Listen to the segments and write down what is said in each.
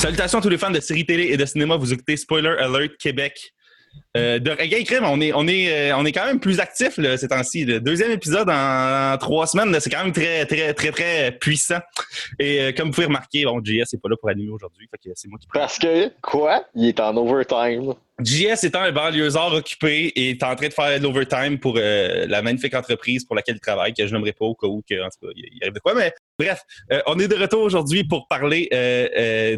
Salutations à tous les fans de séries télé et de cinéma. Vous écoutez Spoiler Alert Québec. Euh, de Reggae Crime, on est, on, est, euh, on est quand même plus actifs là, ces temps-ci. Le deuxième épisode en, trois semaines, c'est quand même très, très, très, très puissant. Et euh, comme vous pouvez remarquer, bon, JS n'est pas là pour animer aujourd'hui. c'est moi qui Parce que, quoi? Il est en overtime. JS étant un banlieusard occupé et est en train de faire de l'overtime pour la magnifique entreprise pour laquelle il travaille, que je n'aimerais pas au cas où, que, en tout cas, il arrive de quoi. Mais bref, on est de retour aujourd'hui pour parler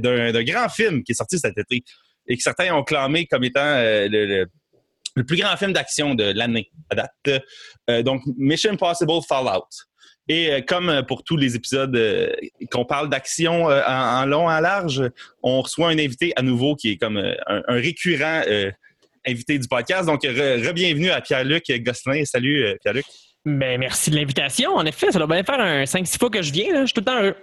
d'un grand film qui est sorti cet été et que certains ont clamé comme étant euh, le, plus grand film d'action de l'année à date. Euh, donc, Mission Impossible Fallout. Et euh, comme pour tous les épisodes qu'on parle d'action en, long, en large, on reçoit un invité à nouveau qui est comme un, récurrent invité du podcast. Donc, re-bienvenue à Pierre-Luc Gosselin. Salut, Pierre-Luc. Ben, merci de l'invitation. En effet, ça doit bien faire un 5-6 fois que je viens. Je suis tout le temps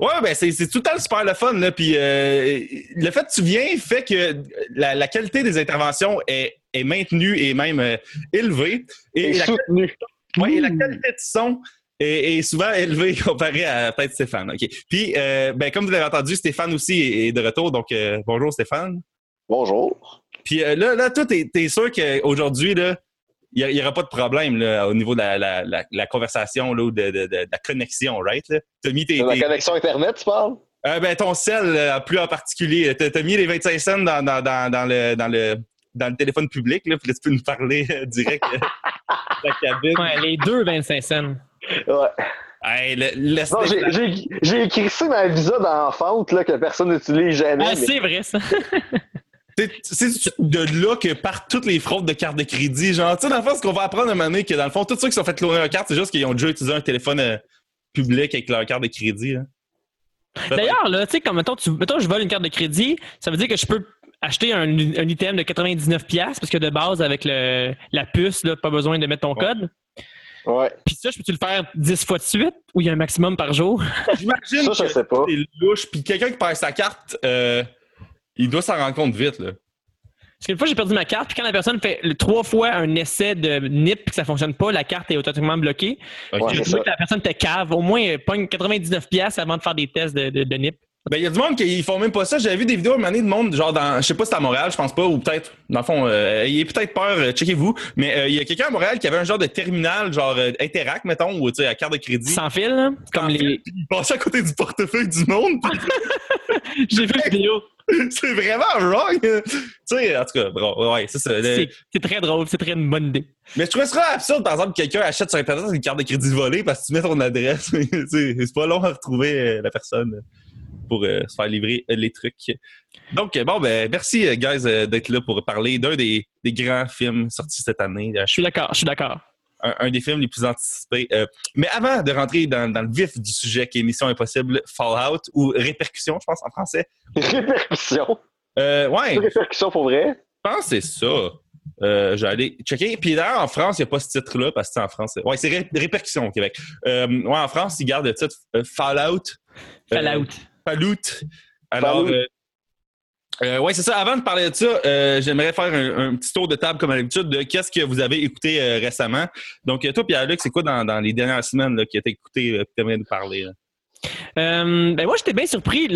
Ouais, ben c'est, tout le temps super le fun. Là. Puis euh, le fait que tu viens fait que la, qualité des interventions est, est, maintenue et même euh, élevée. Et, la, soutenue. Ouais, et la qualité de son est, souvent élevée comparée à peut-être Stéphane. OK. Puis, euh, ben, comme vous l'avez entendu, Stéphane aussi est, de retour. Donc, bonjour Stéphane. Bonjour. Puis là, là, toi, t'es, es sûr qu'aujourd'hui, là, il n'y aura pas de problème au niveau de la, conversation ou de, la connexion, right? As mis tes, la connexion Internet, tu parles? Euh, ben, ton sel, euh, plus en particulier. Tu as, mis les 25 cents dans, dans, le, dans, le, dans le téléphone public. Là, puis tu peux nous parler euh, direct de la cabine. Ouais, les deux 25 cents. Ouais. j'ai écrit ça dans le visa d'enfante que personne n'utilise jamais. Ah, c'est vrai, ça. C'est de là que partent toutes les fraudes de cartes de crédit. Genre, tu sais, dans le fond, ce qu'on va apprendre à un moment donné, que dans le fond, tous ceux qui sont fait cloner leur carte, c'est juste qu'ils ont déjà utilisé un téléphone euh, public avec leur carte de crédit. D'ailleurs, là, tu sais, comme mettons, tu, mettons, je vole une carte de crédit, ça veut dire que je peux acheter un, item de 99$ parce que de base, avec le, la puce, là, pas besoin de mettre ton code. Ouais. Puis ça, je peux-tu le faire 10 fois de suite ou il y a un maximum par jour? J'imagine que c'est louche. Puis quelqu'un qui perd sa carte, euh, il doit s'en rendre compte vite, là. Parce qu'une fois, j'ai perdu ma carte, puis quand la personne fait trois fois un essai de NIP et que ça fonctionne pas, la carte est automatiquement bloquée. Okay. que la personne te cave, au moins pogne 99$ avant de faire des tests de, de, NIP. Ben, il y a du monde qui font même pas ça. J'avais vu des vidéos à un de monde, genre dans, je sais pas si c'est à Montréal, je pense pas, ou peut-être, dans le fond, euh, il est peut-être peur, euh, checkez-vous, mais euh, il y a quelqu'un à Montréal qui avait un genre de terminal, genre Interact, mettons, ou tu sais, à carte de crédit. Sans fil, là, comme les. il passait à côté du portefeuille du monde. J'ai vu la vidéo. c'est vraiment wrong. tu sais, en tout cas, bon, ouais, c'est ça. C'est très drôle, c'est très une bonne idée. Mais je trouve ça absurde, par exemple, que quelqu'un achète sur Internet une carte de crédit volée parce que tu mets ton adresse. c'est pas long à retrouver euh, la personne pour euh, se faire livrer euh, les trucs. Donc, bon, ben, merci, guys, d'être là pour parler d'un des, des, grands films sortis cette année. Je suis d'accord, je suis d'accord un, des films les plus anticipés. Euh, mais avant de rentrer dans, le vif du sujet qui est Mission Impossible Fallout ou Répercussion, je pense en français. Répercussion? Euh, ouais. Répercussion pour vrai? Je pense que c'est ça. Euh, J'allais checker. Puis d'ailleurs, en France, il n'y a pas ce titre-là parce que c'est en France. Ouais, c'est Répercussion au Québec. Euh, ouais, en France, ils gardent le titre Fallout. Fallout. Fallout. Alors, euh, oui, c'est ça. Avant de parler de ça, euh, j'aimerais faire un, petit tour de table comme d'habitude de qu'est-ce que vous avez écouté euh, récemment. Donc, toi, Pierre-Luc, c'est quoi dans, les dernières semaines là, qui a été écouté que tu aimerais nous parler? ben moi, j'étais bien surpris.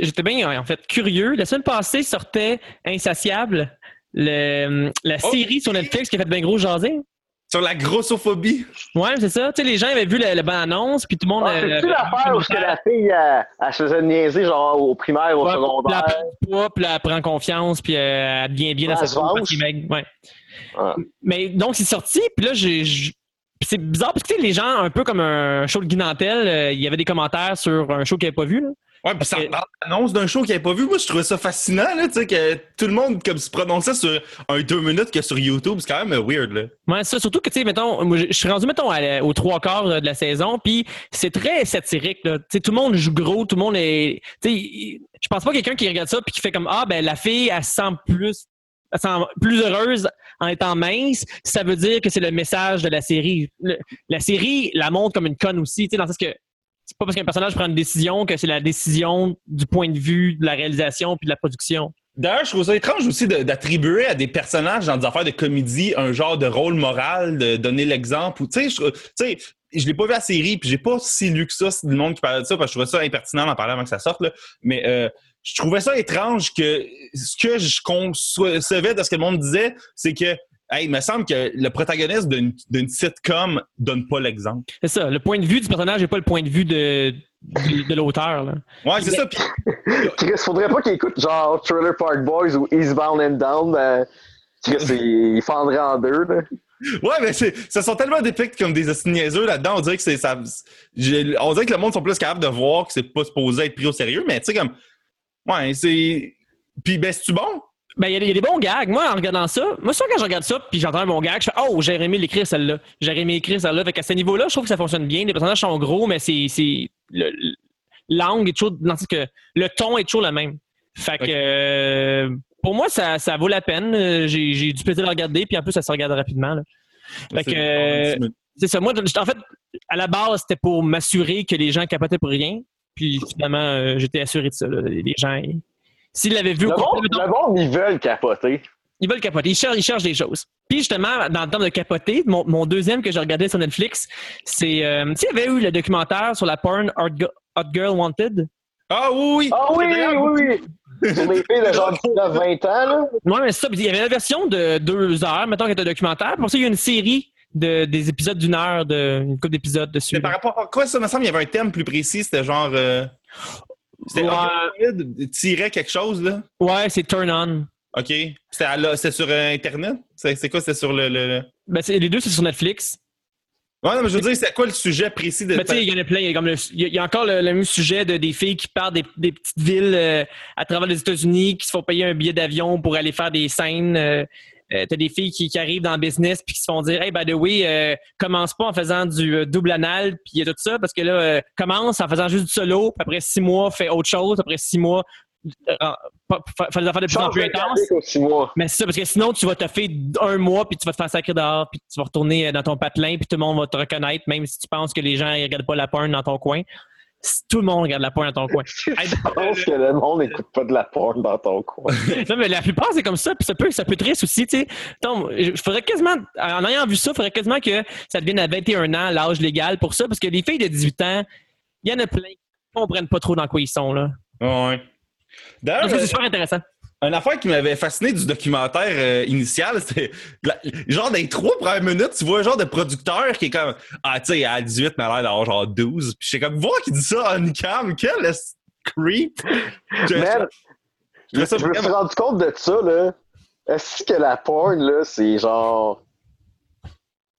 J'étais bien, en fait, curieux. La semaine passée sortait Insatiable, la oh! série sur Netflix qui a fait bien gros jaser. Sur la grossophobie. Ouais, c'est ça. Tu sais, les gens avaient vu la, la bande-annonce, puis tout le monde. Ah, c'est-tu l'affaire où la fille, elle, se faisait niaiser, genre au primaire, au secondaire? Puis elle, prend, puis elle prend confiance, puis euh, elle devient bien dans sa vie. Ouais. Mais donc, c'est sorti, puis là, j'ai. C'est bizarre parce que les gens, un peu comme un show de Guinantel, euh, il y avait des commentaires sur un show qu'ils n'avaient pas vu. Là. Ouais, puis ça parle l'annonce d'un show qu'il n'avait pas vu. Moi, je trouvais ça fascinant, là, tu sais, que tout le monde comme se prononçait sur un deux minutes que sur YouTube. C'est quand même weird, là. Ouais, ça, surtout que, tu sais, mettons, moi, je suis rendu, mettons, aux trois quarts de la saison, puis c'est très satirique, là. Tu sais, tout le monde joue gros, tout le monde est. Tu sais, je pense pas quelqu'un qui regarde ça puis qui fait comme, ah, ben, la fille, elle se sent plus plus heureuse en étant mince, ça veut dire que c'est le message de la série. la série la montre comme une conne aussi, dans le sens que c'est pas parce qu'un personnage prend une décision que c'est la décision du point de vue de la réalisation puis de la production. D'ailleurs, je trouve ça étrange aussi d'attribuer à des personnages dans des affaires de comédie un genre de rôle moral, de donner l'exemple. Tu sais, je, l'ai pas vu la série, puis j'ai pas si lu que ça, le monde qui parlait de ça, parce que je trouvais ça impertinent d'en parler avant que ça sorte. Mais euh, je trouvais ça étrange que ce que je concevais de ce que le monde disait, c'est que Hey, il me semble que le protagoniste d'une sitcom donne pas l'exemple. C'est ça. Le point de vue du personnage n'est pas le point de vue de, de, l'auteur. Ouais, c'est ça. Puis... Chris, faudrait pas qu'il écoute genre Trailer Park Boys ou Eastbound and Down. Ben, Chris, il fendrait en deux. Là. Ouais, mais ça sont tellement dépicts comme des niaiseux là-dedans. On dirait que c'est ça. On dirait que le monde sont plus capables de voir que c'est pas supposé être pris au sérieux, mais tu sais, comme. Ouais, c'est. Puis, ben, c'est-tu bon? Ben, il y, a des bons gags. Moi, en regardant ça, moi, souvent, quand je regarde ça, puis j'entends un bon gag, je fais Oh, j'ai aimé l'écrire celle-là. J'ai aimé écrire celle-là. Fait qu'à ce niveau-là, je trouve que ça fonctionne bien. Les personnages sont gros, mais c'est. L'angle est toujours. que le ton est toujours le même. Fait que. Euh, pour moi, ça, ça vaut la peine. J'ai du plaisir à regarder, puis en plus, ça se regarde rapidement. Fait que. Euh, c'est ça. Moi, en fait, à la base, c'était pour m'assurer que les gens capotaient pour rien. Puis finalement, j'étais assuré de ça. Les gens. S'ils l'avaient vu le au Le monde, ils veulent capoter. Ils veulent capoter. Ils cherchent, ils cherchent des choses. Puis justement, dans le temps de capoter, mon, mon deuxième que j'ai regardé sur Netflix, c'est. Euh, tu sais, il y avait eu le documentaire sur la porn Hot Girl Wanted? Ah oui! Ah oui, oui, oui! Sur les filles de genre 20 ans, là. Oui, mais c'est ça. Il y avait la version de deux heures, mettons, qui était un documentaire. Pour ça, il y a une série de, des épisodes d'une heure, de, une couple d'épisodes dessus. Mais par rapport à quoi ça me semble, il y avait un thème plus précis, c'était genre. Euh, c'était ouais. tirait quelque chose, là? Ouais, c'est Turn On. OK. C'était sur euh, Internet? C'est quoi? C'était sur le. le... Ben, les deux, c'est sur Netflix. Ouais, non, mais je veux dire, c'est quoi le sujet précis de. Sais, il y en a plein. Il y a, y encore le, même sujet de des filles qui partent des, des petites villes euh, à travers les États-Unis, qui se font payer un billet d'avion pour aller faire des scènes. Euh, euh, t'as des filles qui, qui, arrivent dans le business puis qui se font dire Hey, by the way, euh, commence pas en faisant du euh, double anal puis tout ça, parce que là, commence en faisant juste du solo, puis après six mois, fais autre chose, après six mois, fais des affaires de plus en plus intenses. Mais c'est ça, parce que sinon, tu vas te faire un mois, puis tu vas te faire sacrer dehors, puis tu vas retourner dans ton patelin, puis tout le monde va te reconnaître, même si tu penses que les gens ne regardent pas la porn dans ton coin tout le monde regarde la porn dans ton coin. Je pense que le monde n'écoute pas de la porn dans ton coin. non, mais la plupart, c'est comme ça. Puis ça peut, ça peut être triste aussi, tu sais. Il faudrait quasiment, en ayant vu ça, il faudrait quasiment que ça devienne à 21 ans, l'âge légal pour ça. Parce que les filles de 18 ans, il y en a plein qui ne comprennent pas trop dans quoi ils sont, là. Ouais. D'ailleurs, c'est super intéressant. Une affaire qui m'avait fasciné du documentaire euh, initial, c'était genre dans les trois premières minutes, tu vois un genre de producteur qui est comme Ah, tu sais, à 18, mais l'air d'avoir genre 12. Puis j'étais comme, voir qui dit ça en cam, quel creep! Je, je, me suis rendu compte de ça, là. Est-ce que la porn, là, c'est genre.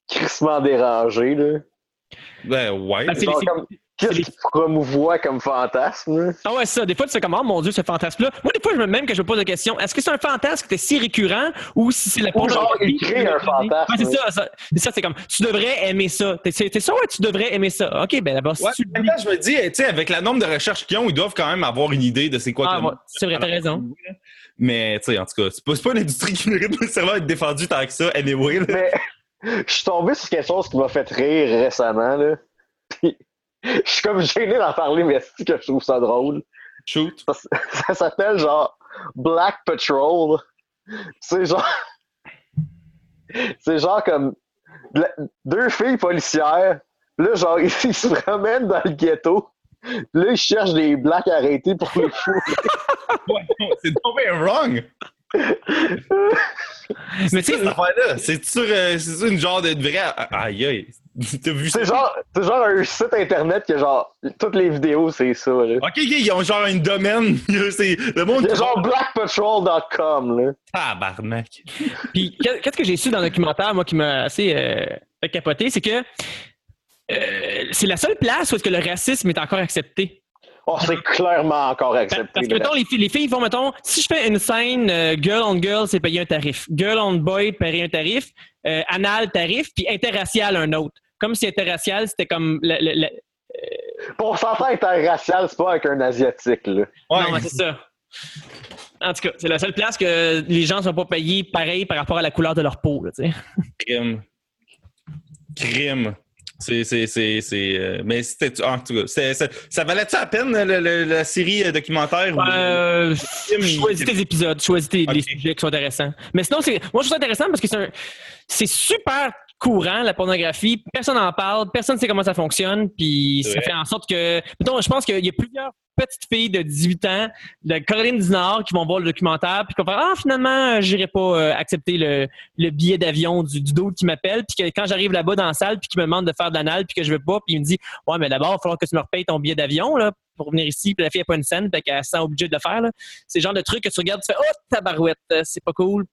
crissement dérangé, là? Ben, ouais. Ben, Qu'est-ce qui promouvoit comme fantasme? Ah ouais, ça. Des fois, tu sais comment, oh, mon Dieu, ce fantasme-là. Moi, des fois, je me même que je me pose la question, est-ce que c'est un fantasme qui était si récurrent ou si c'est la Ou genre, il crée un fantasme. c'est ça, ça. ça c'est comme, tu devrais aimer ça. T'es, ça, ouais, tu devrais aimer ça? OK, ben d'abord, si ouais, tu... je me dis, tu sais, avec la nombre de recherches qu'ils ont, ils doivent quand même avoir une idée de c'est quoi ah, ouais, C'est vrai, t'as raison. Mais, tu sais, en tout cas, c'est pas, pas une industrie qui mérite nécessairement être défendue tant que ça, anyway. Mais, je suis tombé sur quelque chose qui m'a fait rire récemment, là. Je suis comme gêné d'en parler, mais c'est que je trouve ça drôle? Shoot. Ça, s'appelle genre Black Patrol. C'est genre. C'est genre comme deux filles policières. Là, genre, ils, se promènent dans le ghetto. Là, ils cherchent des blacks arrêtés pour les fous. c'est tombé wrong! mais tu sais, cette affaire-là, c'est sur, euh, une genre de vraie. Aïe, aïe. T'as vu ça? C'est genre, genre un site internet que genre, toutes les vidéos, c'est ça. Là. Ok, ok, ils ont genre un domaine. c'est le monde. C'est genre blackpatrol.com, là. Tabarnak. Puis, qu'est-ce que j'ai su dans le documentaire, moi, qui m'a assez euh, fait capoter, c'est que euh, c'est la seule place où est-ce que le racisme est encore accepté. Oh, c'est clairement encore accepté. Parce que, mettons, les filles, les filles font, mettons, si je fais une scène euh, girl on girl, c'est payer un tarif. Girl on boy, payer un tarif. Euh, anal, tarif. Puis interracial, un autre. Comme si interracial, c'était comme. Le, le, le, Pour s'entendre interracial, c'est pas avec un asiatique, là. Ouais. Non, c'est ça. En tout cas, c'est la seule place que les gens ne sont pas payés pareil par rapport à la couleur de leur peau, tu sais. Crime. Crime. C'est, c'est, c'est, c'est, euh, mais c'était, en tout cas, c'est- ça valait-tu la peine, le- le- la série euh, documentaire? ou- Euh, choisis tes épisodes, choisis tes, les Ok. sujets qui sont intéressants. Mais sinon, c'est, moi, je trouve ça intéressant parce que c'est un, c'est super courant, la pornographie. Personne n'en parle, personne ne sait comment ça fonctionne, puis ça fait en sorte que, mettons, je pense qu'il y a plusieurs petites filles de 18 ans de Caroline du Nord qui vont voir le documentaire puis qui vont faire ah finalement j'irai pas euh, accepter le, le billet d'avion du, du dos qui m'appelle puis que quand j'arrive là-bas dans la salle puis qui me demande de faire de l'anal puis que je veux pas puis il me dit ouais mais d'abord il va falloir que tu me repayes ton billet d'avion là pour venir ici puis la fille a pas une scène fait qu'elle se sent obligée de le faire là. c'est le genre de truc que tu regardes tu fais oh tabarouette c'est pas cool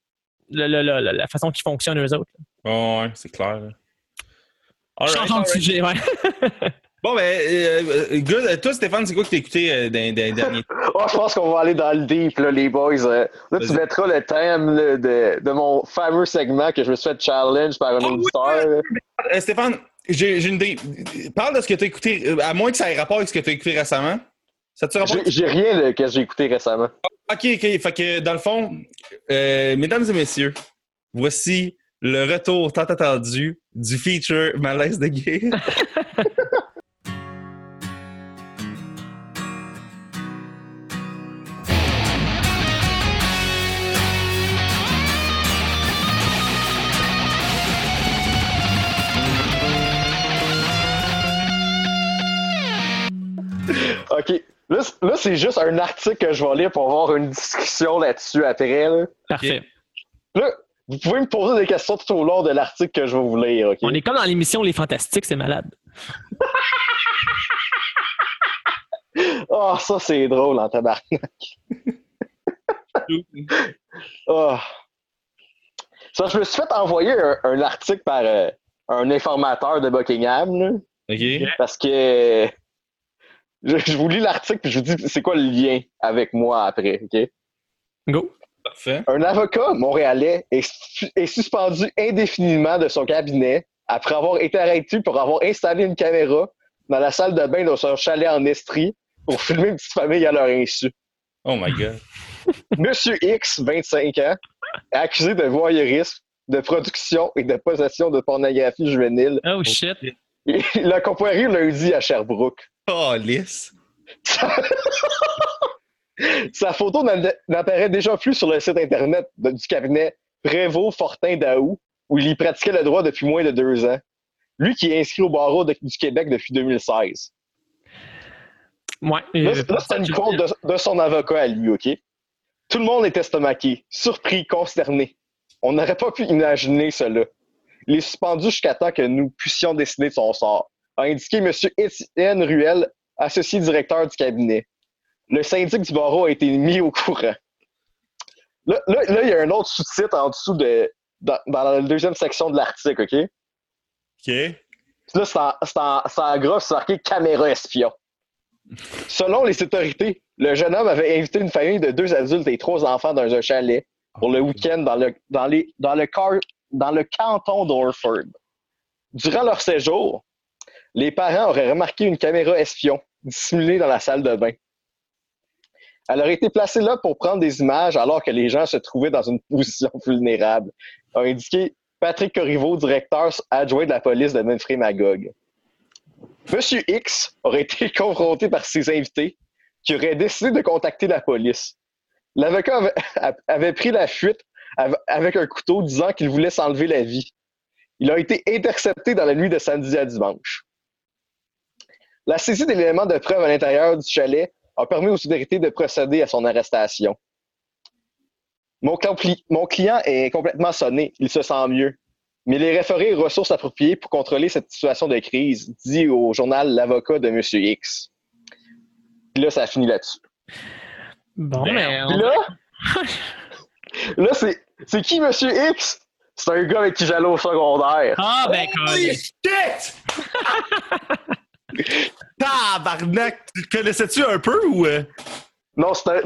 Le- le- le- la façon qu'ils fonctionnent eux autres Ouais, ouais, c'est clair. là. All right, changeons de right. sujet ouais Bon, ben, euh, euh, good. Toi, Stéphane, c'est quoi que t'as écouté euh, dans, dans les derniers Oh, je pense qu'on va aller dans le deep, là, les boys. Euh, Là, tu mettras le thème là, de, de mon fameux segment que je me suis fait challenge par un Oh, oui, auditeur. Euh, Stéphane, j'ai une idée. Parle de ce que tu as écouté, à moins que ça ait rapport avec ce que tu as écouté récemment. Ça te rapport? J'ai j'ai rien que j'ai écouté récemment. Ok, ok. Fait que, dans le fond, euh, mesdames et messieurs, voici le retour tant attendu du feature Malaise de gay. OK. Là, là, c'est juste un article que je vais lire pour avoir une discussion là-dessus après. Là. parfait Là, vous pouvez me poser des questions tout au long de l'article que je vais vous lire. OK? on est comme dans l'émission Les Fantastiques c'est malade Ah, ça, c'est drôle en tabarnak. Ah. Ça, je me suis fait envoyer un, un article par euh, un informateur de Buckingham, là, ok. parce que je, je vous lis l'article puis je vous dis c'est quoi le lien avec moi après, OK? go Parfait. Un avocat montréalais est, est suspendu indéfiniment de son cabinet après avoir été arrêté pour avoir installé une caméra dans la salle de bain de son chalet en Estrie pour filmer une petite famille à leur insu. Oh my god. Monsieur X, 25 ans, est accusé de voyeurisme, de production et de possession de pornographie juvénile. oh shit Il a comparé lundi à Sherbrooke. Oh, lisse. Sa photo n'a- n'apparaît déjà plus sur le site internet du cabinet Prévost Fortin Daou, où il y pratiquait le droit depuis moins de deux ans. Lui qui est inscrit au barreau de- du Québec depuis 2016. ouais Là, c'est- une de, de son avocat à lui, OK? Tout le monde est estomaqué, surpris, consterné. On n'aurait pas pu imaginer cela. Il est suspendu jusqu'à temps que nous puissions décider de son sort, a indiqué M. Étienne Ruel, associé directeur du cabinet. Le syndic du barreau a été mis au courant. Là, là, là, il y a un autre sous-titre en dessous de, dans, dans la deuxième section de l'article, OK? Ok. Là, c'est en, en, gros, c'est marqué caméra espion. Selon les autorités, le jeune homme avait invité une famille de deux adultes et trois enfants dans un chalet pour le week-end dans le, dans les, dans le, car- dans le canton d'Orford. Durant leur séjour, les parents auraient remarqué une caméra espion dissimulée dans la salle de bain. Elle aurait été placée là pour prendre des images alors que les gens se trouvaient dans une position vulnérable, a indiqué Patrick Corriveau, directeur adjoint de la police de Manfred Magog. Monsieur X aurait été confronté par ses invités qui auraient décidé de contacter la police. L'avocat avait, avait pris la fuite av- avec un couteau disant qu'il voulait s'enlever la vie. Il a été intercepté dans la nuit de samedi à dimanche. La saisie d'éléments de preuve à l'intérieur du chalet a permis aux autorités de procéder à son arrestation. Mon, compli- mon client est complètement sonné, il se sent mieux. Mais il est référé aux ressources appropriées pour contrôler cette situation de crise, dit au journal l'avocat de M. X. Puis là, ça a fini là-dessus. bon mais on- Puis là, là c'est, c'est qui M. X? C'est un gars avec qui j'allais au secondaire. ah ben Holy shit! Tabarnak! Tu connaissais-tu un peu ou. euh? Non, un,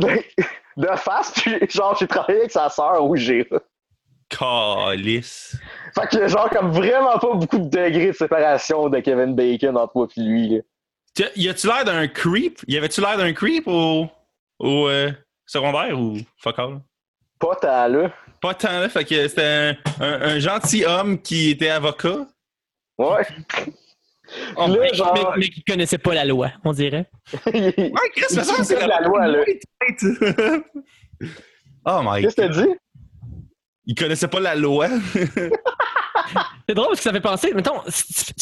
de face, puis genre, j'ai travaillé avec sa sœur au G. Calice. Fait que genre, comme vraiment pas beaucoup de degrés de séparation de Kevin Bacon entre moi et lui. là. Y a-tu l'air d'un creep? Y avait-tu l'air d'un creep au, au euh, secondaire ou fuck all? Pas tant là. Pas tant, là. Fait que c'était un, un- un gentil homme qui était avocat. Ouais. Oh, là, mais, genre, mais, mais qui connaissait pas la loi, on dirait. Ouais, Chris, Il mais ça, c'est suit la loi, là. oh my Qu'est-ce que god. t'as dit? Il connaissait pas la loi. C'est drôle parce que ça fait penser, mettons, tu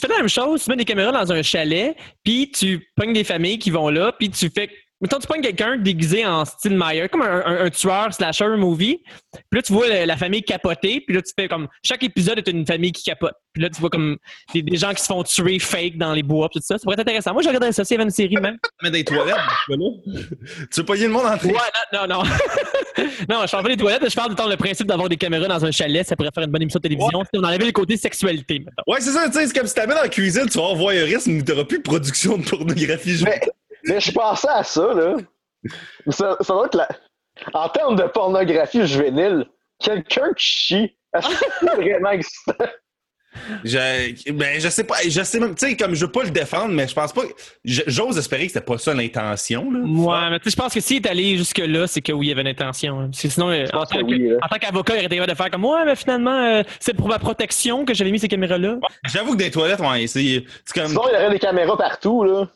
fais la même chose, tu mets des caméras dans un chalet, puis tu pognes des familles qui vont là, puis tu fais. Mettons, tu pognes quelqu'un déguisé en style Meyer, comme un, un- un tueur slasher movie. Puis là, tu vois la, la famille capoter, puis là, tu fais comme. Chaque épisode est une famille qui capote. Puis là, tu vois comme des, des gens qui se font tuer fake dans les bois, puis tout ça. Ça pourrait être intéressant. Moi, je regarderais ça s'il y avait une série même. Mais dans les toilettes, tu veux pogner le monde en train. Ouais, non, non, non. non, je parle pas des toilettes, je parle du temps le principe d'avoir des caméras dans un chalet, ça pourrait faire une bonne émission de télévision. Si on enlevait le côté sexualité, mettons. Ouais, c'est ça, tu sais, c'est comme si t'avais dans la cuisine, tu vas avoir voyeurisme, t'auras plus de production de pornographie. Mais, mais je pensais à ça, là. Ça, ça doit être la... En termes de pornographie juvénile, quelqu'un qui chie, est-ce que c'est vraiment existant? Je, ben, je sais pas, je sais même, tu sais, comme je veux pas le défendre, mais je pense pas, j'ose espérer que c'était pas ça l'intention, là. Ouais, mais tu sais, je pense que s'il est allé jusque-là, c'est que oui, il y avait une intention. hein. Parce que sinon, euh, en, tant que que- oui, là. en tant qu'avocat, il aurait été capable de faire comme Ouais, mais finalement, euh, c'est pour ma protection que j'avais mis ces caméras-là. J'avoue que les toilettes, ouais, c'est c'est comme. Sinon, il y aurait des caméras partout, là.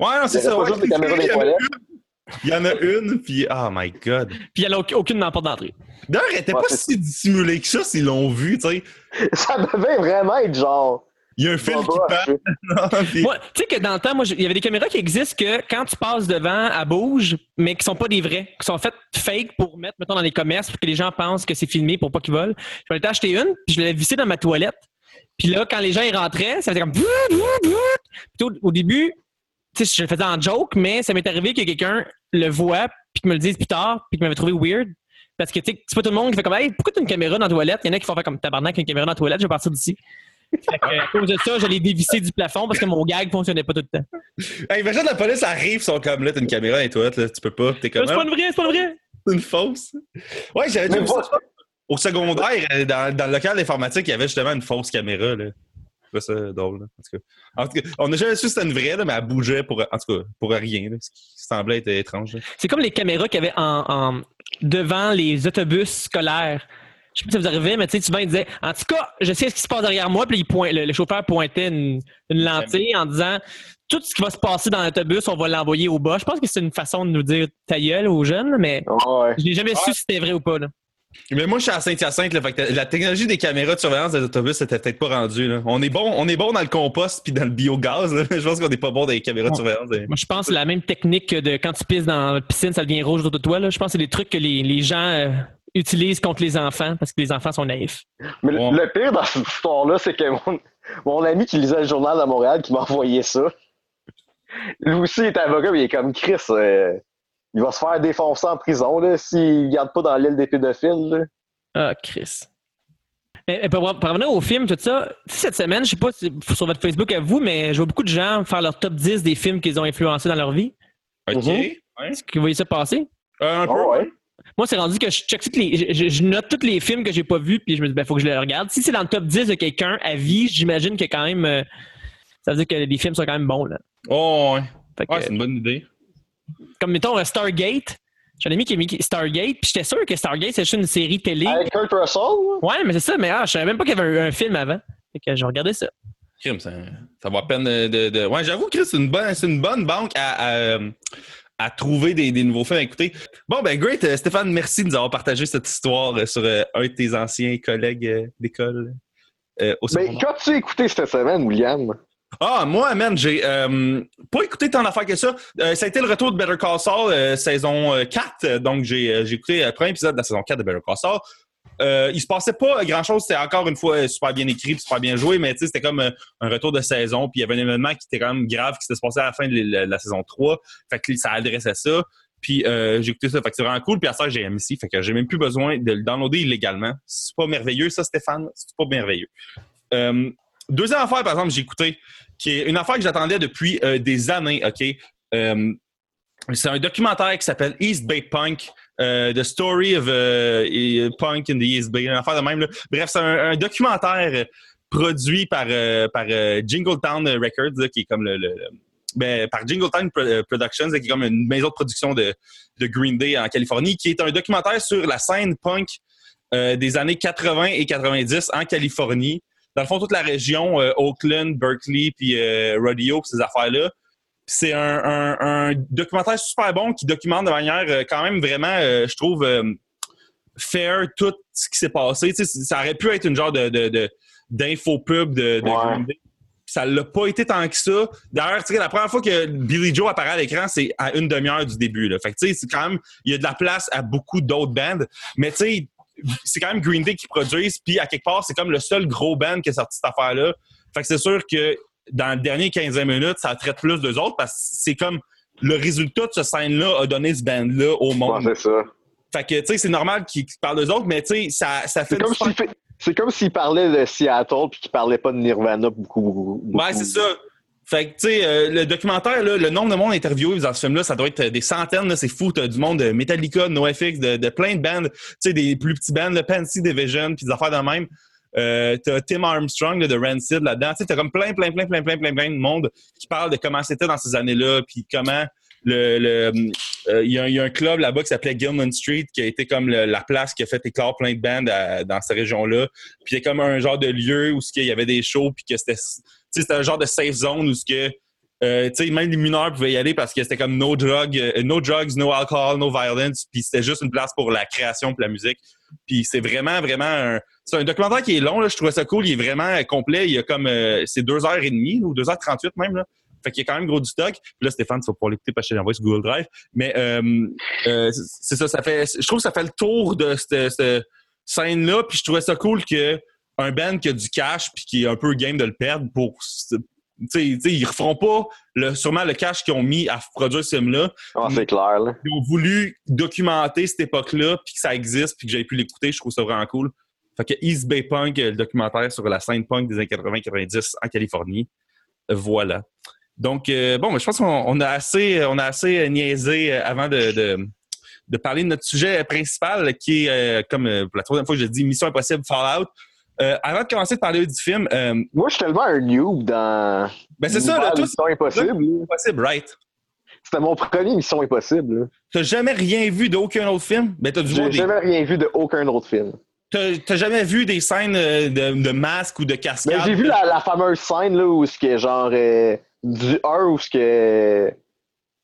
Ouais, non, c'est ça. ouais, des caméras dans les il y en a toilettes. une, Il y en a une, puis oh my god. Puis il n'y en a aucune- aucune dans la porte d'entrée. D'ailleurs, elle était Ouais, pas si dissimulée que ça s'ils l'ont vu, tu sais. Ça devait vraiment être genre. Il y a un fil qui Moi, tu sais que dans le temps, moi, il y avait des caméras qui existent que quand tu passes devant, elles bougent, mais qui sont pas des vrais, qui sont faites fake pour mettre, mettons, dans les commerces, pour que les gens pensent que c'est filmé pour pas qu'ils volent. Je m'en ai acheté une, puis je l'ai vissée dans ma toilette. Puis là, quand les gens y rentraient, ça faisait comme. Puis au début, tu sais, je le faisais en joke, mais ça m'est arrivé que quelqu'un le voit, puis qu'il me le dise plus tard, puis qu'il m'avait trouvé weird. Parce que, tu sais, c'est pas tout le monde qui fait comme, hey, pourquoi t'as une caméra dans la toilette? Il y en a qui font faire comme tabarnak, une caméra dans la toilette, je vais partir d'ici. Fait que, à cause de ça, je l'ai dévissé du plafond parce que mon gag fonctionnait pas tout le temps. Hey, imagine la police arrive, ils sont comme là, t'as une caméra dans les toilettes, là, tu peux pas. T'es comme C'est pas ah, une vraie, c'est pas une vraie. c'est une fausse. Ouais, j'avais déjà vu ça. Au secondaire, euh, dans, dans le local d'informatique, il y avait justement une fausse caméra. Là. Trouvais ça drôle. Là. En, tout cas. En tout cas, on n'a jamais su si c'était une vraie, là, mais elle bougeait pour, en tout cas, pour rien. Là, ce qui semblait être étrange. C'est comme les caméras qu'il y avait en, en- devant les autobus scolaires. Je sais pas si ça vous arrivait, mais tu sais, souvent, ils disaient En tout cas, je sais ce qui se passe derrière moi. Puis il point- le, le chauffeur pointait une, une lentille en disant Tout ce qui va se passer dans l'autobus, on va l'envoyer au bas. Je pense que c'est une façon de nous dire ta gueule aux jeunes, mais Ouais. je n'ai jamais su si c'était vrai ou pas. Là. Mais moi, je suis à Saint-Hyacinthe, là, fait que la technologie des caméras de surveillance des autobus était peut-être pas rendue. Là. On est bon, on est bon dans le compost puis dans le biogaz. là. Je pense qu'on n'est pas bon dans les caméras de surveillance. des- Moi, je pense que c'est la même technique que de quand tu pisses dans la piscine, ça devient rouge autour de toi. Là. Je pense que c'est des trucs que les, les gens euh, utilisent contre les enfants parce que les enfants sont naïfs. Mais le- pire dans cette histoire-là, c'est que mon, mon ami qui lisait le journal de Montréal qui m'a envoyé ça, lui aussi est avocat, mais il est comme Chris. euh, il va se faire défoncer en prison là, s'il ne garde pas dans l'île des pédophiles. là. Ah, Chris. Mais, mais pour, pour revenir au film, tout ça, cette semaine, je sais pas si sur votre Facebook à vous, mais je vois beaucoup de gens faire leur top 10 des films qu'ils ont influencés dans leur vie. OK. Mhm. Ouais. Est-ce que vous voyez ça passer? Euh, un peu. Ah ouais. Moi, c'est rendu que je, check toutes les, je, note tous les films que j'ai pas vus, puis je me dis, ben, faut que je les regarde. Si c'est dans le top 10 de quelqu'un à vie, j'imagine que quand même, euh, ça veut dire que les films sont quand même bons, là. Oh, ouais. Ouais, c'est une bonne idée. Comme mettons euh, Stargate. J'ai un ami qui a mis Stargate, puis j'étais sûr que Stargate, c'est juste une série télé. Avec Kurt Russell? Ouais, mais c'est ça, mais ah, je savais même pas qu'il y avait un, un film avant. Fait que j'ai regardé ça. Crime, ça, ça vaut la peine de. de- de- Ouais, j'avoue, Chris, c'est une bonne, c'est une bonne banque à, à, à trouver des, des nouveaux films à écouter. Bon, ben, great. Euh, Stéphane, merci de nous avoir partagé cette histoire euh, sur un de tes anciens collègues d'école euh, au Mais qu'as-tu écouté cette semaine, William? Ah, moi, man, j'ai euh, pas écouté tant d'affaires que ça. Euh, ça a été le retour de Better Call Saul, euh, saison euh, 4. Donc, j'ai euh, écouté le premier épisode de la saison 4 de Better Call Saul. Euh, il se passait pas grand-chose. C'était encore une fois euh, super bien écrit, super bien joué, mais c'était comme euh, un retour de saison. Puis il y avait un événement qui était quand même grave qui s'était passé à la fin de la, saison 3. Fait que ça adressait ça. Puis euh, j'ai écouté ça. Fait que c'est vraiment cool. Puis à ça, j'ai MC. Fait que j'ai même plus besoin de le downloader illégalement. C'est pas merveilleux, ça, Stéphane. C'est pas merveilleux. Deuxième affaire, par exemple, j'ai écouté, qui est une affaire que j'attendais depuis euh, des années, OK? Euh, c'est un documentaire qui s'appelle East Bay Punk, euh, The Story of et- Punk in the East Bay, une affaire de même. Bref, c'est un, documentaire produit par, par Jingletown Records, qui est comme le... ben, par Jingletown Pro- Productions, qui est comme une maison de production de, de Green Day en Californie, qui est un documentaire sur la scène punk des années 80 et 90 en Californie. Dans le fond, toute la région, Oakland, Berkeley, puis Rodeo, ces affaires-là. C'est un, documentaire super bon qui documente de manière quand même vraiment, je trouve, fair tout ce qui s'est passé. ça aurait pu être une genre de, de, d'infopub de, de ça l'a pas été tant que ça. D'ailleurs, la première fois que Billy Joe apparaît à l'écran, c'est à une demi-heure du début. Là. Fait que, c'est quand même, il y a de la place à beaucoup d'autres bands. Mais, tu sais, c'est quand même Green Day qui produisent, puis à quelque part, c'est comme le seul gros band qui a sorti cette affaire-là. Fait que c'est sûr que dans les derniers 15 minutes, ça traite plus d'eux autres parce que c'est comme le résultat de ce scène-là a donné ce band-là au monde. c'est ça. Fait que, tu sais, c'est normal qu'ils parlent d'eux autres, mais tu sais, ça, ça fait... C'est comme s'il parlait de Seattle puis qu'il parlait pas de Nirvana beaucoup. beaucoup ouais, c'est ça. Fait que, tu sais, euh, le documentaire, là, le nombre de monde interviewé dans ce film-là, ça doit être des centaines, c'est fou. T'as du monde de Metallica, de NoFX, de, de plein de bands, tu sais, des plus petits bands, de Pansy Division, puis des affaires de même. Euh, t'as Tim Armstrong de Rancid là-dedans. Tu t'as comme plein, plein, plein, plein, plein, plein, plein de monde qui parle de comment c'était dans ces années-là, puis comment le, euh, il, y a, un club là-bas qui s'appelait Gilman Street qui a été comme la place qui a fait éclore plein de bands dans cette région-là. Puis il y a comme un genre de lieu où il y avait des shows puis que c'était c'était un genre de safe zone où ce que euh, même les mineurs pouvaient y aller parce que c'était comme no drug, euh, no drugs, no alcohol, no violence, puis c'était juste une place pour la création pour la musique. Puis c'est vraiment, vraiment un, c'est un documentaire qui est long, là, je trouvais ça cool, il est vraiment complet, il y a comme, c'est deux heures et demie ou deux heures trente-huit même, là. Fait qu'il y a quand même gros du stock. Puis là, Stéphane, tu vas pouvoir l'écouter parce que j'ai envoyé sur Google Drive. Mais euh, euh, c'est ça, ça fait. Je trouve que ça fait le tour de cette, scène-là. Puis je trouvais ça cool que un band qui a du cash puis qui est un peu game de le perdre pour T'sais, t'sais, ils referont pas le, sûrement le cash qu'ils ont mis à produire ce film-là. Ah, c'est clair. Là. Ils ont voulu documenter cette époque-là, puis que ça existe, puis que j'avais pu l'écouter. Je trouve ça vraiment cool. Fait que East Bay Punk, le documentaire sur la scène punk des années 80-90 en Californie. Voilà. Donc, euh, bon, je pense qu'on a assez, on a assez niaisé euh, avant de, de, parler de notre sujet principal, qui est, euh, comme pour la troisième fois que je dis, Mission Impossible Fallout. Avant de commencer de parler du film. Moi, je suis tellement un noob dans. Ben, c'est ça, là, Mission Impossible. Impossible, right. C'était mon premier Mission Impossible. T'as jamais rien vu d'aucun autre film? Ben, t'as J'ai jamais rien vu d'aucun autre film. T'as jamais vu des scènes de, de masques ou de ben, cascades? j'ai vu la, fameuse scène là, où c'est genre du 1 où ce que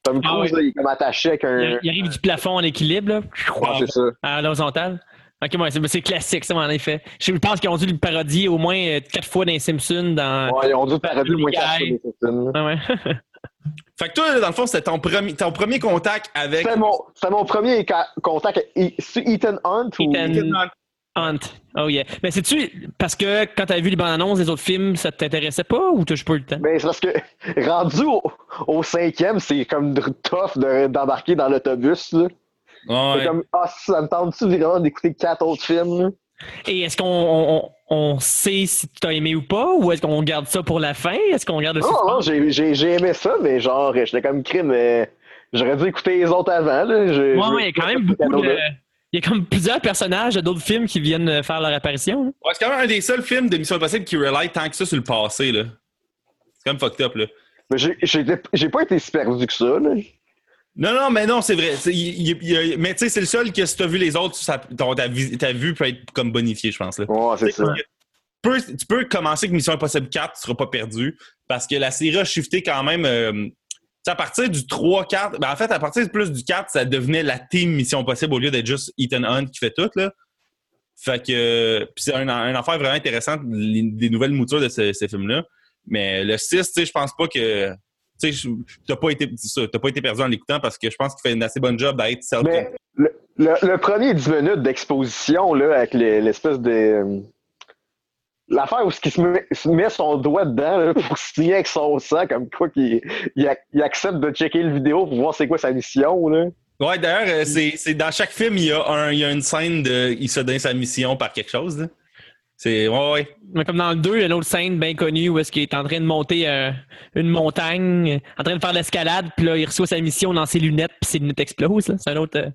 Tom ah Cruise il est comme attaché avec un. Il, arrive du plafond en équilibre là. Ah, c'est ça. À l'horizontale. Ok, ouais, c'est classique, ça, en effet. Je pense qu'ils ont dû le parodier au moins euh, quatre fois dans les Simpsons. Dans... Ouais, ils ont dû le parodier au moins quatre fois dans les Simpsons. Ah ouais. fait que toi, dans le fond, c'était ton premier, ton premier contact avec. C'était mon, mon, premier contact avec Ethan Hunt ou? Ethan Hunt. Hunt. Oh yeah. Mais c'est-tu parce que quand t'as vu les bandes annonces des autres films, ça t'intéressait pas ou t'as pas eu le temps? Ben, c'est parce que rendu au, cinquième, c'est comme tough d'embarquer dans l'autobus. Là. Ouais. C'est comme, ah, ça me tente-tu vraiment d'écouter quatre autres films? Et est-ce qu'on on, sait si tu as aimé ou pas, ou est-ce qu'on garde ça pour la fin? Est-ce qu'on garde Non, non, j'ai aimé ça, mais genre, j'étais comme crime, mais j'aurais dû écouter les autres avant. Là. Ouais, ouais, il y a quand même beaucoup de. Il y a comme plusieurs personnages de d'autres films qui viennent faire leur apparition. Ouais, c'est quand même un des seuls films de Mission Impossible qui relate tant que ça sur le passé. là. C'est quand même fucked up. là. Mais j'ai pas été si perdu que ça. Là. Non, non, mais non, c'est vrai. mais tu sais, c'est le seul que si t'as vu les autres, ta, ta, vue peut être comme bonifiée, je pense. Là. C'est ça. Tu peux, commencer avec Mission Impossible 4, tu seras pas perdu. Parce que la série a shifté quand même. Euh, à partir du 3-4, ben en fait, à partir de plus du 4, ça devenait la team Mission Possible au lieu d'être juste Ethan Hunt qui fait tout. Là. Fait que c'est un, affaire vraiment intéressante, des nouvelles moutures de ces, films-là. Mais le 6, je pense pas que. Tu n'as pas, été, pas été perdu en l'écoutant parce que je pense qu'il fait une assez bonne job d'être le, le, premier 10 minutes d'exposition là, avec l'espèce de L'affaire où il se met, son doigt dedans là, pour signer avec son sang, comme quoi qu'il il, accepte de checker le vidéo pour voir c'est quoi sa mission. Là. Ouais, d'ailleurs, euh, c'est dans chaque film, il y, a un, il y a une scène de il se donne sa mission par quelque chose. C'est ouais, ouais. Comme dans le 2, il y a une autre scène bien connue où est-ce qu'il est en train de monter euh, une montagne, en train de faire l'escalade, puis là, il reçoit sa mission dans ses lunettes, puis ses lunettes explosent. C'est un autre. Euh,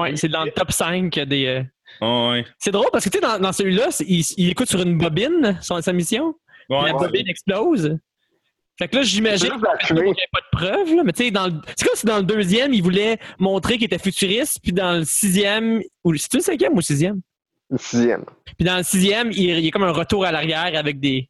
ouais, c'est dans le top 5 des. Oh, ouais. C'est drôle parce que tu sais, dans, dans celui-là, il, il, écoute sur une bobine son, sa mission. Ouais, la bobine explose. Fait que là, j'imagine qu'il n'y a pas de preuves, là, mais tu sais, c'est comme si dans le deuxième, il voulait montrer qu'il était futuriste, puis dans le sixième, ou c'est-tu le cinquième ou le sixième? Le sixième. Puis dans le sixième, il, il y a comme un retour à l'arrière avec des.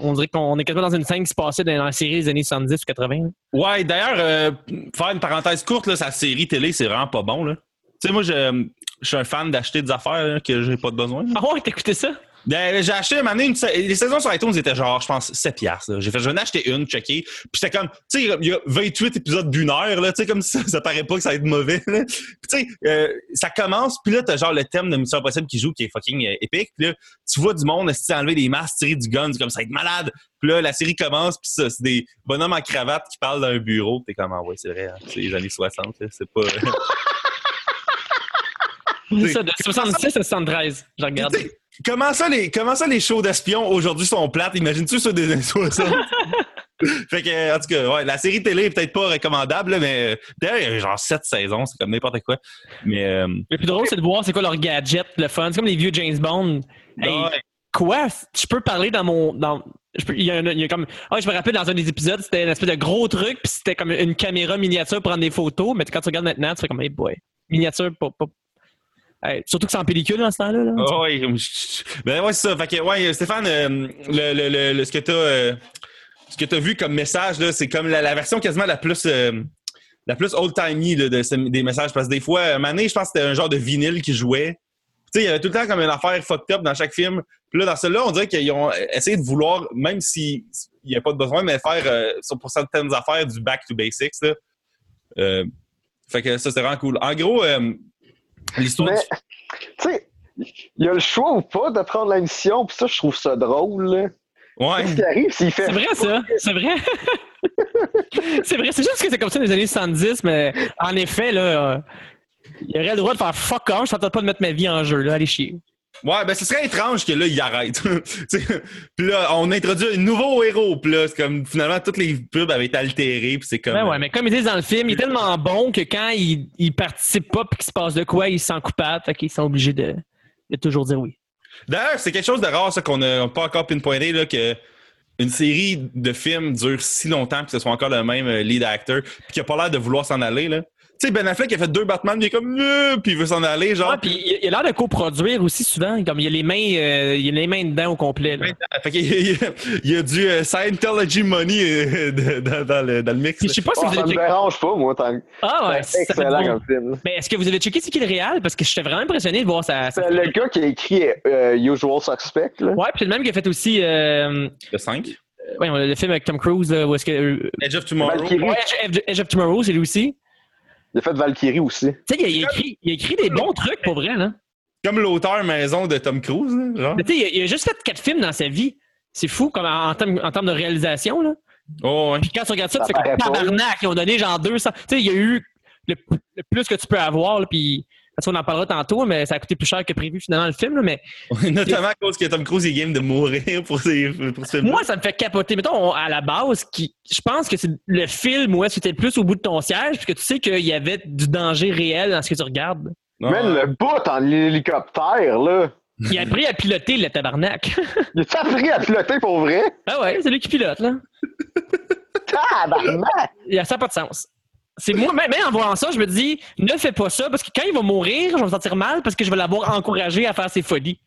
On dirait qu'on est quasiment dans une scène qui se passait dans la série des années 70 ou 80. là. Ouais, d'ailleurs, euh, faire une parenthèse courte, là, sa série télé, c'est vraiment pas bon. Là. Tu sais, moi, je, je suis un fan d'acheter des affaires là, que j'ai pas de besoin. Ah ouais, t'as écouté ça? Ben, j'ai acheté une année, une les saisons sur iTunes étaient genre, je pense, 7 piastres. J'ai fait, je vais en acheter une, checker. Puis c'était comme, tu sais, il y a 28 épisodes d'une heure, là, tu sais, comme ça, ça paraît pas que ça va être mauvais, là. Puis tu sais, euh, ça commence, puis là, t'as genre le thème de Mission Impossible qui joue, qui est fucking euh, épique. Puis là, tu vois du monde, essayer enlever des masques, tirer du gun, comme ça va être malade. Puis là, la série commence, puis ça, c'est des bonhommes en cravate qui parlent d'un bureau. T'es comme, ah ouais, c'est vrai, hein, c'est les années 60, là, c'est pas... C'est ça, de 66 à 73. Je regarde. Comment ça, les, comment ça, les shows d'espions aujourd'hui sont plates? Imagines-tu ceux des années 60? fait que, en tout cas, ouais, la série télé est peut-être pas recommandable, là, mais d'ailleurs, il y a genre sept saisons, c'est comme n'importe quoi. Mais, euh, Le plus drôle, c'est de voir c'est quoi leur gadget, le fun. C'est comme les vieux James Bond. Hey, ouais. quoi? Je peux parler dans mon. Dans, je peux- il, y a un- il y a comme. Ah, je me rappelle dans un des épisodes, c'était une espèce de gros truc, puis c'était comme une caméra miniature pour prendre des photos, mais quand tu regardes maintenant, tu fais comme, hey boy, miniature, pas. pas- Surtout que c'est en pellicule dans ce temps-là. Là. Ah je- ben ouais, c'est ça. Fait que, ouais, Stéphane, euh, le, le, le, ce que euh, ce que t'as vu comme message, c'est comme la, version quasiment la plus euh, la plus old-timey de des messages. Parce que des fois, donné, je pense que c'était un genre de vinyle qui jouait. Tu sais, il y avait tout le temps comme une affaire fucked up dans chaque film. Puis là, dans celui-là, on dirait qu'ils ont essayé de vouloir, même s'il n'y a pas de besoin, mais faire euh, pour certaines affaires du back to basics. Euh, fait que ça, c'était vraiment cool. En gros, euh, l'histoire Mais, du- tu sais, il y a le choix ou pas de prendre la mission, puis ça, je trouve ça drôle. là. Ouais. Qu'est-ce qui arrive s'il fait. C'est vrai, ça. C'est vrai. c'est vrai. C'est juste que c'est comme ça dans les années 70, mais en effet, là, euh, il aurait le droit de faire fuck off. Je t'entends pas de mettre ma vie en jeu, là. Allez chier. Ouais, ben ce serait étrange que là, il arrête. Puis là, on introduit un nouveau héros. Puis là, c'est comme finalement, toutes les pubs avaient été altérées. Puis c'est comme. Ben ouais, mais comme ils disent dans le film, il est tellement bon que quand il, il participe pas puis qu'il se passe de quoi, il se sent coupable. Fait qu'ils sont obligés de, de toujours dire oui. D'ailleurs, c'est quelque chose de rare, ça, qu'on n'a pas encore pinpointé, là, que une série de films dure si longtemps que ce soit encore le même euh, lead actor, puis qu'il a pas l'air de vouloir s'en aller, là. Sais, Ben Affleck a fait deux Batman, il est comme, Euh puis il veut s'en aller, genre. Ouais, puis il il a l'air de coproduire aussi souvent. Comme il a les mains, euh, il a les mains dedans au complet. là. Fait qu'il y a- il y a- il du euh, Scientology money euh, de- dans, dans le, dans le mix. Je sais pas si Oh, vous ça avez me checké. dérange pas, moi. Tant... Ah ouais, c'est ça excellent bon. comme film. Mais est-ce que vous avez checké c'est qui le réel? Parce que j'étais vraiment impressionné de voir ça. C'est le gars qui a écrit euh, Usual Suspect. Là. Ouais, puis c'est le même qui a fait aussi euh, Le 5. ouais, le film avec Tom Cruise, là, où est-ce que. Edge of Tomorrow. Valkyrie. ouais, Edge, Edge of Tomorrow, c'est lui aussi. Il a fait Valkyrie aussi. Tu sais, il, a- il écrit, il a écrit des bons trucs pour vrai, là. Comme l'auteur maison de Tom Cruise, là, genre. Mais tu sais, il, a- il a juste fait quatre films dans sa vie. C'est fou comme en, en termes, en termes de réalisation, là. Oh, ouais. Puis quand tu regardes ça, Ça tu fais comme tabarnak. Ils ont donné genre 200. Tu sais, il y a eu le, le plus que tu peux avoir, là, puis. Parce qu'on en parlera tantôt, mais ça a coûté plus cher que prévu finalement le film. Là, mais Notamment à cause que Tom Cruise est game de mourir pour, ses, pour ce film. moi, ça me fait capoter. Mettons, on- à la base, qui, je pense que c'est le film où est-ce que tu le plus au bout de ton siège, puis que tu sais qu'il y avait du danger réel dans ce que tu regardes. Même le bout en hélicoptère, là. Il a appris à piloter le tabarnak. Il a appris à piloter pour vrai? ah ouais, c'est lui qui pilote, là. Tabarnak! Il a ça n'a pas de sens. C'est moi, même en voyant ça, je me dis, ne fais pas ça, parce que quand il va mourir, je vais me sentir mal parce que je vais l'avoir encouragé à faire ses folies.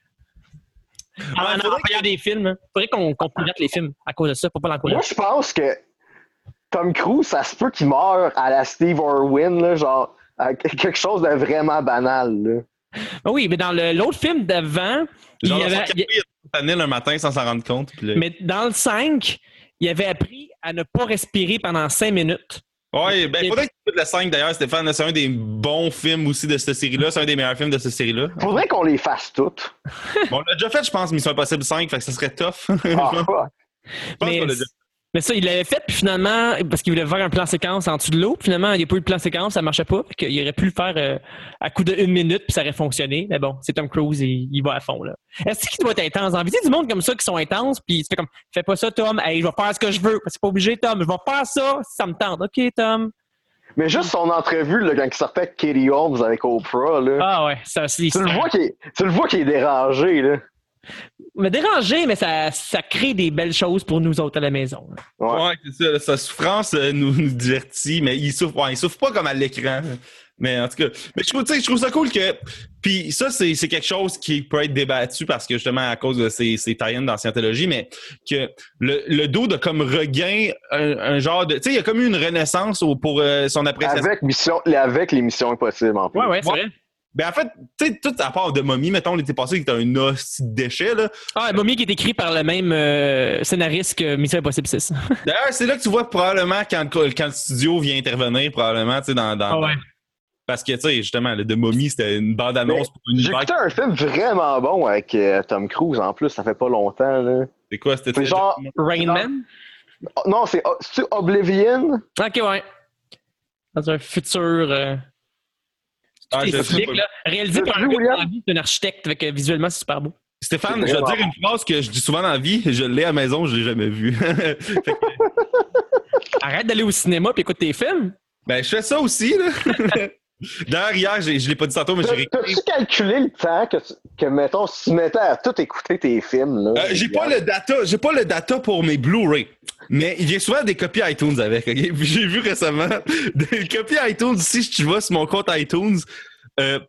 En, en, faudrait voyant des films. Il faudrait qu'on qu'on pilote les films à cause de ça, pour pas Moi, l'encourager. je pense que Tom Cruise, ça se peut qu'il meure à la Steve Irwin, là, genre, à quelque chose de vraiment banal. Là. Ah oui, mais dans le- l'autre film d'avant, il avait, café, il un matin sans s'en rendre compte. puis là- Mais dans le 5, il avait appris à ne pas respirer pendant 5 minutes. Ouais, ben, faudrait que tu écoutes le 5 d'ailleurs, Stéphane. C'est un des bons films aussi de cette série-là. C'est un des meilleurs films de cette série-là. Faudrait qu'on les fasse toutes. Bon, on l'a déjà fait, je pense, Mission Impossible 5, fait que ça serait tough. Ah, je pense Mais, qu'on l'a déjà mais ça, il l'avait fait, puis finalement, parce qu'il voulait faire un plan séquence en dessous de l'eau, puis finalement, il n'y a pas eu de plan séquence, ça marchait pas. Qu'il aurait pu le faire euh, à coup de une minute, puis ça aurait fonctionné. Mais bon, c'est Tom Cruise il va à fond. là. Est-ce qu'il doit être intense? En visite du monde comme ça qui sont intenses, puis tu fais comme, fais pas ça, Tom. Hey, je vais faire ce que je veux. C'est pas obligé, Tom. Je vais faire ça si ça me tente. OK, Tom. Mais juste son entrevue, là, quand il sortait avec Katie Holmes avec Oprah, là, Ah ouais, ça, c'est. tu, le vois qu'il est, tu le vois qu'il est dérangé. Là. Me déranger, mais ça, ça crée des belles choses pour nous autres à la maison. Ouais. Ouais, c'est ça. Sa souffrance euh, nous, nous divertit, mais il souffre, ouais, il souffre pas comme à l'écran. Mais en tout cas, mais je trouve, tu sais, je trouve ça cool que. Puis ça, c'est c'est quelque chose qui peut être débattu parce que justement à cause de ces, ces tie-ins dans Scientologie, mais que le, le dos de comme regain un, un genre de. Tu sais, il y a comme eu une renaissance au- pour euh, son appréciation. Avec, mission, avec les missions impossibles en plus. Ouais, ouais, c'est Ouais. vrai. Ben en fait, tu sais, tout à part de Mommy, mettons, l'été passé, qui était un hostie de déchet, là. Ah, Mommy qui est écrit par le même euh, scénariste que Mission Impossible 6. D'ailleurs, c'est là que tu vois probablement quand, quand le studio vient intervenir, probablement, tu sais, dans, dans, Ah ouais. Parce que, tu sais, justement, le de Mommy, c'était une bande-annonce pour une J'ai écouté un film vraiment bon avec euh, Tom Cruise en plus, ça fait pas longtemps. Là. C'est quoi? C'était C'est genre. Rain Man? Oh, Non, c'est c'est Oblivion? Ok, ouais. Dans un futur. Euh... Ah, je pas. là. Réalisé par un gars vie, c'est un architecte, fait que visuellement, c'est super beau. Stéphane, je vais te dire une phrase que je dis souvent dans la vie, je l'ai à la maison, je l'ai jamais vue. Que, Arrête d'aller au cinéma puis écoute tes films. ben, je fais ça aussi, là. D'ailleurs, hier, je l'ai pas dit tantôt, mais j'ai réécouté. T'as-tu calculé le temps que, que, mettons, si tu mettais à tout écouter tes films? Là, Euh, j'ai pas le data, j'ai pas le data pour mes Blu-ray. Mais il vient souvent des copies iTunes avec. J'ai vu récemment des copies iTunes. Si je vais sur mon compte iTunes, euh,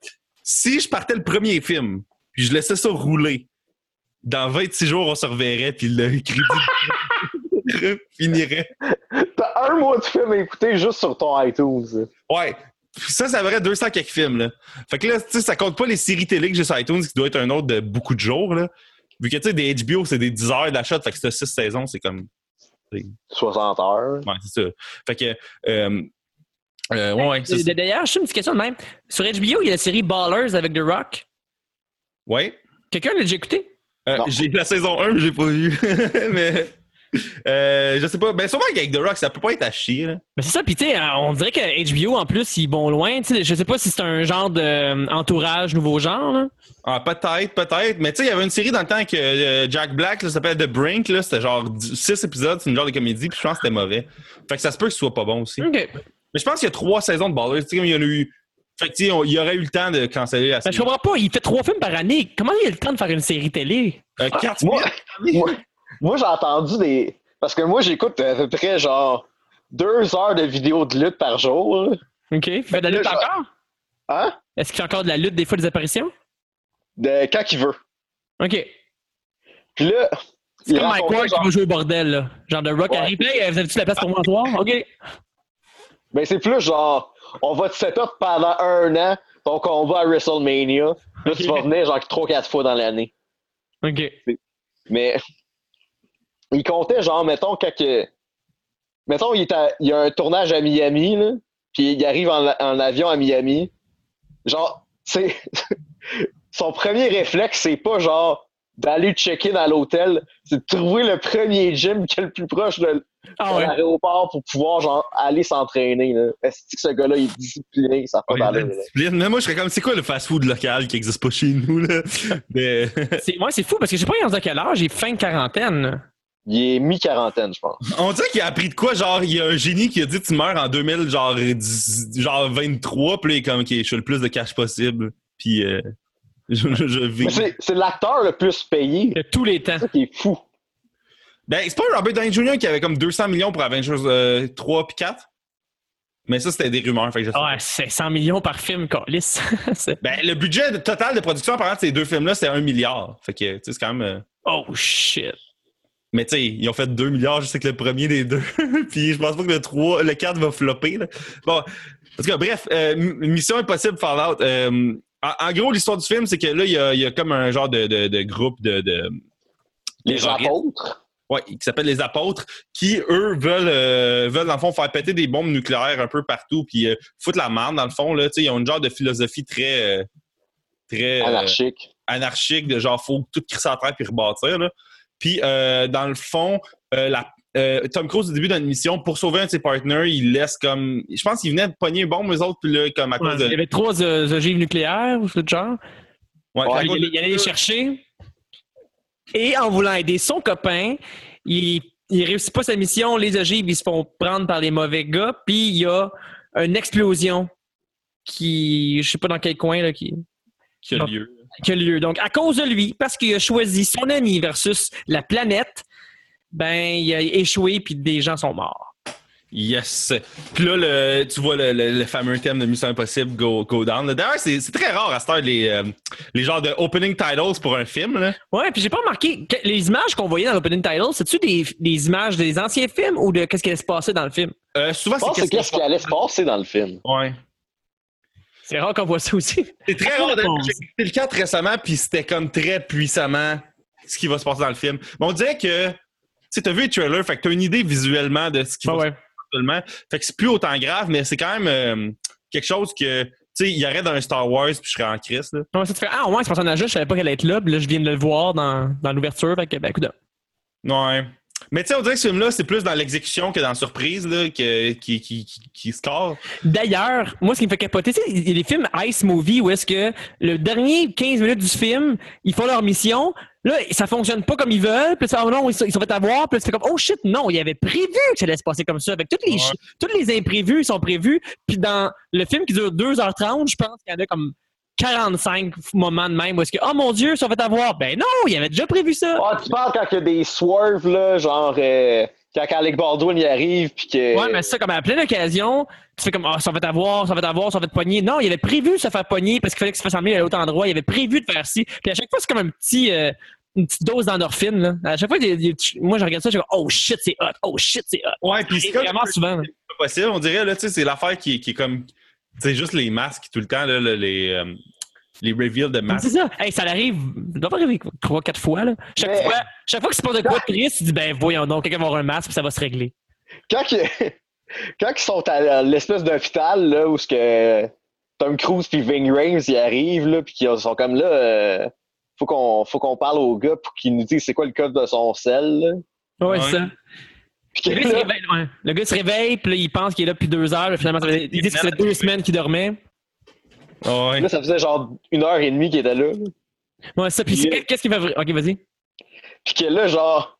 si je partais le premier film, puis je laissais ça rouler, dans 26 jours, on se reverrait, puis le crédit finirait. T'as un mois de film à écouter juste sur ton iTunes. Ouais. Ça, ça vrai 200 quelques films, là. Fait que là, tu sais, ça compte pas les séries télé que j'ai sur iTunes, qui doit être un autre de beaucoup de jours, là. Vu que, tu sais, des HBO, c'est des 10 heures d'achat, fait que c'est 6 saisons, c'est comme... 60 heures. Ouais, c'est ça. Fait que... Euh, euh, ouais, Euh, ça. D'ailleurs, je suis une petite question de même. Sur HBO, il y a la série Ballers avec The Rock. Ouais. Quelqu'un l'a déjà écouté? Euh, j'ai la saison 1, j'ai pas vu. mais... Euh, je sais pas. Ben, sûrement qu'avec The Rock, ça peut pas être à chier, là. Mais c'est ça, puis tu sais, euh, on dirait que HBO, en plus, ils vont loin. Tu sais, je sais pas si c'est un genre d'entourage nouveau genre. Là. Ah, peut-être, peut-être. Mais tu sais, il y avait une série dans le temps que euh, Jack Black, là, ça s'appelle The Brink, là. C'était genre 6 épisodes, c'est une genre de comédie, puis je pense que c'était mauvais. Fait que ça se peut que ce soit pas bon aussi. Mais je pense qu'il y a trois saisons de Ballers. Tu sais, il y en a eu. Fait que, tu sais, on- il y aurait eu le temps de canceller la Ben, je série. comprends pas, il fait trois films par année. Comment il a le temps de faire une série télé? Euh, quatre Moi, minutes. moi, moi, j'ai entendu des. Parce que moi, j'écoute à peu près genre deux heures de vidéos de lutte par jour. OK. Il fait de la lutte encore? Hein? Est-ce qu'il fait encore de la lutte, des fois, des apparitions? De quand il veut. OK. Puis là. C'est comme Mike Ward qui va jouer au bordel, là. Genre de Rock Ouais. arrive. Hey, vous avez-tu la place pour moi soir? OK. Ben, c'est plus genre, on va te set up pendant un an ton combat à WrestleMania. Là, tu vas venir genre 3-4 fois dans l'année. OK. Mais il comptait genre, mettons, quand que. Mettons, il, est à- il y a un tournage à Miami, là, puis il arrive en, en avion à Miami. Genre, c'est. Son premier réflexe, c'est pas genre d'aller check-in à l'hôtel, c'est de trouver le premier gym qui est le plus proche de, Ah de ouais. l'aéroport pour pouvoir genre aller s'entraîner. là. Est-ce que ce gars-là il est discipliné, ça Ouais, fait la là. discipline. Mais moi, je serais comme, c'est quoi le fast-food local qui existe pas chez nous, là? Mais, C'est ouais, c'est fou parce que je sais pas rendu à quel âge, j'ai fin de quarantaine. Il est mi-quarantaine, je pense. on dirait qu'il a appris de quoi? Genre, il y a un génie qui a dit, tu meurs en 2000, genre, 10 genre 23, puis là, il est comme, OK, je fais le plus de cash possible. Puis, euh, je, je, je vis. C'est- l'acteur le plus payé. De tous les temps. C'est ça qui est fou. Ben, c'est pas Robert Downey Jr. qui avait comme 200 millions pour Avengers euh, 3 puis 4? Mais ça, c'était des rumeurs. Fait que. Ouais, c'est 100 millions par film, Carlis. Ben, le budget total de production, par exemple, de ces deux films-là, c'est 1 milliard. Fait que, tu sais, c'est quand même. euh, oh shit. Mais tu sais, ils ont fait 2 milliards, je sais que le premier des deux. puis je pense pas que le 3, le 4 va flopper. Là. Bon, en tout cas, bref, euh, Mission Impossible Fallout. euh, en, en gros, l'histoire du film, c'est que là, il y a, il y a comme un genre de, de, de groupe de. de Les apôtres? Ouais, qui s'appellent les apôtres, qui, eux, veulent, euh, veulent, dans le fond, faire péter des bombes nucléaires un peu partout, puis foutre la merde, dans le fond. Là, Tu sais, ils ont une genre de philosophie très. très Anarchique. anarchique, de genre, faut tout crisser à terre puis rebâtir. Là. Puis, euh, dans le fond, euh, la, euh, Tom Cruise, au début d'une mission, pour sauver un de ses partenaires, il laisse comme. Je pense qu'il venait de pogner une bombe, eux autres, puis là, comme à Ouais, cause de. Il y avait trois ogives nucléaires, ou ce genre. Ouais, Ouais, de- il allait les chercher. Et en voulant aider son copain, il, il réussit pas sa mission. Les ogives, ils se font prendre par les mauvais gars. Puis il y a une explosion qui, je sais pas dans quel coin, là, qui, qui a lieu. qui a lieu. Donc, à cause de lui, parce qu'il a choisi son ami versus la planète, ben, il a échoué puis des gens sont morts. Yes. Puis là, le, tu vois le, le- le fameux thème de Mission Impossible Go, go Down. D'ailleurs, c'est très rare à cette heure, les, euh, les genres de opening titles pour un film. Là. Ouais, puis j'ai pas remarqué que les images qu'on voyait dans l'opening title, c'est-tu des, des images des anciens films ou de qu'est-ce qui allait se passer dans le film? Euh, souvent, Je pense que c'est c'est qu'est-ce qui allait se passer dans le film. Ouais. C'est rare qu'on voit ça aussi. C'est très rare. d'ailleurs. J'ai écouté le 4 récemment, puis c'était comme très puissamment ce qui va se passer dans le film. Mais on dirait que, tu t'as vu les trailers, fait que t'as une idée visuellement de ce qui Ouais, va se passer actuellement. Fait que c'est plus autant grave, mais c'est quand même euh, quelque chose que, tu sais, il y aurait dans un Star Wars, puis je serais en crise, là. Ouais, ça te fait, ah ouais, ce personnage-là, je savais pas qu'elle allait être là, puis là, je viens de le voir dans, dans l'ouverture, fait que, ben, écoute. Ouais. Mais tu sais, on dirait que ce film-là, c'est plus dans l'exécution que dans la surprise, là, que, qui, qui, qui, qui score. D'ailleurs, moi, ce qui me fait capoter, a des films Ice Movie où est-ce que le dernier 15 minutes du film, ils font leur mission, là, ça fonctionne pas comme ils veulent, puis ça, oh non, ils sont, ils sont fait avoir, puis fais comme, oh shit, non, il avait prévu que ça allait se passer comme ça. Avec toutes les, Ouais. tous les imprévus, ils sont prévus, puis dans le film qui dure 2h30, je pense qu'il y en a comme 45 moments de même où est-ce que, oh mon Dieu, ils sont fait avoir. Ben non, il avait déjà prévu ça. Ah, tu parles quand il y a des swerves, là, genre, euh, quand Alec Baldwin y arrive, puis que. Ouais, mais ça, comme à plein d'occasions, tu fais comme, ah, ça va t'avoir, ça va t'avoir, ça va te pogner. Non, il avait prévu se faire pogner parce qu'il fallait que se fasse emmener à l'autre endroit. Il avait prévu de faire ci. Puis à chaque fois, c'est comme un petit, euh, une petite dose d'endorphine, là. À chaque fois, moi, je regarde ça, je dis, oh shit, c'est hot, oh shit, c'est hot. Ouais, puis c'est vraiment souvent. possible. On dirait, là, tu sais, c'est l'affaire qui, qui est comme. C'est juste les masques tout le temps, là, là, les, euh, les reveals de masques. C'est ça. Hey, ça l'arrive, ça doit pas arriver trois, quatre fois, là. Chaque Mais- fois, chaque fois que c'est pas de quoi de triste, tu dis, ben, voyons donc, quelqu'un va avoir un masque, puis ça va se régler. Quand, que- quand ils sont à l'espèce d'hôpital, là, où ce que Tom Cruise puis Ving Rhames y arrivent, là, puis qu'ils sont comme là, euh, faut qu'on faut qu'on parle au gars pour qu'il nous dise c'est quoi le code de son sel, là. Ouais, Ouais. c'est ça. Le gars, là, réveille, ouais. Le gars se réveille, puis là, il pense qu'il est là depuis deux heures, puis finalement, ça fait- il dit que ça fait deux semaines qu'il dormait. Ah ouais. là, ça faisait genre une heure et demie qu'il était là. Ouais, ça. Puis qu'est-ce qu'il va. Ok, vas-y. Puis que là, genre,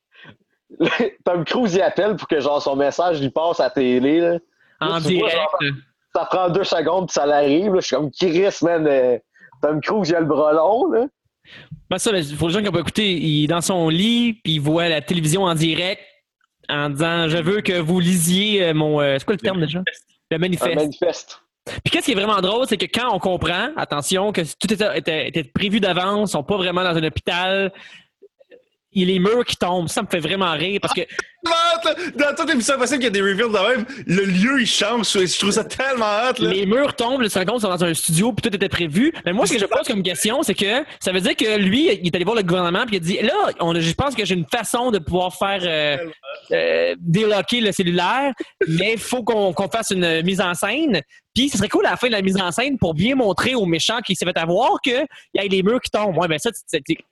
Tom Cruise y appelle pour que genre son message lui passe à la télé. Là. En vois, direct. genre, Ça prend deux secondes puis ça l'arrive. Je suis comme Chris, man. euh, Tom Cruise, il a le bras long. Là. Ben ça, pour les gens qui n'ont pas écouté, il est dans son lit, puis il voit la télévision en direct en disant Je veux que vous lisiez euh, mon. euh, c'est quoi le terme déjà? Le Un manifeste. Puis qu'est-ce qui est vraiment drôle, c'est que quand on comprend, attention, que tout était, était- était prévu d'avance, ils sont pas vraiment dans un hôpital, il y a les murs qui tombent. Ça me fait vraiment rire parce que Dans toute émission possible qu'il y a des reveals de même, le lieu il change. Je trouve ça tellement. Là. les murs tombent, le compte sont dans un studio, puis tout était prévu. Mais moi, ce que je pose comme question, c'est que ça veut dire que lui, il est allé voir le gouvernement, puis il a dit là, on, a- je pense que j'ai une façon de pouvoir faire euh, euh, déloquer le cellulaire, mais il faut qu'on qu'on fasse une mise en scène. Puis, ce serait cool à la fin de la mise en scène pour bien montrer aux méchants qui s'est fait avoir qu'il y a les murs qui tombent. Ouais, ben ça,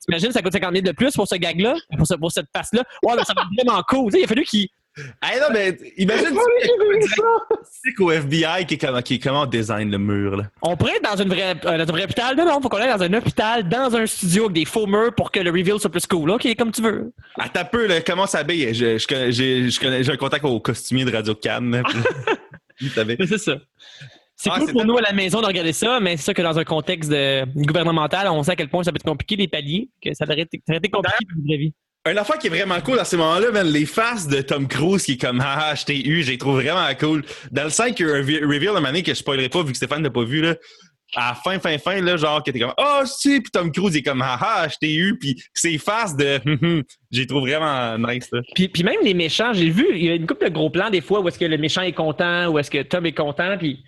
t'imagines, ça coûte 50 000 de plus pour ce gag-là, pour, ce- pour cette face-là. Ouais, ben ça va être vraiment cool. Tu sais, il a fallu qu'il. Hey, non, mais imagine C'est qu'au FBI qui est comment, qui est comment on design le mur. Là? On pourrait être dans, une vraie, euh, dans un vrai hôpital. Non, non, faut qu'on aille dans un hôpital, dans un studio avec des faux murs pour que le reveal soit plus cool. OK, comme tu veux. Attends un peu, là, comment s'habille? Je, je, connais- j'ai, je un contact au costumier de Radio Cannes. C'est ça. C'est Ah, cool pour nous à la maison de regarder ça, mais c'est sûr que dans un contexte de- gouvernemental, on sait à quel point ça peut être compliqué, les paliers, que ça aurait été, compliqué dans la vraie vie. Un affaire qui est vraiment cool dans ces moments-là, man, les faces de Tom Cruise qui est comme ah, je t'ai eu, j'ai trouvé vraiment cool. Dans le 5, il y a un reveal de manière que je spoilerai pas vu que Stéphane n'a pas vu là. À la fin, fin, fin, là, genre, qui était comme Oh, si, puis Tom Cruise il est comme ah, ah, je t'ai eu, puis ses faces de hum, hum, j'ai trouvé vraiment nice là. Puis, puis même les méchants, j'ai vu, il y a une couple de gros plans des fois où est-ce que le méchant est content, où est-ce que Tom est content, puis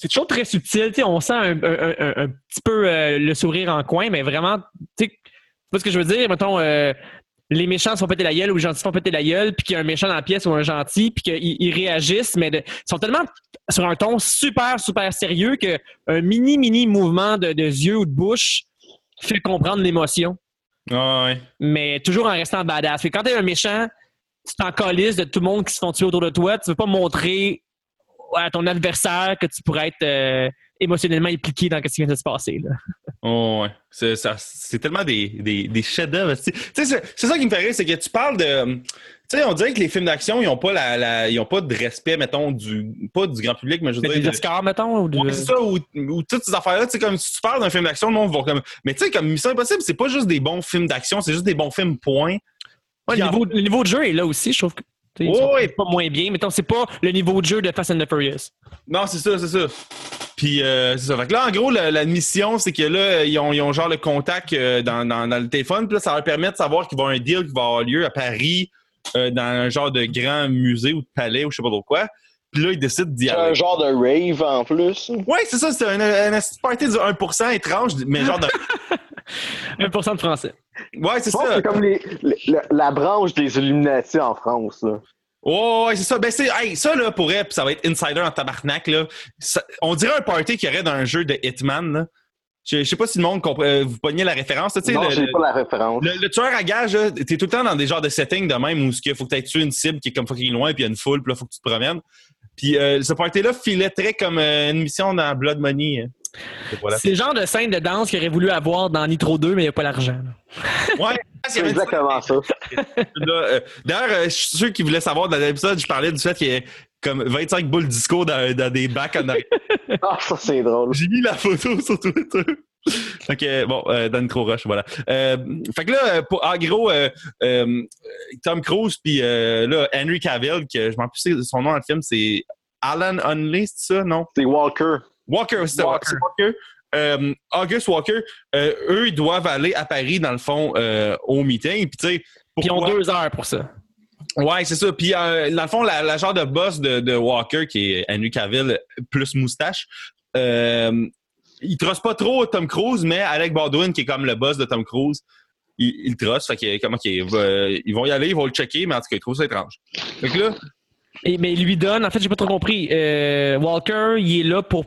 c'est toujours très subtil, on sent un, un- un- un petit peu euh, le sourire en coin, mais vraiment, tu sais, ce que je veux dire, mettons, euh, les méchants se font péter la gueule ou les gentils se font péter la gueule, puis qu'il y a un méchant dans la pièce ou un gentil, puis qu'ils ils réagissent, mais de- ils sont tellement sur un ton super, super sérieux que un mini, mini mouvement de, de yeux ou de bouche fait comprendre l'émotion ouais. mais toujours en restant badass. Puis quand t'es un méchant, tu t'en de tout le monde qui se font tuer autour de toi. Tu veux pas montrer à ton adversaire que tu pourrais être euh, émotionnellement impliqué dans ce qui vient de se passer. Là. Oh, ouais. C'est, ça, c'est tellement des, des, des chefs-d'œuvre. C'est, c'est ça qui me fait rire, c'est que tu parles de. Tu sais, on dirait que les films d'action, ils n'ont pas, la, la- ils ont pas de respect, mettons, du. Pas du grand public, mais je veux Mais dire. des de- mettons? Ou de- Ouais, c'est ça, ou, ou toutes ces affaires-là, tu sais, comme si tu parles d'un film d'action, le monde va comme. Mais tu sais, comme Mission Impossible, c'est pas juste des bons films d'action, c'est juste des bons films, point. Ouais, le, niveau, le niveau de jeu est là aussi, je trouve que. Sont Ouais. pas moins bien. Mettons, c'est pas le niveau de jeu de Fast and the Furious. Non, c'est ça, c'est ça. Puis, euh, c'est ça. Fait que là, en gros, la, la mission, c'est que là, ils ont, ils ont genre le contact euh, dans, dans, dans le téléphone. Puis là, ça leur permet de savoir qu'il va y avoir un deal qui va avoir lieu à Paris, euh, dans un genre de grand musée ou de palais ou je sais pas trop quoi. Puis là, ils décident d'y C'est un aller. genre de rave en plus. Ouais, c'est ça, c'est un, un, un party du 1% étrange, mais genre de. 1% de français. Ouais, c'est ça. c'est comme les, les- la, la branche des Illuminati en France. Là. Ouais, ouais, c'est ça. Ben, c'est, hey, ça, là, pourrait, puis ça va être insider en tabarnak, là. Ça- on dirait un party qu'il y aurait dans un jeu de Hitman, là. Je, je sais pas si le monde comprend, euh, vous pognez la référence, tu sais. Non, le- j'ai le- pas la référence. Le, le tueur à gage, là, t'es tout le temps dans des genres de settings de même où il faut que tu tuer une cible qui est comme fucking loin, puis il y a une foule, puis là, faut que tu te promènes. Puis euh, ce party-là filait très comme euh, une mission dans Blood Money. hein. Voilà. C'est le genre de scène de danse qu'il aurait voulu avoir dans Nitro 2, mais il n'y a pas l'argent. Ouais, C'est exactement ça. Euh, D'ailleurs, je suis sûr qu'ils voulaient savoir dans l'épisode, je parlais du fait qu'il y a comme 25 boules disco dans, dans des bacs en arrière. Ah, ça, c'est drôle. J'ai mis la photo sur Twitter. Fait que, bon, euh, dans Nitro Rush, voilà. Euh, fait que là, euh, pour- en gros, euh, euh, Tom Cruise puis euh, là, Henry Cavill, que je m'en plus son nom dans le film, c'est Alan Hunley, c'est ça, non? C'est Walker. Walker, c'est Walker. c'est Walker. Euh, August Walker, euh, eux, ils doivent aller à Paris, dans le fond, euh, au meeting. Puis, tu sais, Puis ils ont deux heures pour ça. Ouais, c'est ça. Puis, euh, dans le fond, la, la genre de boss de, de Walker, qui est Henry Cavill plus moustache, euh, il trosse pas trop Tom Cruise, mais Alec Baldwin, qui est comme le boss de Tom Cruise, il, il trosse. Fait que, comment ils vont y aller, ils vont le checker, mais en tout cas, il trouve ça étrange. Fait que là, Et, mais il lui donne, en fait, j'ai pas trop compris. euh, Walker, il est là pour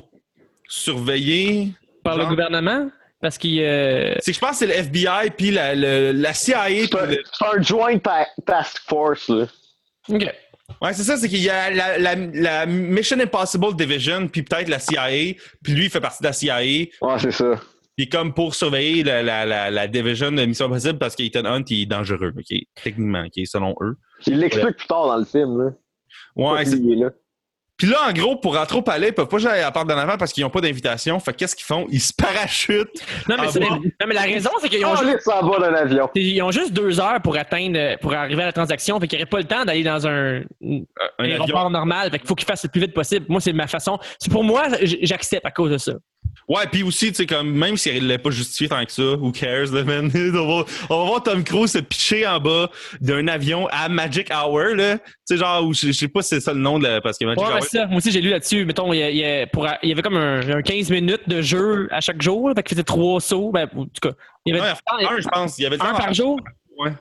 surveiller. par le gouvernement? Parce qu'il. euh, C'est que je pense que c'est le FBI, puis la, le- la CIA. C'est un, le- c'est un joint ta- task force. Là. ok. Ouais, c'est ça, c'est qu'il y a la, la, la Mission Impossible Division, puis peut-être la CIA, puis lui, il fait partie de la CIA. Ouais, c'est ça. Puis comme pour surveiller la, la, la, la division de Mission Impossible parce qu'Ethan Hunt il est dangereux, ok, techniquement, ok, selon eux. Il l'explique plus tard dans le film. Là. Ouais, c'est-. Puis là, en gros, pour rentrer au palais, ils peuvent pas jouer à la porte d'en avant parce qu'ils n'ont pas d'invitation. Fait que qu'est-ce qu'ils font? Ils se parachutent. Non, mais, c'est- bon? non, mais la raison, c'est qu'ils ont, Ah, juste, avion. ils ont juste deux heures pour atteindre, pour arriver à la transaction. Fait qu'ils n'auraient pas le temps d'aller dans un, Un un avion. aéroport normal. Fait qu'il faut qu'ils fassent le plus vite possible. Moi, c'est ma façon. C'est pour moi, j'accepte à cause de ça. Ouais, puis aussi, tu sais, comme, même s'il l'ait pas justifié tant que ça, who cares, là, man? on, va, on va voir Tom Cruise se pitcher en bas d'un avion à Magic Hour, là. Tu sais, genre, où je sais pas si c'est ça le nom de la, parce que Magic Ouais, Hour. ça. Moi aussi, j'ai lu là-dessus. Mettons, il y, a- il y a- pour, il y avait comme un, un 15 minutes de jeu à chaque jour. Fait qu'il faisait trois sauts. Ben, en tout cas, il y Non, avait il y a un, je pense. Il y avait un par jour? Ouais.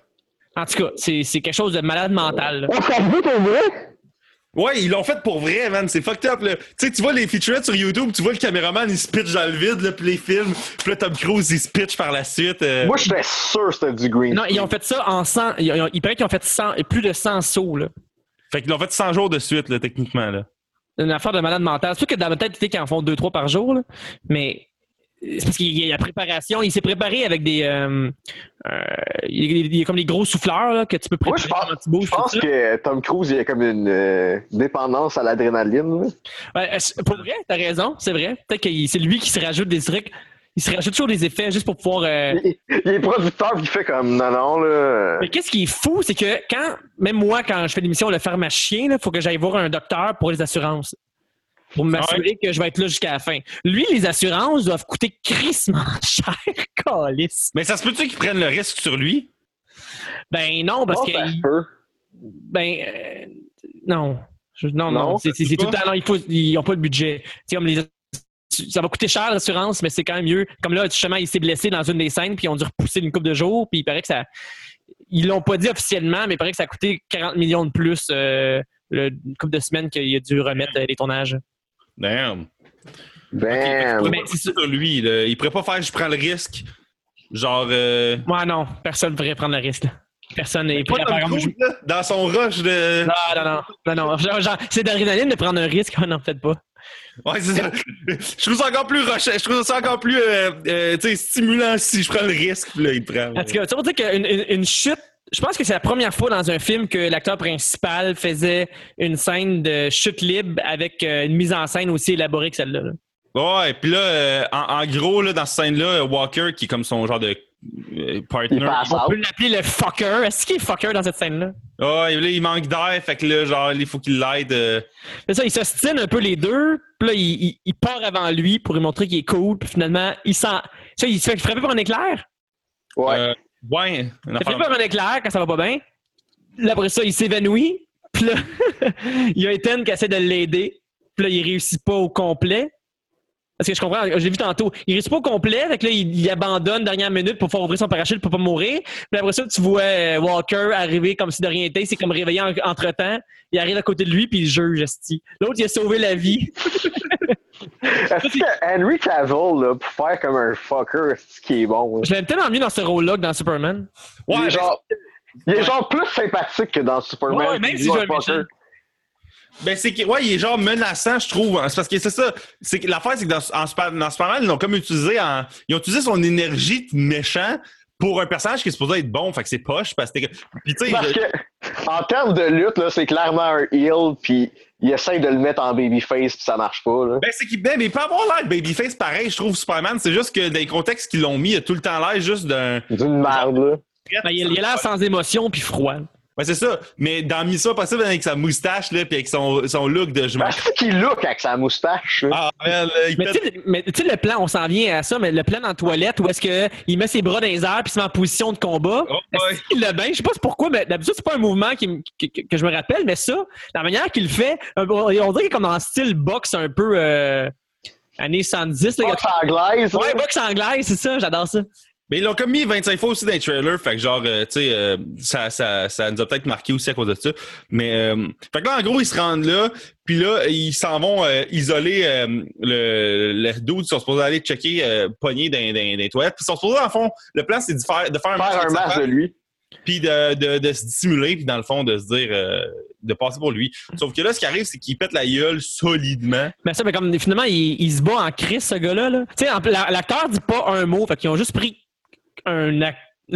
En tout cas, c'est quelque chose de malade mental. là. On s'en fout, pour vrai? Ouais, ils l'ont fait pour vrai, man. C'est fucked up, là. Tu sais, tu vois les featurettes sur YouTube, tu vois le caméraman, il se pitch dans le vide, là, puis les films. Puis là, Tom Cruise, il se pitch par la suite. euh. Moi, j'étais sûr que c'était du green. Non, ils ont fait ça en 100. ils ont- il paraît qu'ils ont fait 100, plus de 100 sauts. Là. Fait qu'ils l'ont fait 100 jours de suite, là, techniquement, là. une affaire de malade mental. C'est sûr que dans ma tête, tu sais qu'ils en font deux, trois par jour, là, mais c'est parce qu'il y a la préparation. Il s'est préparé avec des. euh, euh, il y a- y comme des gros souffleurs là, que tu peux préparer je pense, quand tu bouges. je pense que Tom Cruise, il a comme une euh, dépendance à l'adrénaline. Ouais, est-ce- pour vrai, t'as raison, c'est vrai. Peut-être que c'est lui qui se rajoute des trucs. Il se rajoute toujours des effets juste pour pouvoir. Il, il est producteur, il fait comme non, non, là. Mais qu'est-ce qui est fou, c'est que quand, même moi, quand je fais l'émission Le Pharmacien, il faut que j'aille voir un docteur pour les assurances. Pour m'assurer que je vais être là jusqu'à la fin. Lui, les assurances doivent coûter crissement cher, calice. Mais ça se peut-tu qu'ils prennent le risque sur lui? Ben non, parce Oh, que. Ben. euh, non. Je- non, non. Non, C'est c'est- c'est pas. tout le temps. Non, il faut, ils n'ont pas le budget. Comme les. Ça va coûter cher l'assurance, mais c'est quand même mieux. Comme là, justement, il s'est blessé dans une des scènes, puis ils ont dû repousser une couple de jours, puis il paraît que ça. Ils l'ont pas dit officiellement, mais il paraît que ça a coûté 40 millions de plus euh, le- une couple de semaines qu'il a dû remettre euh, les tournages. Damn. Bam. Mais c'est ça. sur lui, là. Il pourrait pas faire je prends le risque. Genre. Euh... Moi, non. Personne ne pourrait prendre le risque. là. Personne n'est Pas prêt à faire dans son rush de. Non, non, non. non, non. Genre, genre, c'est d'adrénaline de prendre un risque. Ah non, peut-être pas. Ouais, c'est ça. Je trouve ça encore plus rochant. Je trouve ça encore plus euh, euh, tu sais, stimulant si je prends le risque. Là, il prend. En tout cas, tu dire qu'une une, une chute, je pense que c'est la première fois dans un film que l'acteur principal faisait une scène de chute libre avec euh, une mise en scène aussi élaborée que celle-là. là. Ouais, puis là, euh, en, en gros, là, dans cette scène-là, Walker, qui est comme son genre de euh, partner. Il On peut l'appeler le fucker. Est-ce qu'il est fucker dans cette scène-là? Ouais, là, il manque d'air, fait que là, genre, il faut qu'il l'aide. euh. C'est ça, ils s'ostinent un peu les deux. Puis là, il, il- il part avant lui pour lui montrer qu'il est cool. Puis finalement, il sent. Ça, il se fait frapper par un éclair? Ouais. Ouais. Il fait par un éclair quand ça va pas bien? Là, après ça, il s'évanouit. Puis là, il y a Ethan qui essaie de l'aider. Puis là, il réussit pas au complet. Parce que je comprends, je l'ai vu tantôt. Il réussit pas au complet, fait que là, il, il abandonne dernière minute pour faire ouvrir son parachute pour pas mourir. Puis après ça, tu vois euh, Walker arriver comme si de rien n'était. Il s'est comme réveillé en- entre-temps. Il arrive à côté de lui, puis il juge. L'autre, il a sauvé la vie. Est-ce que Henry Cavill, là, pour faire comme un fucker, c'est ce qui est bon. là? Je l'aime tellement mieux dans ce rôle-là que dans Superman. il, Ouais, est genre, il est genre plus sympathique que dans Superman. Ouais, même Il si je le. Ben, c'est que, ouais, il est genre menaçant, je trouve. hein. C'est parce que c'est ça. C'est que l'affaire, c'est que dans, en Super- dans Superman, ils l'ont comme utilisé en, ils ont utilisé son énergie de méchant pour un personnage qui est supposé être bon. Fait que c'est poche, parce que, puis tu sais, Parce je- que, en termes de lutte, là, c'est clairement un heel, puis il essaye de le mettre en babyface, puis ça marche pas. Là. ben, c'est qu'il, ben, mais il peut avoir l'air de babyface pareil, je trouve, Superman. C'est juste que dans les contextes qu'ils l'ont mis, il a tout le temps l'air juste d'un, D'une merde, là. Ben, il il a l'air sans émotion puis froid. Ouais, c'est ça. Mais dans Mission Possible, avec sa moustache, là, puis avec son, son look de je m'en Ben, c'est qu'il look avec sa moustache. Ah, man, là, il Mais tu sais, mais tu sais, le plan, on s'en vient à ça, mais le plan la toilette où est-ce qu'il met ses bras dans les airs puis se met en position de combat. Oh, ouais. Il l'a bien? Je sais pas pourquoi, mais d'habitude, c'est pas un mouvement qui, que, que- que je me rappelle, mais ça, la manière qu'il le fait, on dirait qu'il est comme le style boxe un peu euh, années 110. Là, Boxe anglaise. Ouais, boxe anglaise, c'est ça, j'adore ça. Mais ils l'ont comme mis 25 fois aussi dans les trailers, fait que genre, euh, tu sais, euh, ça, ça, ça nous a peut-être marqué aussi à cause de ça. Mais, euh, fait que là, en gros, ils se rendent là, puis là, ils s'en vont euh, isoler euh, le, le dude, ils sont supposés aller checker, euh, pogner dans, dans, dans les toilettes. Puis ils sont supposés, en fond, le plan, c'est de faire, de faire un Faire un match de lui. puis de, de, de se dissimuler, puis dans le fond, de se dire, euh, de passer pour lui. Sauf que là, ce qui arrive, c'est qu'il pète la gueule solidement. Mais ça, mais comme finalement, il, il se bat en crise, ce gars-là. Là. Tu sais, l'acteur dit pas un mot, fait qu'ils ont juste pris un,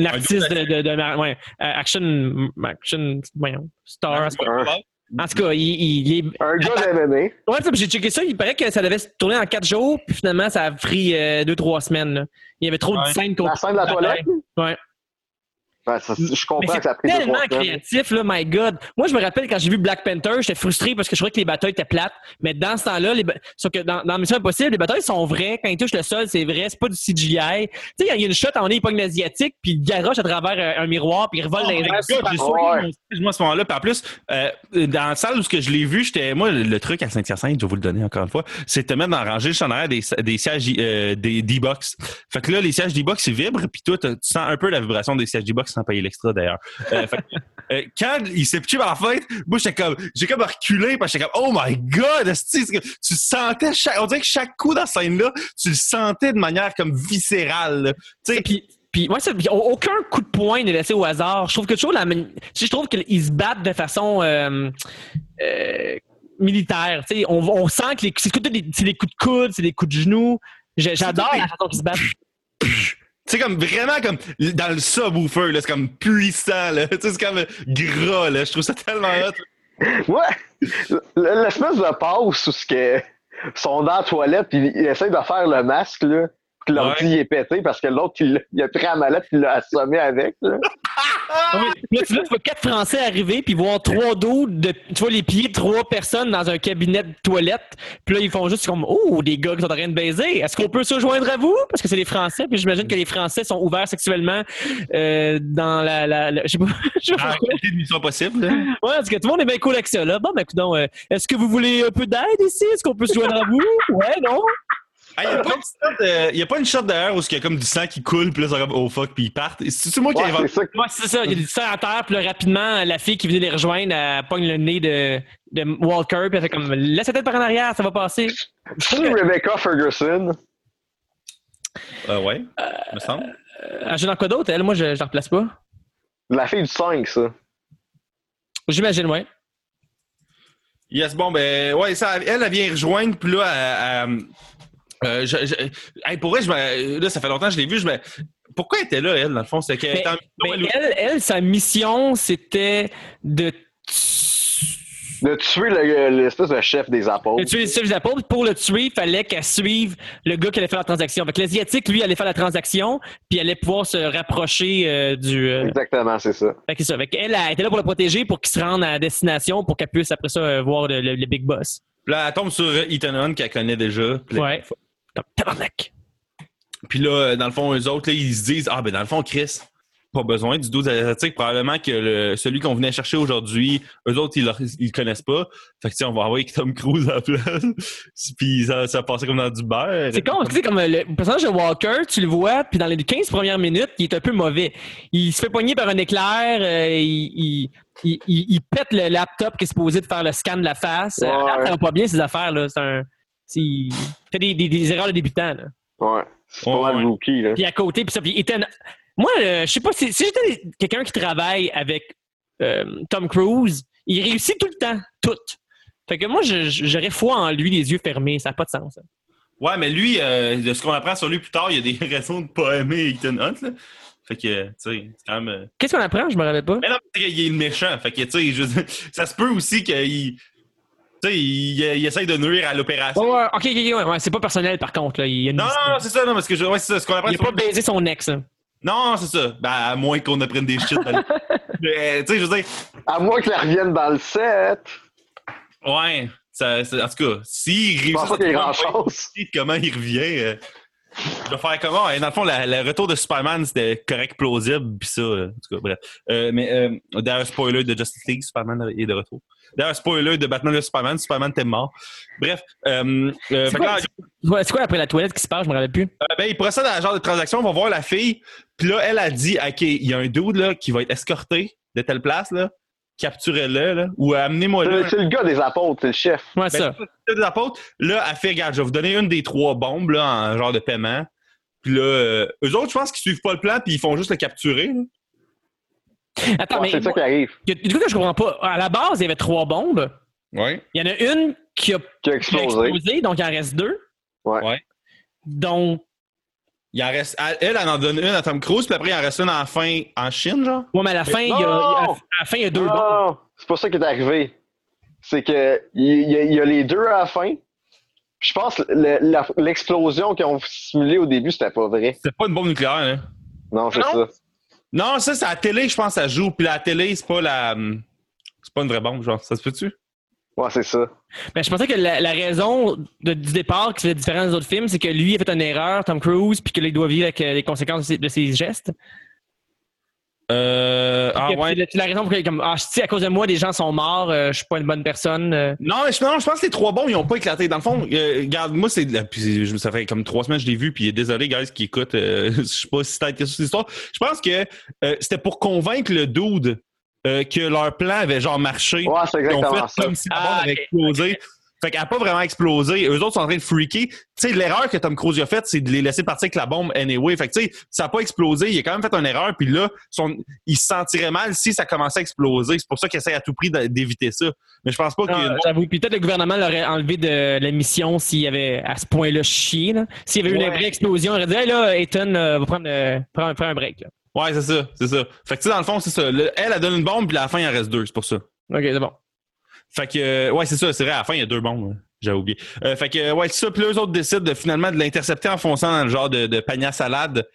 artiste de, de, de- ouais, euh, action, action, voyons, star. En tout cas, En tout cas, il, il- est. Un gars d'MMA. Ouais, ça, j'ai checké ça. Il paraît que ça devait se tourner en quatre jours, puis finalement, ça a pris euh, deux, trois semaines. là. Il y avait trop de scènes La scène de la toilette. Ouais. Ben, ça, je comprends que ça a pris tellement créatif, là, my God. Moi, je me rappelle quand j'ai vu Black Panther, j'étais frustré parce que je trouvais que les batailles étaient plates. Mais dans ce temps-là, les ba- sauf que dans, dans Mission Impossible, les batailles sont vraies. Quand ils touchent le sol, c'est vrai. C'est pas du CGI. Tu sais, il y a une shot, on est pogne l'asiatique, puis il garoche à travers un miroir, puis il revole Oh dans les souri Ouais. moi à ce moment-là. Puis en plus, euh, dans la salle où ce que je l'ai vu, j'étais moi le, le truc à Saint-Hyacinthe, je vais vous le donner encore une fois, c'est de te mettre dans la rangée en arrière des, des sièges euh, des D-box. Fait que là, les sièges D-box ils vibrent, puis toi, tu sens un peu la vibration des sièges D-box sans payer l'extra d'ailleurs. Euh, euh, quand il s'est pitché par la fenêtre, moi j'étais comme j'ai comme reculé parce que j'étais comme oh my god, tu sentais chaque, on dirait que chaque coup dans cette scène là, tu le sentais de manière comme viscérale. Tu sais, Puis, puis, ouais, aucun coup de poing n'est laissé au hasard. Je trouve que toujours la, mani- tu sais, je trouve qu'ils se battent de façon euh, euh, militaire. Tu sais, on, on sent que c'est des, coups de coude, c'est des coups de genoux. J'adore la façon qu'ils se battent. C'est comme vraiment comme dans le subwoofer, là, c'est comme puissant, là. Tu sais, c'est comme gras, là. Je trouve ça tellement hot. Ouais. L'espèce de passe où ce que sont dans la toilette puis ils essayent de faire le masque là. Puis l'ordi Ouais. il est pété parce que l'autre il, a pris la mallette il l'a assommé avec. Là. Oui. Là, tu, là, tu vois quatre Français arriver puis voir trois dos de, tu vois les pieds de trois personnes dans un cabinet de toilette. Puis là, ils font juste comme, oh, des gars qui sont en train de baiser. Est-ce qu'on peut se joindre à vous? Parce que c'est les Français. Puis j'imagine que les Français sont ouverts sexuellement euh, dans la, la, la- je sais pas, je sais pas Mission Possible, là. Ouais, parce que tout le monde est bien cool avec ça, là. Bon, ben, écoute, donc, euh, est-ce que vous voulez un peu d'aide ici? Est-ce qu'on peut se joindre à vous? Ouais, non? Il n'y a, pas une shot, euh, y a pas une shot derrière où il y a comme du sang qui coule, puis là, c'est comme oh fuck, puis ils partent. C'est moi qui ai inventé. c'est ça. Ouais, c'est ça. Il y a du sang à terre, puis là, rapidement, la fille qui venait les rejoindre, elle pogne le nez de, de Walker, puis elle fait comme, laisse la tête par en arrière, ça va passer. Que- Rebecca Ferguson. Euh, ouais, me semble. Elle joue dans quoi d'autre, elle? Moi, je je la replace pas. La fille du 5, ça. J'imagine, ouais. Yes, bon, ben, ouais, ça, elle, elle vient rejoindre, puis là, elle, elle, euh, je, je, hey, pour vrai, je me- là, ça fait longtemps que je l'ai vu. Je me, pourquoi elle était là, elle, dans le fond? C'est qu'elle Mais- était en mission, Mais elle- elle, elle, sa mission, c'était de De tuer le- l'espèce de chef des apôtres. de tuer le chef des apôtres. Pour le tuer, il fallait qu'elle suive le gars qui allait faire la transaction. Avec l'Asiatique, lui, allait faire la transaction, puis elle allait pouvoir se rapprocher euh, du. euh, Exactement, c'est ça. fait que c'est ça. Fait qu'elle, elle était là pour le protéger, pour qu'il se rende à la destination, pour qu'elle puisse après ça euh, voir le, le- le big boss. Là, elle tombe sur Ethan Hunt qu'elle connaît déjà. Ouais. Comme tabarnak. Puis là, euh, dans le fond, eux autres, là, ils se disent Ah, ben dans le fond, Chris, pas besoin du 12 asiatique. Probablement que le- celui qu'on venait chercher aujourd'hui, eux autres, ils le connaissent pas. Fait que, tu sais, on va envoyer Tom Cruise à la place. puis ça, ça passait comme dans du beurre. C'est con, tu sais, comme euh, le personnage de Walker, tu le vois, puis dans les 15 premières minutes, il est un peu mauvais. Il se fait poigner par un éclair, euh, il, il, il, il- il pète le laptop qui est supposé de faire le scan de la face. Euh, Ouais. ça va pas bien, ces affaires-là. C'est un. Il fait des, des, des erreurs de débutant. Là. Ouais. C'est Ouais, pas mal ouais. rookie, là. Puis à côté, puis ça, puis Ethan- Moi, euh, je sais pas, si, si j'étais quelqu'un qui travaille avec euh, Tom Cruise, il réussit tout le temps, tout. Fait que moi, j'aurais foi en lui, les yeux fermés. Ça n'a pas de sens. Ouais, mais lui, euh, de ce qu'on apprend sur lui plus tard, il y a des raisons de pas aimer Ethan Hunt. Là. Fait que, tu sais, c'est quand même. Qu'est-ce qu'on apprend? Je me rappelle pas. Mais non, qu'il est méchant. Fait que, tu sais, je ça se peut aussi qu'il. Tu sais, il, il essaye de nuire à l'opération. Ouais, ouais, ok, ok, ok, ouais, ouais, c'est pas personnel par contre. Là. Il, y a une Non, non, non, c'est ça, non, parce que je, ouais, c'est ça, ce qu'on apprend il a pas baisé son ex. là. Non, c'est ça. Ben, à moins qu'on apprenne des shit. dans le- Mais, tu sais, je veux dire, À moins qu'il revienne dans le set. ouais. Ça, ça- en tout cas, s'il Je réussit pense pas qu'il y ait à grand trouver chose. comment il revient, euh, il va faire comment? Et dans le fond, le retour de Superman, c'était correct, plausible, puis ça, euh, en tout cas, bref. Euh, mais euh, d'ailleurs, spoiler de Justice League, Superman est de retour. D'ailleurs, spoiler de Batman de Superman, Superman était mort. Bref, euh, euh, là, c'est quoi après la toilette qui se passe? Je me rappelle plus. Euh, ben, il procède à un genre de transaction, on va voir la fille. Puis là, elle a dit, OK, il y a un dude là, qui va être escorté de telle place, là. Capturez-le, là. Ou amenez-moi là. C'est c'est le gars des apôtres, c'est le chef. Ouais, Ben, ça. c'est des apôtres. Là, elle fait, regarde, je vais vous donner une des trois bombes, là, en genre de paiement. Puis là, euh, eux autres, je pense qu'ils suivent pas le plan, puis ils font juste le capturer. là. Attends, Ouais, mais c'est ça qui arrive. il y a du coup que je comprends pas. À la base, il y avait trois bombes. Ouais. Il y en a une qui a, Qui a qui a explosé. donc il en reste deux. Ouais. Ouais. Donc, Il en reste, elle, elle en donne une à Tom Cruise, puis après, il en reste une en fin en Chine, genre? ouais, mais à la fin, il y a, à la fin, il y a deux bombes. Non, c'est pas ça qui est arrivé. C'est que il y, a- il y a les deux à la fin. Je pense que le- la- l'explosion qu'ils ont simulée au début, c'était pas vrai. C'est pas une bombe nucléaire, hein? Non, c'est Non? ça. Non, ça, c'est à la télé, je pense, ça joue. Puis la télé, c'est pas la. hum, C'est pas une vraie bombe, genre. Ça se peut-tu? Ouais, c'est ça. Mais je pensais que la, la raison de- du départ qui fait différent des autres films, c'est que lui a fait une erreur, Tom Cruise, puis que là, il doit vivre avec euh, les conséquences de ses, de ses gestes. Euh. Ah ouais. C'est la raison pour laquelle, comme, ah, si à cause de moi, des gens sont morts, euh, je suis pas une bonne personne. euh. Non, mais je, non, je pense que les trois bombes, ils ont pas éclaté. Dans le fond, euh, regarde, moi, c'est. la- puis je- Ça fait comme trois semaines que je l'ai vu, puis désolé, guys, qui écoutent. euh, je sais pas si t'as été sur cette histoire. Je pense que euh, c'était pour convaincre le dude euh, que leur plan avait genre marché. Ouais, c'est Ils ont exactement fait ça. comme si la bombe Ah, avait ok, explosé. Fait qu'elle n'a pas vraiment explosé. Eux autres sont en train de freaker. Tu sais, l'erreur que Tom Cruise a faite, c'est de les laisser partir avec la bombe anyway. Fait que, tu sais, ça n'a pas explosé. Il a quand même fait une erreur. Puis là, son- il se sentirait mal si ça commençait à exploser. C'est pour ça qu'il essaie à tout prix d'éviter ça. Mais je pense pas ait Ah, J'avoue. Puis peut-être le gouvernement l'aurait enlevé de la mission s'il avait à ce point-là chié. S'il y avait eu une vraie explosion, on aurait dit hey, là, Ethan euh, va prendre, euh, prendre, prendre un break. là. Ouais, c'est ça, c'est ça. Fait que, tu sais, dans le fond, c'est ça. Le- elle, elle donne une bombe, puis à la fin, il en reste deux. C'est pour ça. Ok, c'est bon. Fait que, euh, ouais, c'est ça. C'est vrai, à la fin, il y a deux bombes. hein. J'avais oublié. Euh, fait que, euh, ouais, c'est ça. Puis eux autres décident de, finalement de l'intercepter en fonçant dans le genre de, de panier à salade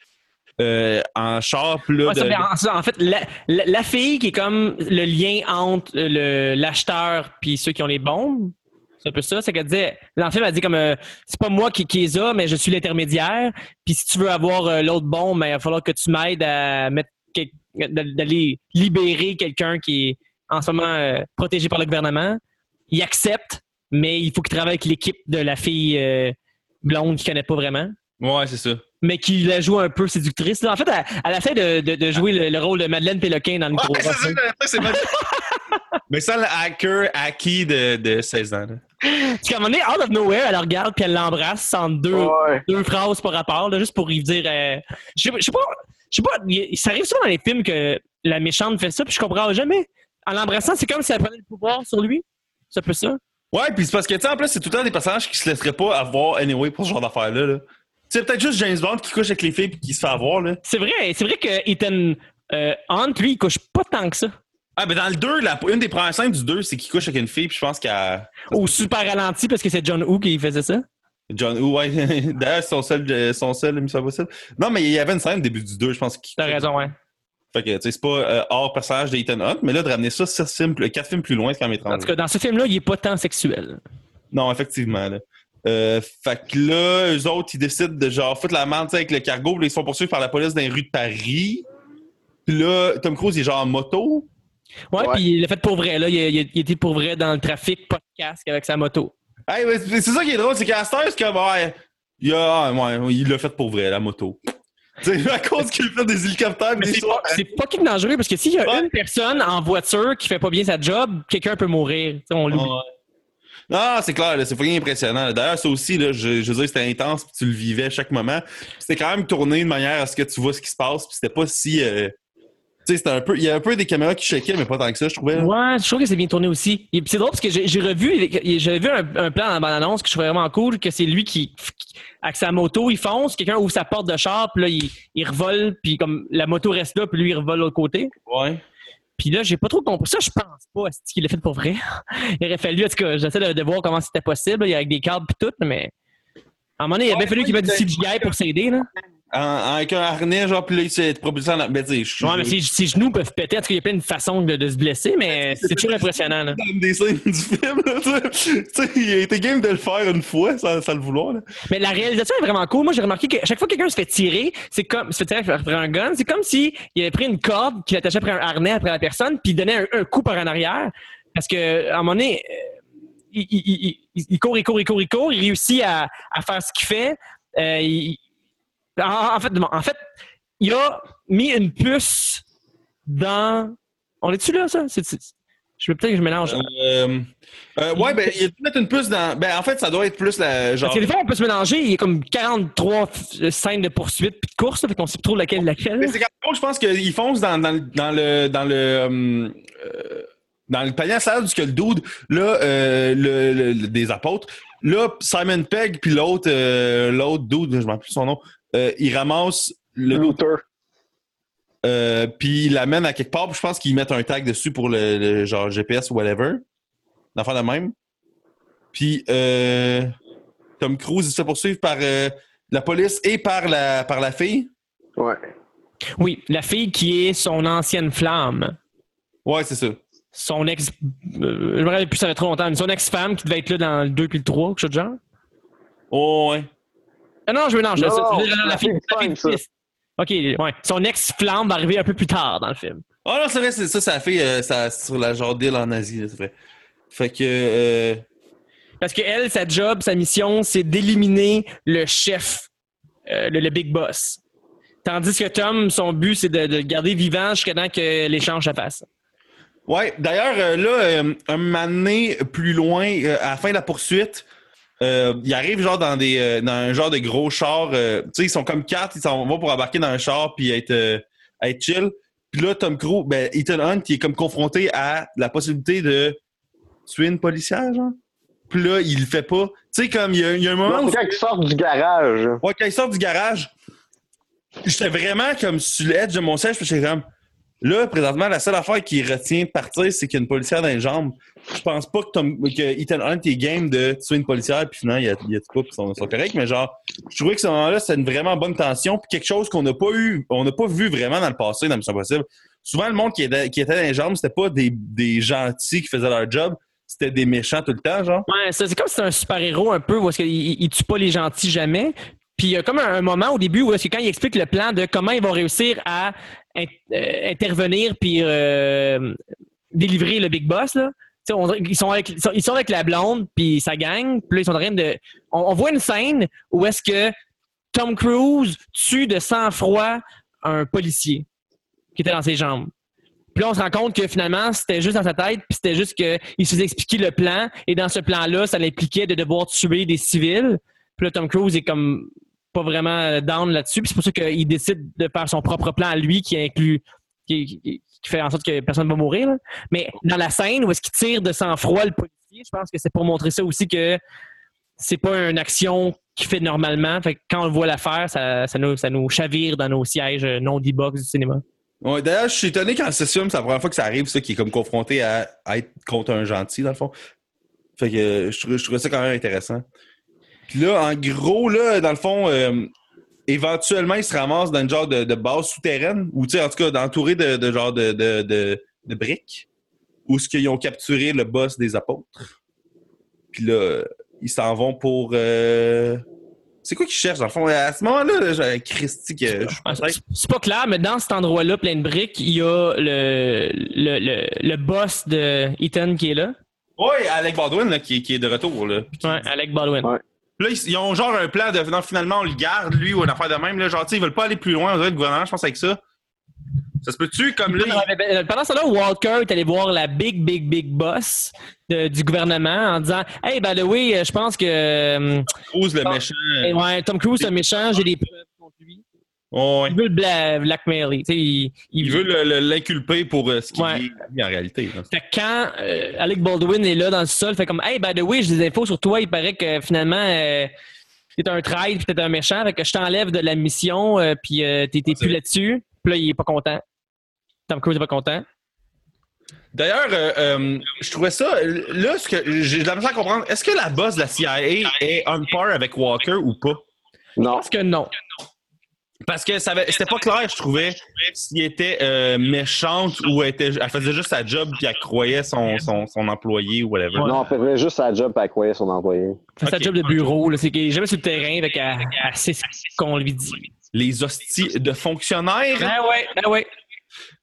euh, en char. Là, Ouais, ça, de- mais en, fait, la, la- la fille qui est comme le lien entre le- l'acheteur puis ceux qui ont les bombes, c'est un peu ça. C'est qu'elle disait, dans le film, elle dit comme, euh, c'est pas moi qui, qui les a, mais je suis l'intermédiaire. Puis si tu veux avoir euh, l'autre bombe, ben, il va falloir que tu m'aides à mettre, d'aller libérer quelqu'un qui est en ce moment euh, protégé par le gouvernement. Il accepte, mais il faut qu'il travaille avec l'équipe de la fille euh, blonde qu'il connaît pas vraiment Ouais, c'est ça. mais qui la joue un peu séductrice. En fait, elle, elle a fait de, de- de jouer le, le rôle de Madeleine Péloquin dans le gros Ouais, c'est ça, rock, c'est Mais ça, le hacker acquis de, de 16 ans. là. Parce qu'à un moment donné, out of nowhere, elle la regarde puis elle l'embrasse en deux, Ouais. deux phrases par rapport, là, juste pour lui dire. euh, je sais pas, je sais pas, je sais pas, il- ça arrive souvent dans les films que la méchante fait ça, puis je comprends jamais. En l'embrassant, c'est comme si elle prenait le pouvoir sur lui. C'est un peu ça. Ouais, puis c'est parce que, tu sais, en plus, c'est tout le temps des personnages qui se laisseraient pas avoir anyway pour ce genre d'affaires-là. Là. Tu sais, peut-être juste James Bond qui couche avec les filles et qui se fait avoir, là. C'est vrai, c'est vrai que Ethan euh, Hunt, lui, il couche pas tant que ça. Ah, ben dans le 2, la, une des premières scènes du 2, c'est qu'il couche avec une fille, puis je pense qu'elle. Au super ralenti parce que c'est John Woo qui faisait ça. John Woo, ouais. D'ailleurs, c'est son seul, euh, son seul émission possible. Non, mais il y avait une scène au début du 2, je pense. T'as raison, ouais. Fait que, tu sais, c'est pas euh, hors personnage d'Ethan Hunt, mais là, de ramener ça 6 films, 4 films plus loin, c'est quand même étrange. En tout cas, dans ce film-là, il est pas tant sexuel. Non, effectivement, là. Euh, fait que là, eux autres, ils décident de genre foutre la merde avec le cargo, puis ils se font poursuivre par la police dans les rues de Paris. Puis là, Tom Cruise, il est genre en moto. Ouais, puis il l'a fait pour vrai, là. Il, il- il était pour vrai dans le trafic, pas de casque avec sa moto. Hey, c'est ça qui est drôle, c'est qu'à cette heure, c'est comme, ouais, il, a, ah, ouais, il l'a fait pour vrai, la moto. Sais, à cause qu'il fait des hélicoptères, c'est soirs. pas, c'est fucking dangereux parce que s'il y a Ouais. une personne en voiture qui fait pas bien sa job, quelqu'un peut mourir. Tu sais, on l'oublie. Ouais. Non, c'est clair, c'est fucking impressionnant. D'ailleurs, ça aussi, là, je, je veux dire, c'était intense, puis tu le vivais à chaque moment. C'était quand même tourné de manière à ce que tu vois ce qui se passe, puis c'était pas si. euh, sais, c'était un peu. Il y a un peu des caméras qui shakeaient, mais pas tant que ça, je trouvais. là. Ouais, je trouve que c'est bien tourné aussi. Et puis c'est drôle parce que j'ai revu, j'avais vu un, un plan dans la bande-annonce que je trouvais vraiment cool, que c'est lui qui, qui- avec sa moto, il fonce, quelqu'un ouvre sa porte de char, puis là, il, il revole, puis comme la moto reste là, puis lui, il revole de l'autre côté. Ouais. Puis là, j'ai pas trop compris. Ça, je pense pas est-ce qu'il l'a fait pour vrai? Il aurait fallu, en tout cas, j'essaie de, de voir comment c'était possible, là, avec des cadres puis tout, mais à un moment donné, il a bien Ouais, fallu qu'il mette du CGI pour s'aider, là. En- avec un harnais, genre, puis là, il s'est propulsé en. Ben, tu sais, je Ouais, mais ses, ses genoux peuvent péter. En tout cas, il y a plein de façons de, de se blesser, mais c'est toujours impressionnant, là. dans des scènes du film, là, tu sais. Tu sais, il a été game de le faire une fois, sans, sans le vouloir, là. Mais la réalisation est vraiment cool. Moi, j'ai remarqué que chaque fois que quelqu'un se fait tirer, c'est comme se fait tirer après un gun, c'est comme si il avait pris une corde qu'il attachait après un harnais après la personne, puis il donnait un, un coup par en arrière. Parce que à un moment donné, il, il- il- il- il court, il court, il court, il court, il réussit à, à faire ce qu'il fait. Euh, en, en fait, bon, en fait, il a mis une puce dans. On est-tu là, ça? Je veux peut-être que je mélange. Euh, euh, ouais, ben, il a dû mettre une puce dans. Ben, en fait, ça doit être plus la. Genre. Parce que des fois, on peut se mélanger. Il y a comme 43 f- scènes de poursuite puis de course, là, fait qu'on sait plus trop laquelle laquelle. Mais c'est quand même je pense qu'il fonce dans, dans, le- dans le. Dans le euh, dans le panier à salade du que le dude, là, euh, le, le- le- des apôtres, là, Simon Pegg, puis l'autre, euh, l'autre dude, je ne me rappelle plus son nom, euh, il ramasse le Looter. Euh, puis il l'amène à quelque part. puis je pense qu'ils mettent un tag dessus pour le, le genre GPS ou whatever. D'enfant de même. Puis euh, Tom Cruise, il se fait poursuivre par euh, la police et par la, par la fille. Ouais. Oui, la fille qui est son ancienne flamme. Ouais, c'est ça. Son ex. euh, je me rappelle plus, ça fait trop longtemps. mais Son ex-femme qui devait être là dans le 2 puis le 3, quelque chose de genre? Oh, ouais. Ah non, je mélange. Non, ça, je veux dire, la la fille, la fille femme. OK, ouais. Son ex-flamme va arriver un peu plus tard dans le film. Oh non, c'est vrai, c'est ça, ça a fait euh, ça, sur la genre d'île en Asie, là, c'est vrai. Fait que. euh, Parce que elle, sa job, sa mission, c'est d'éliminer le chef, euh, le, le big boss. Tandis que Tom, son but, c'est de, de le garder vivant jusqu'à temps que l'échange se fasse. Ouais, d'ailleurs, euh, là, euh, un moment donné, plus loin, euh, à la fin de la poursuite, euh, ils arrivent genre dans des euh, dans un genre de gros char. euh, tu sais, ils sont comme quatre, ils s'en vont pour embarquer dans un char puis être, être chill. Puis là, Tom Cruise, ben, Ethan Hunt, il est comme confronté à la possibilité de tuer une policière, genre. Puis là, il le fait pas. Tu sais, comme il y, a, il y a un moment Non, où. quand ils sortent du garage. Ouais, quand il sort du garage, j'étais vraiment comme sur l'edge de mon siège, puis j'étais comme. Là, présentement, la seule affaire qui retient de partir, c'est qu'il y a une policière dans les jambes. Je pense pas que, Tom, que Ethan Hunt est game de tuer une policière, puis finalement, il y a, il y pas, puis sont, sont corrects, mais genre, je trouvais que ce moment-là, c'était une vraiment bonne tension, puis quelque chose qu'on n'a pas eu, on n'a pas vu vraiment dans le passé dans Mission Possible. Souvent, le monde qui était, dans les jambes, c'était pas des, gentils qui faisaient leur job, c'était des méchants tout le temps, genre. Ouais, c'est comme si c'était un super-héros un peu, où est-ce qu'il il, il tue pas les gentils jamais. Puis il y a comme un, un moment au début où est-ce que quand il explique le plan de comment ils vont réussir à euh, intervenir puis euh, délivrer le big boss, là. Qu'ils sont avec, ils sont- ils avec la blonde, puis ça gagne. Puis ils sont en train de. On, on voit une scène où est-ce que Tom Cruise tue de sang-froid un policier qui était dans ses jambes. Puis là, on se rend compte que finalement, c'était juste dans sa tête, puis c'était juste qu'il se faisait expliquer le plan, et dans ce plan-là, ça l'impliquait de devoir tuer des civils. Puis là, Tom Cruise est comme pas vraiment down là-dessus, c'est pour ça qu'il décide de faire son propre plan à lui, qui inclut, qui, fait en sorte que personne ne va mourir. Mais dans la scène où est-ce qu'il tire de sang-froid le policier, Je pense que c'est pour montrer ça aussi que c'est pas une action qu'il fait normalement. Fait que quand on le voit la faire, ça, nous, ça nous chavire dans nos sièges euh, non D-box du cinéma. Ouais, D'ailleurs, je suis étonné c'est film, c'est la première fois que ça arrive, ça, qui est comme confronté à, être contre un gentil, dans le fond. Fait que euh, je, je trouvais ça quand même intéressant. Puis là, en gros, là, dans le fond, euh, éventuellement, il se ramasse dans une genre de, de base souterraine, ou tu sais, en tout cas, entouré de, de genre de, de, de, de briques, où ce qu'ils ont capturé le boss des apôtres. Puis là, ils s'en vont pour. euh, C'est quoi qu'ils cherchent, dans le fond? À ce moment-là, j'ai Christy que. je C'est pas clair, mais dans cet endroit-là, plein de briques, il y a le, le, le, le boss de Ethan qui est là. Ouais, Alec Baldwin, là, qui, qui est de retour, là. Ouais, Alec Baldwin. Ouais. Là, ils, ont genre un plan de non, finalement on le garde, lui, ou une affaire de même. Là, genre, tu sais, ils veulent pas aller plus loin, on dirait le gouvernement, je pense, avec ça. Ça se peut-tu, comme là, il- Euh, Pendant ce temps-là, Walker est allé voir la big, big, big boss de- du gouvernement en disant Hey, the way, euh, je pense que euh, Cruise, le méchant. ouais, Tom Cruise un méchant, j'ai des preuves contre lui. Ouais. Il veut le bla- blackmailer. tu sais, Il, il- Il veut l'inculper pour euh, ce qu'il Ouais. est en réalité. là. Fait que quand euh, Alec Baldwin est là dans le sol, fait comme Hey, by the way, j'ai des infos sur toi, il paraît que finalement euh, t'es un traître puis t'es un méchant, fait que je t'enlève de la mission euh, puis euh, t'es plus là-dessus. Puis là, il est pas content. Tom Cruise est pas content. D'ailleurs, euh, euh, je trouvais ça. Là, ce que j'ai de la misère à comprendre, est-ce que la boss de la CIA est on par avec Walker ou pas? Je Non. pense que non. Parce que ça avait- c'était pas clair, je trouvais, s'il était euh, méchante ou elle, était, elle faisait juste sa job puis elle croyait son, son, son employé ou whatever. Non, elle faisait juste sa job et elle croyait son employé. C'est sa Ok. job de bureau. là. C'est qu'il est jamais sur le terrain, qu'elle elle sait ce qu'on lui dit. Les hosties de fonctionnaires? Ben ouais, ben ouais.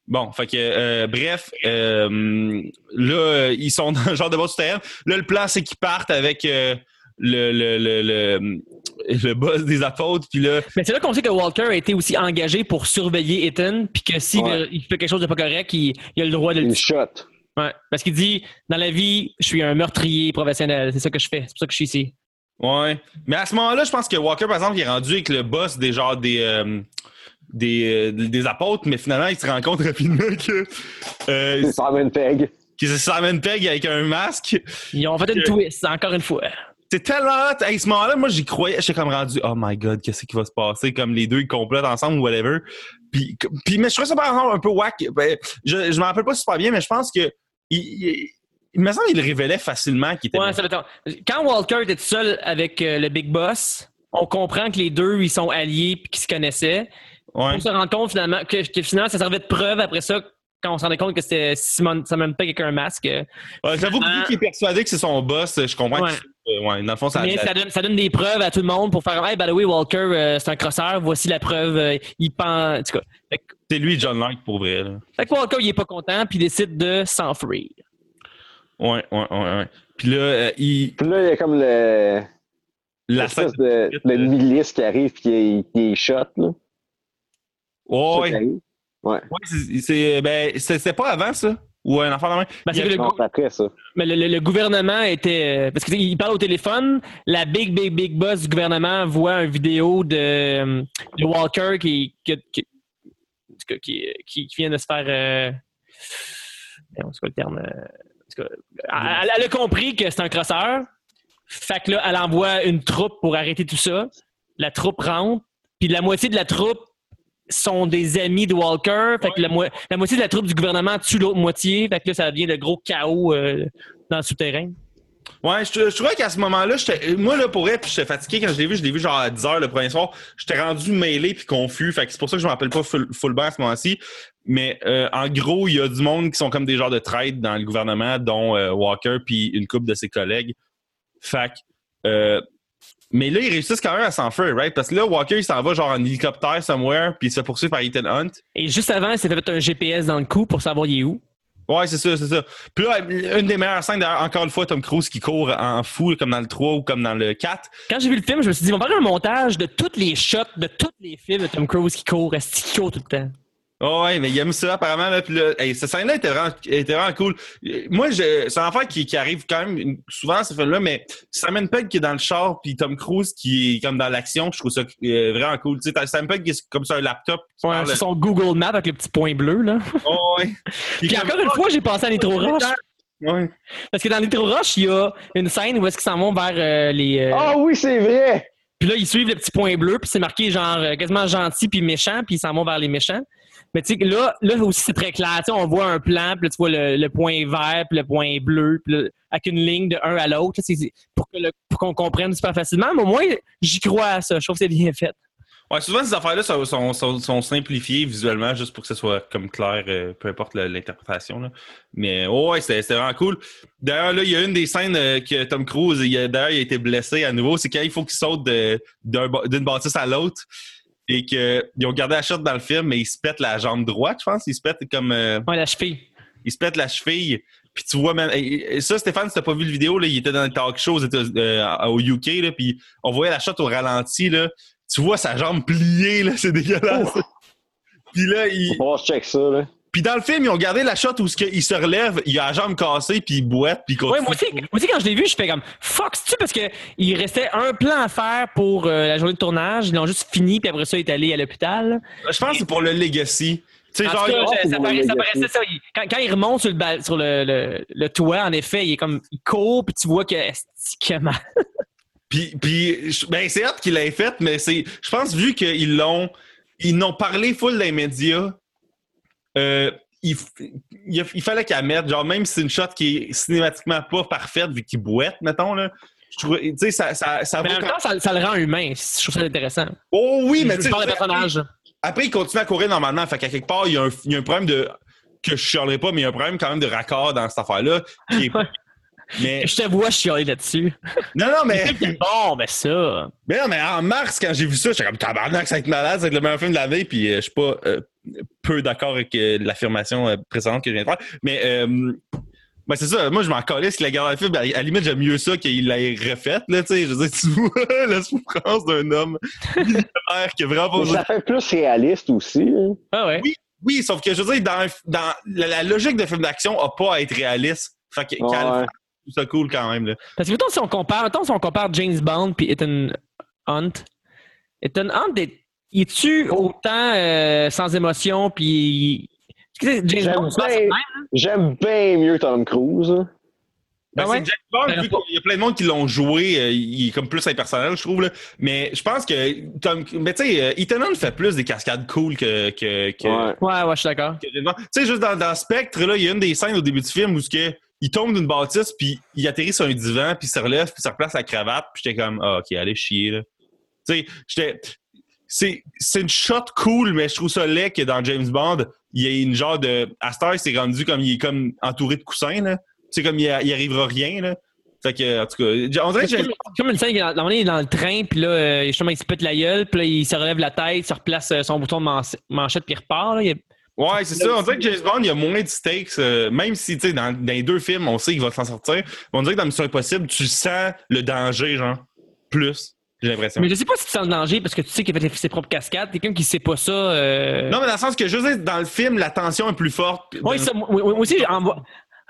Bon, fait que, euh, bref, euh, là, ils sont dans le genre de boss souterraine. Là, le plan, c'est qu'ils partent avec euh, le, le, le, le, le boss des apôtres, puis là, Mais c'est là qu'on sait que Walker a été aussi engagé pour surveiller Ethan, puis que s'il Ouais. il fait quelque chose de pas correct, il, il a le droit de le shot. Ouais. Parce qu'il dit, dans la vie, je suis un meurtrier professionnel. C'est ça que je fais. C'est pour ça que je suis ici. Ouais. Mais à ce moment-là, je pense que Walker, par exemple, il est rendu avec le boss des genres des, euh, des, euh, des apôtres, mais finalement, il se rend compte rapidement que, euh, C'est Simon Pegg. que c'est Simon Pegg avec un masque. Ils ont fait une Que- twist, encore une fois. C'est tellement hot. À ce moment-là, moi, j'y croyais. J'étais comme rendu, oh my god, qu'est-ce qui va se passer? Comme les deux, ils complotent ensemble ou whatever. Puis, puis mais je trouvais ça, par exemple, un peu whack. Ben, je je m'en rappelle pas super bien, mais je pense que, il, il, il me semble qu'il révélait facilement qu'il était. Ouais, ça. Quand Walker était tout seul avec euh, le Big Boss, on comprend que les deux, ils sont alliés puis qu'ils se connaissaient. Ouais. On se rend compte finalement que, que finalement, ça servait de preuve après ça quand on se rendait compte que c'était Simon, Simon Pegg avec un masque. Ouais, J'avoue que lui qui est persuadé que c'est son boss, je comprends Ouais. Ouais, dans le fond, ça Mais ça donne, ça donne des preuves à tout le monde pour faire Hey, by the way, Walker, euh, c'est un crosseur, voici la preuve. euh, il pense. En tout cas. Fait, que- c'est lui, John Locke, pour vrai. Là. fait que Walker, il est pas content puis il décide de s'enfuir. Ouais, ouais, ouais, ouais. Puis là, euh, il, Puis là, il y a comme le. la de, euh, le milice qui arrive et qui, est- shot. Là. Ouais, ouais. c'est- ben, pas avant ça. Ou un enfant de. Ben, c'est Il y que le, Non, c'est après ça. mais le, le- le gouvernement était. euh, Parce qu'il parle au téléphone, la big, big, big boss du gouvernement voit une vidéo de, euh, de Walker qui, qui, qui, qui, vient de se faire. Euh, c'est quoi le terme? euh, cas, elle, elle a compris que c'est un crosseur. Fait que là, elle envoie une troupe pour arrêter tout ça. La troupe rentre. Puis la moitié de la troupe sont des amis de Walker. Fait que la, mo- la moitié de la troupe du gouvernement tue l'autre moitié. Fait que là, ça devient le gros chaos euh, dans le souterrain. Ouais, je, je trouvais qu'à ce moment-là, moi, là, pour puis j'étais fatigué quand je l'ai vu. Je l'ai vu genre à 10 h le premier soir. J'étais rendu mêlé puis confus. Fait que c'est pour ça que je me rappelle pas full, bien à ce moment-ci. Mais euh, en gros, il y a du monde qui sont comme des genres de traîtres dans le gouvernement, dont euh, Walker puis une couple de ses collègues. Fait que, mais là, ils réussissent quand même à s'enfuir, right? Parce que là, Walker, il s'en va genre en hélicoptère somewhere, puis il se fait poursuivre par Ethan Hunt. Et juste avant, il s'est fait un GPS dans le cou pour savoir il est où. Ouais, c'est ça, c'est ça. Puis là, une des meilleures scènes, d'ailleurs, encore une fois, Tom Cruise qui court en fou, comme dans le 3 ou comme dans le 4. Quand j'ai vu le film, je me suis dit, on va faire un montage de tous les shots, de tous les films de Tom Cruise qui court, est qui court tout le temps? Oh ouais, mais il aime ça apparemment. Là, puis là, hey, cette scène-là était vraiment, était vraiment cool. Moi, je, c'est un affaire qui, qui arrive quand même souvent, ce film-là, mais Simon Pegg qui est dans le char, puis Tom Cruise qui est comme dans l'action, je trouve ça euh, vraiment cool. Tu sais, Simon Pegg qui est comme sur un laptop. Ouais, parle- sur son Google Map avec le petit point bleu, là. Oh, ouais. Puis encore une fois, j'ai pensé à Nitro Rush. Ouais. Parce que dans Little Rush, il y a une scène où est-ce qu'ils s'en vont vers euh, les. euh, Ah oui, c'est vrai! Puis là, ils suivent le petit point bleu, puis c'est marqué genre quasiment gentil puis méchant, puis ils s'en vont vers les méchants. Tu sais, là, là aussi, c'est très clair. On voit un plan, puis tu vois le, le point vert, puis le point bleu, avec une ligne de un à l'autre. Pour qu'on comprenne super facilement. Mais au moins, j'y crois à ça. Je trouve que c'est bien fait. Ouais, souvent, ces affaires-là sont, sont, sont- simplifiées visuellement juste pour que ce soit comme clair, euh, peu importe l'interprétation. Mais oh, ouais, c'était vraiment cool. D'ailleurs, là, il y a une des scènes euh, que Tom Cruise, d'ailleurs, il a été blessé à nouveau. C'est quand il faut qu'il saute d'une bâtisse à l'autre. Et qu'ils ont gardé la shot dans le film, mais il se pète la jambe droite, je pense. Il se pète comme. euh, Ouais, la cheville. il se pète la cheville. Puis tu vois, et- et ça, Stéphane, si t'as pas vu le vidéo, là, il était dans le talk show euh, au UK, là, puis on voyait la shot au ralenti, là. Tu vois sa jambe pliée, là, c'est dégueulasse. puis là, il... On check ça, là. Puis dans le film, ils ont gardé la shot où il se relève, il a la jambe cassée, puis il boite, puis il continue. Ouais, moi aussi, moi aussi, quand je l'ai vu, je fais comme fuck, c'est-tu parce que il restait un plan à faire pour euh, la journée de tournage. Ils l'ont juste fini, puis après ça, il est allé à l'hôpital? Je pense que c'est pour le legacy. Tu sais, genre, cas, oh, ça, c'est ça mon paraît- ça legacy. paraissait ça. Il- quand, quand il remonte sur le, bal- sur le, le, le toit, en effet, il est comme il court, puis tu vois que qu'il a mal. Puis, puis ben, c'est hâte qu'il l'ait fait, mais c'est, je pense, vu qu'ils l'ont, ils n'ont parlé full des médias, euh, il, f- il, il fallait qu'elle mette, genre, même si c'est une shot qui est cinématiquement pas parfaite, vu qu'il boite, mettons, là, je trouve, tu sais, ça, ça, ça Mais en même quand- temps, ça, ça le rend humain. Je trouve ça intéressant. Oh oui, mais tu sais, après- personnages. Après, il continue à courir normalement, fait qu'à quelque part, il y a un, il y a un problème de, que je chialerai pas, mais il y a un problème quand même de raccord dans cette affaire-là, est, mais, Je te vois chialer là-dessus. non, non, mais, Bon, ben ça. Mais non, mais en mars, quand j'ai vu ça, j'étais comme tabarnak, ça va être malade, ça va être le meilleur film de l'année, puis euh, je suis pas euh, peu d'accord avec euh, l'affirmation euh, précédente que je viens de faire. Mais euh, ben, c'est ça, moi je m'en collais qu'il a gardé le film. À la limite, j'aime mieux ça qu'il l'ait refait, là, tu sais. Je veux dire, tu vois la souffrance d'un homme qui a vraiment Mais ça fait plus réaliste aussi. hein. Ah ouais. Oui. Oui, sauf que je veux dire, dans, dans la, la logique de film d'action a pas à être réaliste. Fait que Ouais. ça cool quand même. Là. Parce que mettons, si on compare, mettons, si on compare James Bond puis Ethan Hunt, Ethan Hunt, est- es-tu autant euh, sans émotion puis. James J'aime bien- mieux Tom Cruise. hein. Ben, Ah ouais? c'est James Bond, Ben, vu qu'il y a plein de monde qui l'ont joué, euh, il est comme plus impersonnel, je trouve. Là. Mais je pense que Tom, mais tu sais, euh, Ethan Hunt fait plus des cascades cool que, que, que, Ouais. Ouais, ouais, je suis d'accord. Tu sais, juste dans, dans Spectre, là, il y a une des scènes au début du film où ce que, il tombe d'une bâtisse, puis il atterrit sur un divan, puis il se relève, puis il se replace la cravate, puis j'étais comme, ah, ok, allez chier, là. Tu sais, j'étais. C'est, une shot cool, mais je trouve ça laid que dans James Bond, il y a une genre de. À Star, c'est rendu comme il est comme entouré de coussins, là. Tu sais, comme il, il arrivera rien, là. Fait que, en tout cas, on dirait que comme, comme une scène, il est dans le train, puis là, euh, justement, il se pète la gueule, puis là, il se relève la tête, il se replace euh, son bouton de man- manchette, puis il repart. Là. Il est- Ouais, c'est ça. On dirait que James Bond, il y a moins de stakes. euh, même si, tu sais, dans, dans les deux films, on sait qu'il va s'en sortir. Mais on dirait que dans Mission Impossible, tu sens le danger, genre, plus. J'ai l'impression. Mais je sais pas si tu sens le danger parce que tu sais qu'il a fait ses propres cascades. Quelqu'un qui sait pas ça. euh, Non, mais dans le sens que, je veux dire, dans le film, la tension est plus forte. Oui, ça, moi, moi- moi aussi, en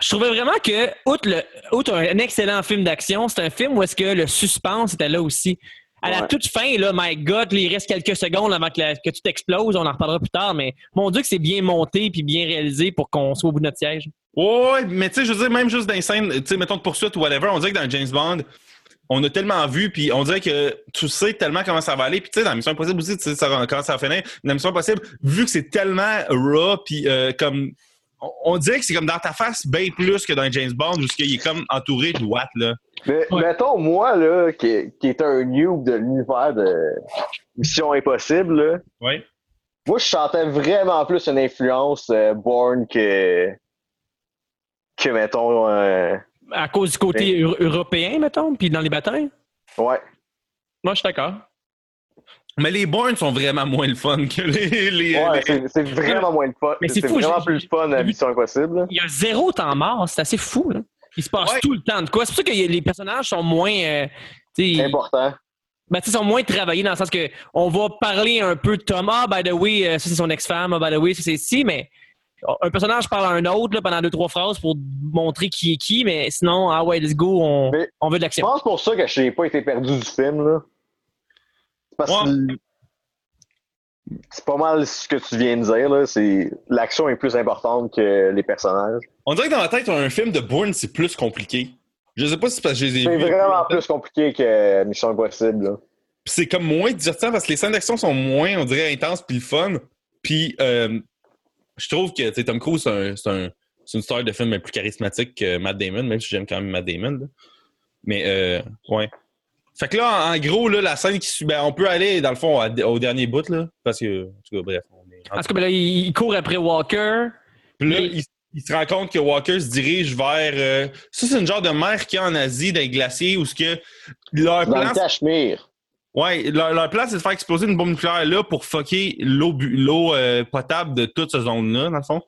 je trouvais vraiment que, outre, le, outre un excellent film d'action, c'est un film où est-ce que le suspense était là aussi. À la Ouais. toute fin, là, my God, là, il reste quelques secondes avant que, la- que tu t'exploses. On en reparlera plus tard, mais mon Dieu, que c'est bien monté puis bien réalisé pour qu'on soit au bout de notre siège. Ouais, mais tu sais, je veux dire, même juste dans les scènes, tu sais, mettons de poursuite ou whatever, on dirait que dans James Bond, on a tellement vu, puis on dirait que tu sais tellement comment ça va aller. Puis tu sais, dans Mission Impossible aussi, tu sais ça, comment ça va finir. Dans Mission Impossible, vu que c'est tellement raw, puis euh, comme... On, on dirait que c'est comme dans ta face bien plus que dans James Bond, où il est comme entouré de watts, là. Mais Ouais. mettons, moi, là, qui, qui est un noob de l'univers de Mission Impossible, là, Ouais. moi, je sentais vraiment plus une influence euh, Bourne que, que mettons, euh, À cause du côté euro- européen, mettons, puis dans les batailles? ouais. Moi, je suis d'accord. Mais les Bournes sont vraiment moins le fun que les... les, Ouais, les- c'est vraiment moins de fun. Mais c'est vraiment plus fun à Mission Impossible. Il y a zéro temps mort. C'est assez fou. Là. Il se passe Ouais. tout le temps de quoi. C'est pour ça que les personnages sont moins. euh, tu sais, C'est important. Ben, tu sais, sont moins travaillés dans le sens que on va parler un peu de Thomas, by the way, euh, ça c'est son ex-femme, by the way, ça c'est si, mais un personnage parle à un autre là, pendant deux, trois phrases pour montrer qui est qui, mais sinon, ah ouais, let's go, on, Mais- on veut de Je l'action. pense pour ça que je n'ai pas été perdu du film. là. C'est Parce Ouais. que C'est pas mal ce que tu viens de dire. Là. C'est... L'action est plus importante que les personnages. On dirait que dans ma tête, un film de Bourne, c'est plus compliqué. Je sais pas si c'est parce que je les ai C'est vraiment plus compliqué que Mission Impossible. Là. Puis c'est comme moins divertissant parce que les scènes d'action sont moins, on dirait, intenses puis le fun. Puis euh, je trouve que Tom Cruise, c'est, un, c'est, un- c'est une star de film plus charismatique que Matt Damon, même si j'aime quand même Matt Damon. là. Mais euh, ouais. Fait que là, en, gros, là, la scène qui suit, ben, on peut aller dans le fond à- au dernier bout, là. Parce que, en tout cas, bref. On est, En tout cas, ben là, il il court après Walker. Puis là, Mais- il, il se rend compte que Walker se dirige vers. euh, ça, c'est une genre de mer qu'il y a en Asie, dans les glaciers, où ce que leur Dans plan, le Cachemire. Ouais, leur, leur plan, c'est de faire exploser une bombe nucléaire là pour fucker l'eau bu- l'eau euh, potable de toute cette zone-là, dans le fond.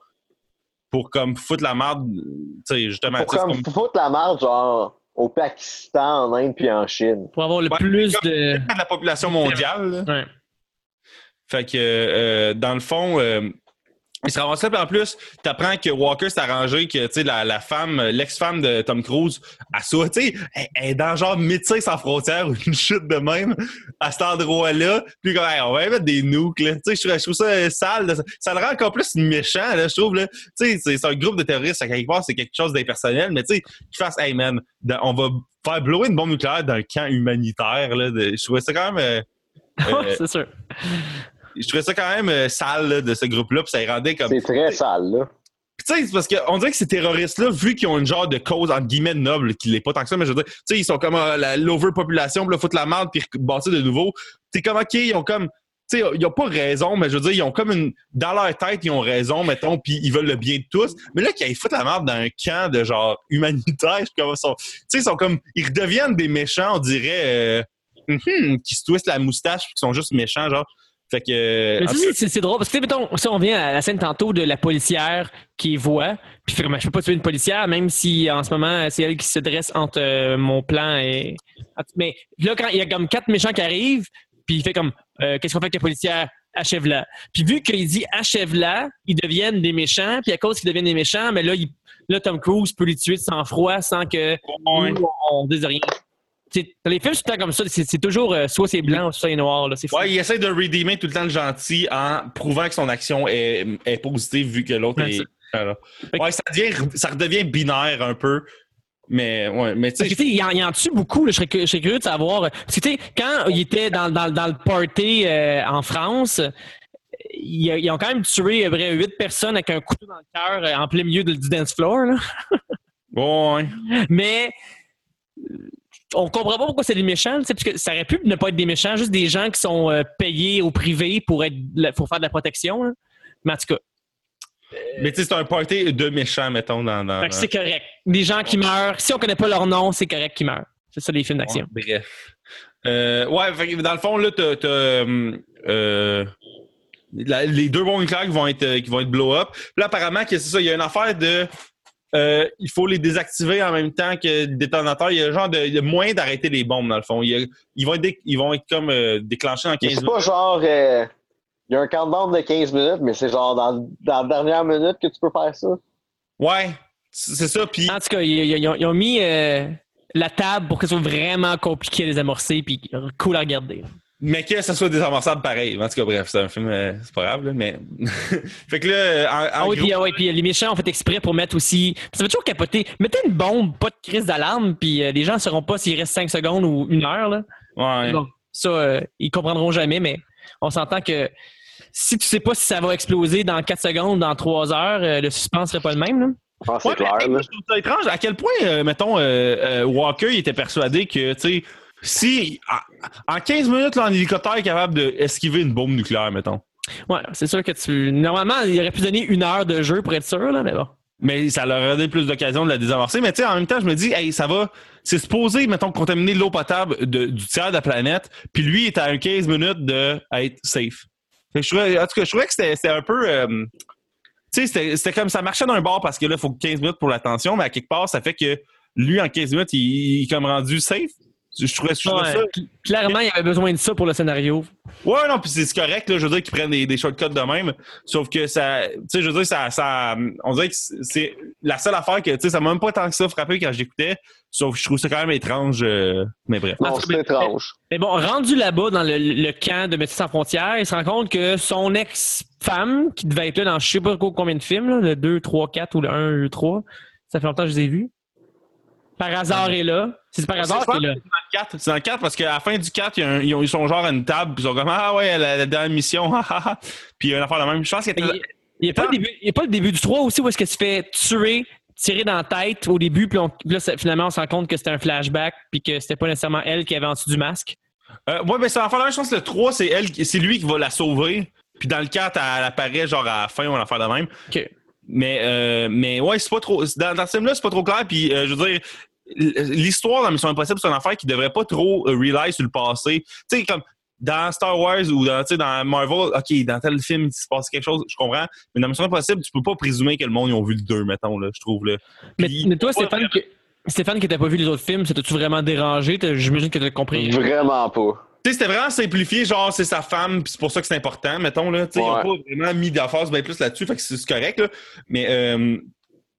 Pour comme foutre la merde, tu sais, justement. Pour comme comme- foutre la marde, genre, au Pakistan, en Inde puis en Chine. Pour avoir le Ouais, plus de. de la population mondiale. là. Ouais. Fait que, euh, dans le fond, euh, il se ramasse en plus, t'apprends que Walker s'est arrangé que, tu sais, la, la femme, l'ex-femme de Tom Cruise, elle soit, tu sais, elle, elle est dans genre médecin sans frontières ou une chute de même à cet endroit-là. Puis comme, Hey, on va y mettre des nukes, là. Tu sais, je trouve- ça sale. Ça, ça le rend encore plus méchant, là, je trouve, là. Tu sais, c'est- un groupe de terroristes. À quelque part, c'est quelque chose d'impersonnel. Mais tu sais, qu'ils fassent, hey man, on va faire blower une bombe nucléaire d'un camp humanitaire, là. de- je trouvais ça quand même... euh, euh, c'est sûr. Je trouvais ça quand même euh, sale là, de ce groupe-là, puis ça les rendait comme. C'est très sale, là. Tu sais, parce qu'on dirait que ces terroristes-là, vu qu'ils ont une genre de cause, entre guillemets, noble, qui l'est pas tant que ça, mais je veux dire, tu sais, ils sont comme euh, la- l'overpopulation, puis là, foutre la merde, puis bâtir de nouveau. C'est comme, OK, ils ont comme. Tu sais, ils ont pas raison, mais je veux dire, ils ont comme une. Dans leur tête, ils ont raison, mettons, puis ils veulent le bien de tous. Mais là, qu'ils foutent la merde dans un camp de genre humanitaire, comme. Tu sais, ils sont comme. Ils redeviennent des méchants, on dirait. euh, hum, qui se twistent la moustache, puis qui sont juste méchants, genre. Fait que. C'est- drôle parce que, mettons, si on vient à la scène tantôt de la policière qui voit, puis comme, je peux pas tuer une policière, même si en ce moment, c'est elle qui se dresse entre euh, mon plan et. Mais là, quand il y a comme quatre méchants qui arrivent, puis il fait comme, euh, qu'est-ce qu'on fait avec la policière? Achève-la. Puis vu qu'il dit achève-la, ils deviennent des méchants, puis à cause qu'ils deviennent des méchants, mais là, il- là, Tom Cruise peut les tuer de sang-froid sans que ouais. nous, on dise rien. Les films, c'est tout le temps comme ça. C'est toujours euh, soit c'est blanc, soit c'est noir. là. Ouais, il essaie de redeemer tout le temps le gentil en prouvant que son action est, est positive vu que l'autre est. Ouais, ça, devient, ça redevient binaire un peu. Mais ouais, mais tu sais, il en, il en tue beaucoup. là. Je, serais, cu- je serais curieux de savoir. euh, tu sais, quand il était dans, dans, dans le party euh, en France, ils, ils ont quand même tué près huit personnes avec un couteau dans le cœur en plein milieu du dance floor. là. ouais. Mais on comprend pas pourquoi c'est des méchants. Parce que ça aurait pu ne pas être des méchants, juste des gens qui sont euh, payés au privé pour, être, pour faire de la protection. là. Mais en tout cas, Mais tu sais, c'est un party de méchants, mettons, dans. dans c'est correct. Des gens qui meurent, si on connaît pas leur nom, c'est correct qu'ils meurent. C'est ça les films d'action. Ouais, bref. Euh, ouais, dans le fond, là, t'as. euh, euh, la- les deux bombes nucléaires qui vont être, euh, qui vont être blow up. Puis là, apparemment, que c'est ça, il y a une affaire de. Euh, il faut les désactiver en même temps que le détonateur. Il y a genre de, il y a moyen d'arrêter les bombes, dans le fond. Il y a- ils, vont être dé- ils vont être comme euh, déclenchés en Mais 15 C'est minutes. pas genre. euh, Il y a un countdown de 15 minutes, mais c'est genre dans, dans la dernière minute que tu peux faire ça. Ouais, c'est ça. Puis En tout cas, ils, ils- ils ont, ils ont mis euh, la table pour que ce soit vraiment compliqué à les amorcer puis cool à regarder. Mais que ça soit désamorçable pareil. En tout cas, bref, c'est un film, euh, c'est pas grave, là, mais. fait que là, en, en Ah oui, gros- puis, ah oui, puis les méchants ont fait exprès pour mettre aussi. Ça fait toujours capoter. Mettez une bombe, pas de crise d'alarme, puis euh, les gens ne sauront pas s'il reste 5 secondes ou une heure. Là. ouais. Bon, ça, euh, ils comprendront jamais, mais on s'entend que si tu sais pas si ça va exploser dans 4 secondes, dans 3 heures, euh, le suspense serait pas le même. Là. Ah, c'est Ouais, clair, là. je trouve ça étrange. À quel point, euh, mettons, euh, euh, Walker il était persuadé que, tu sais, si en, en 15 minutes, là, en hélicoptère est capable d'esquiver une bombe nucléaire, mettons. Ouais, c'est sûr que tu. Normalement, il aurait pu donner une heure de jeu pour être sûr, là, mais bon. Mais ça leur aurait donné plus d'occasion de la désamorcer. Mais tu sais, en même temps, je me dis, hey, ça va. C'est supposé, mettons, contaminer l'eau potable de- du tiers de la planète. Puis lui est à un 15 minutes de être safe. Fait que je trouvais, en tout cas, je trouvais que c'était c'était un peu. euh, tu sais, c'était- c'était comme ça marchait d'un bord parce que là, il faut 15 minutes pour l'attention, mais à quelque part, ça fait que lui, en 15 minutes, il, il est comme rendu safe. Je trouvais, je trouvais Ouais, ça. cl- Clairement, il y avait besoin de ça pour le scénario. Ouais, non, puis c'est correct, là, je veux dire qu'ils prennent des, des shortcuts de même. Sauf que ça, tu sais, je veux dire, ça, ça, on dirait que c'est la seule affaire que, tu sais, ça m'a même pas tant que ça frappé quand j'écoutais. Sauf que je trouve ça quand même étrange, euh, mais bref. Non, c'est étrange. Mais bon, rendu là-bas, dans le, le camp de Médecins sans frontières, il se rend compte que son ex-femme, qui devait être là dans je sais pas combien de films, là, le 2, 3, 4 ou le 1, le 3, ça fait longtemps que je les ai vus. Par hasard est là. C'est par hasard C'est qu'il est là. dans le 4. C'est dans le 4 parce qu'à la fin du 4, il y a un- ils, ont, ils sont genre à une table, puis ils sont comme Ah ouais, la, la dernière mission, ah, ah, ah. Puis il y a une affaire de même. Je pense qu'il Mais n'y a, pas le début- il y a pas le début du 3 aussi où est-ce qu'il se fait tuer, tirer dans la tête au début, puis, on- puis là, finalement, on se rend compte que c'était un flashback, puis que c'était pas nécessairement elle qui avait en dessous du masque. Euh, ouais, ben c'est l'affaire de même. Je pense que le 3, c'est elle, c'est lui qui va la sauver. Puis dans le 4, elle, apparaît genre à la fin ou une affaire de même. OK. Mais, euh, mais ouais, c'est pas trop. Dans, dans ce film-là, c'est pas trop clair. Puis euh, je veux dire, l'histoire dans Mission Impossible, c'est une affaire qui devrait pas trop euh, rely sur le passé. Tu sais, comme dans Star Wars ou dans, tu sais, dans Marvel, OK, dans tel film, il se passe quelque chose, je comprends. Mais dans Mission Impossible, tu peux pas présumer que le monde, ils ont vu le 2, mettons, là, je trouve. Là. Mais, Puis- mais toi, Stéphane, que, Stéphane, qui n'était pas vu les autres films, ça t'a-tu vraiment dérangé? T'as- J'imagine que tu as compris. Vraiment pas. Tu sais, c'était vraiment simplifié, genre c'est sa femme, puis c'est pour ça que c'est important, mettons là. Tu sais, ils ont pas vraiment mis d'emphase bien plus là-dessus, fait que c'est c'est correct là. Mais euh,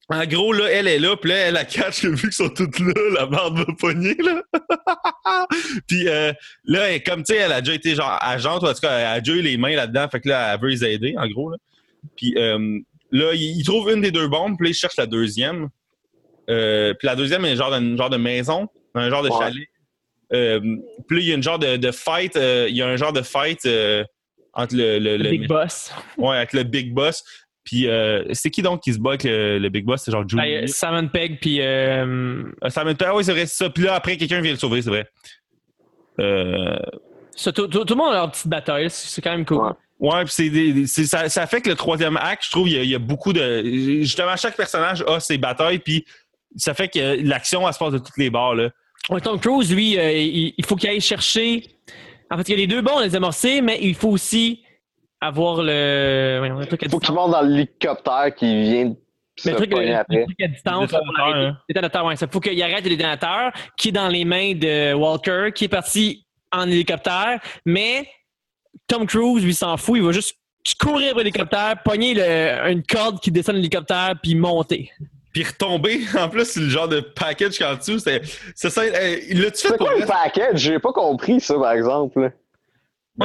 en gros là, elle est là, puis là elle a catch vu qu'ils sont toutes là, la barbe va pogner là. puis euh, là, elle, comme tu sais, elle a déjà été genre agente, ou en tout cas, elle a déjà eu les mains là-dedans, fait que là, elle veut les aider, en gros là. Puis euh, là, il, il trouve une des deux bombes, puis là, il cherche la deuxième. Euh, puis la deuxième est genre une genre de maison, un genre de Ouais. chalet. Euh, puis là, il y a une genre de, de fight, euh, il y a un genre de fight euh, entre le, le, Le le- Big Boss. ouais, avec le Big Boss. Puis euh, c'est qui donc qui se bat avec le, le Big Boss? C'est genre Julie? Ben, Simon Pegg, puis euh, Euh, Simon Pegg, ah oui, c'est vrai, c'est ça. Puis là, après, quelqu'un vient le sauver, c'est vrai. Euh, ça, tout, tout- tout le monde a leur petite bataille. C'est quand même cool. Ouais. ouais, puis c'est des- ça, ça fait que le troisième acte, je trouve, il y, a, il y a beaucoup de. Justement, chaque personnage a ses batailles, puis ça fait que l'action, elle se passe de toutes les barres, là. Ouais, Tom Cruise, lui, euh, il, il faut qu'il aille chercher. En fait, il y a les deux bons, les amorcer, mais il faut aussi avoir le. voyons, le truc à Faut qu'il monte dans l'hélicoptère qui vient se Mais le truc, le- après. le truc à distance. Le pour détonateur, hein. Ouais. Ça faut qu'il arrête le détonateur qui est dans les mains de Walker, qui est parti en hélicoptère, mais Tom Cruise, lui, s'en fout. Il va juste courir après l'hélicoptère, pogner le- une corde qui descend de l'hélicoptère, puis monter. Puis retomber, en plus, c'est le genre de package qu'en dessous. C'est ça. euh, L'as-tu fait C'est pour quoi le package? J'ai pas compris ça, par exemple.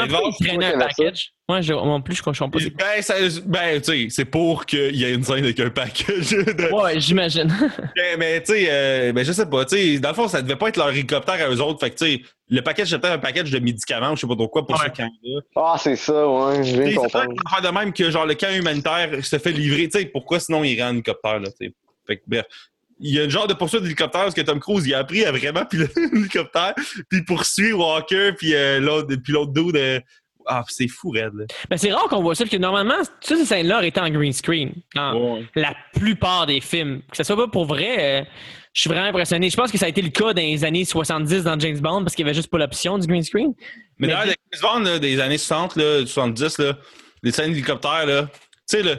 Ben, il traînait un package. Moi, je, moi non plus, je comprends pas. c'est. Ben, ça- ben, tu sais, c'est pour qu'il y ait une scène avec un package. De... Ouais, j'imagine. Ben, mais, tu sais, euh, ben, je sais pas, tu sais, dans le fond, ça devait pas être leur hélicoptère à eux autres. Fait que, tu sais, le package, c'était peut-être un package de médicaments, ou je sais pas trop quoi, pour Ouais. ce camp-là. Ah, c'est ça, ouais, je Tu viens sais, de C'est pas comprendre. de même que, genre, le camp humanitaire se fait livrer. Tu sais, pourquoi sinon il irait en hélicoptère, là, tu sais. Fait que, bref. Il y a une genre de poursuite d'hélicoptère parce que Tom Cruise, il a appris à vraiment piloter un hélicoptère, puis poursuivre Walker, puis euh, l'autre, puis l'autre dude. euh, Ah, c'est fou, raide, là. Ben, c'est rare qu'on voit ça, parce que normalement, toutes ces scènes-là auraient été en green screen. la plupart des films. Que ce soit pas pour vrai, euh, je suis vraiment impressionné. Je pense que ça a été le cas dans les années 70 dans James Bond, parce qu'il n'y avait juste pas l'option du green screen. Mais Mais d'ailleurs, James Bond, là, des années 60, là, 70, là, les scènes d'hélicoptère, là, tu sais, là.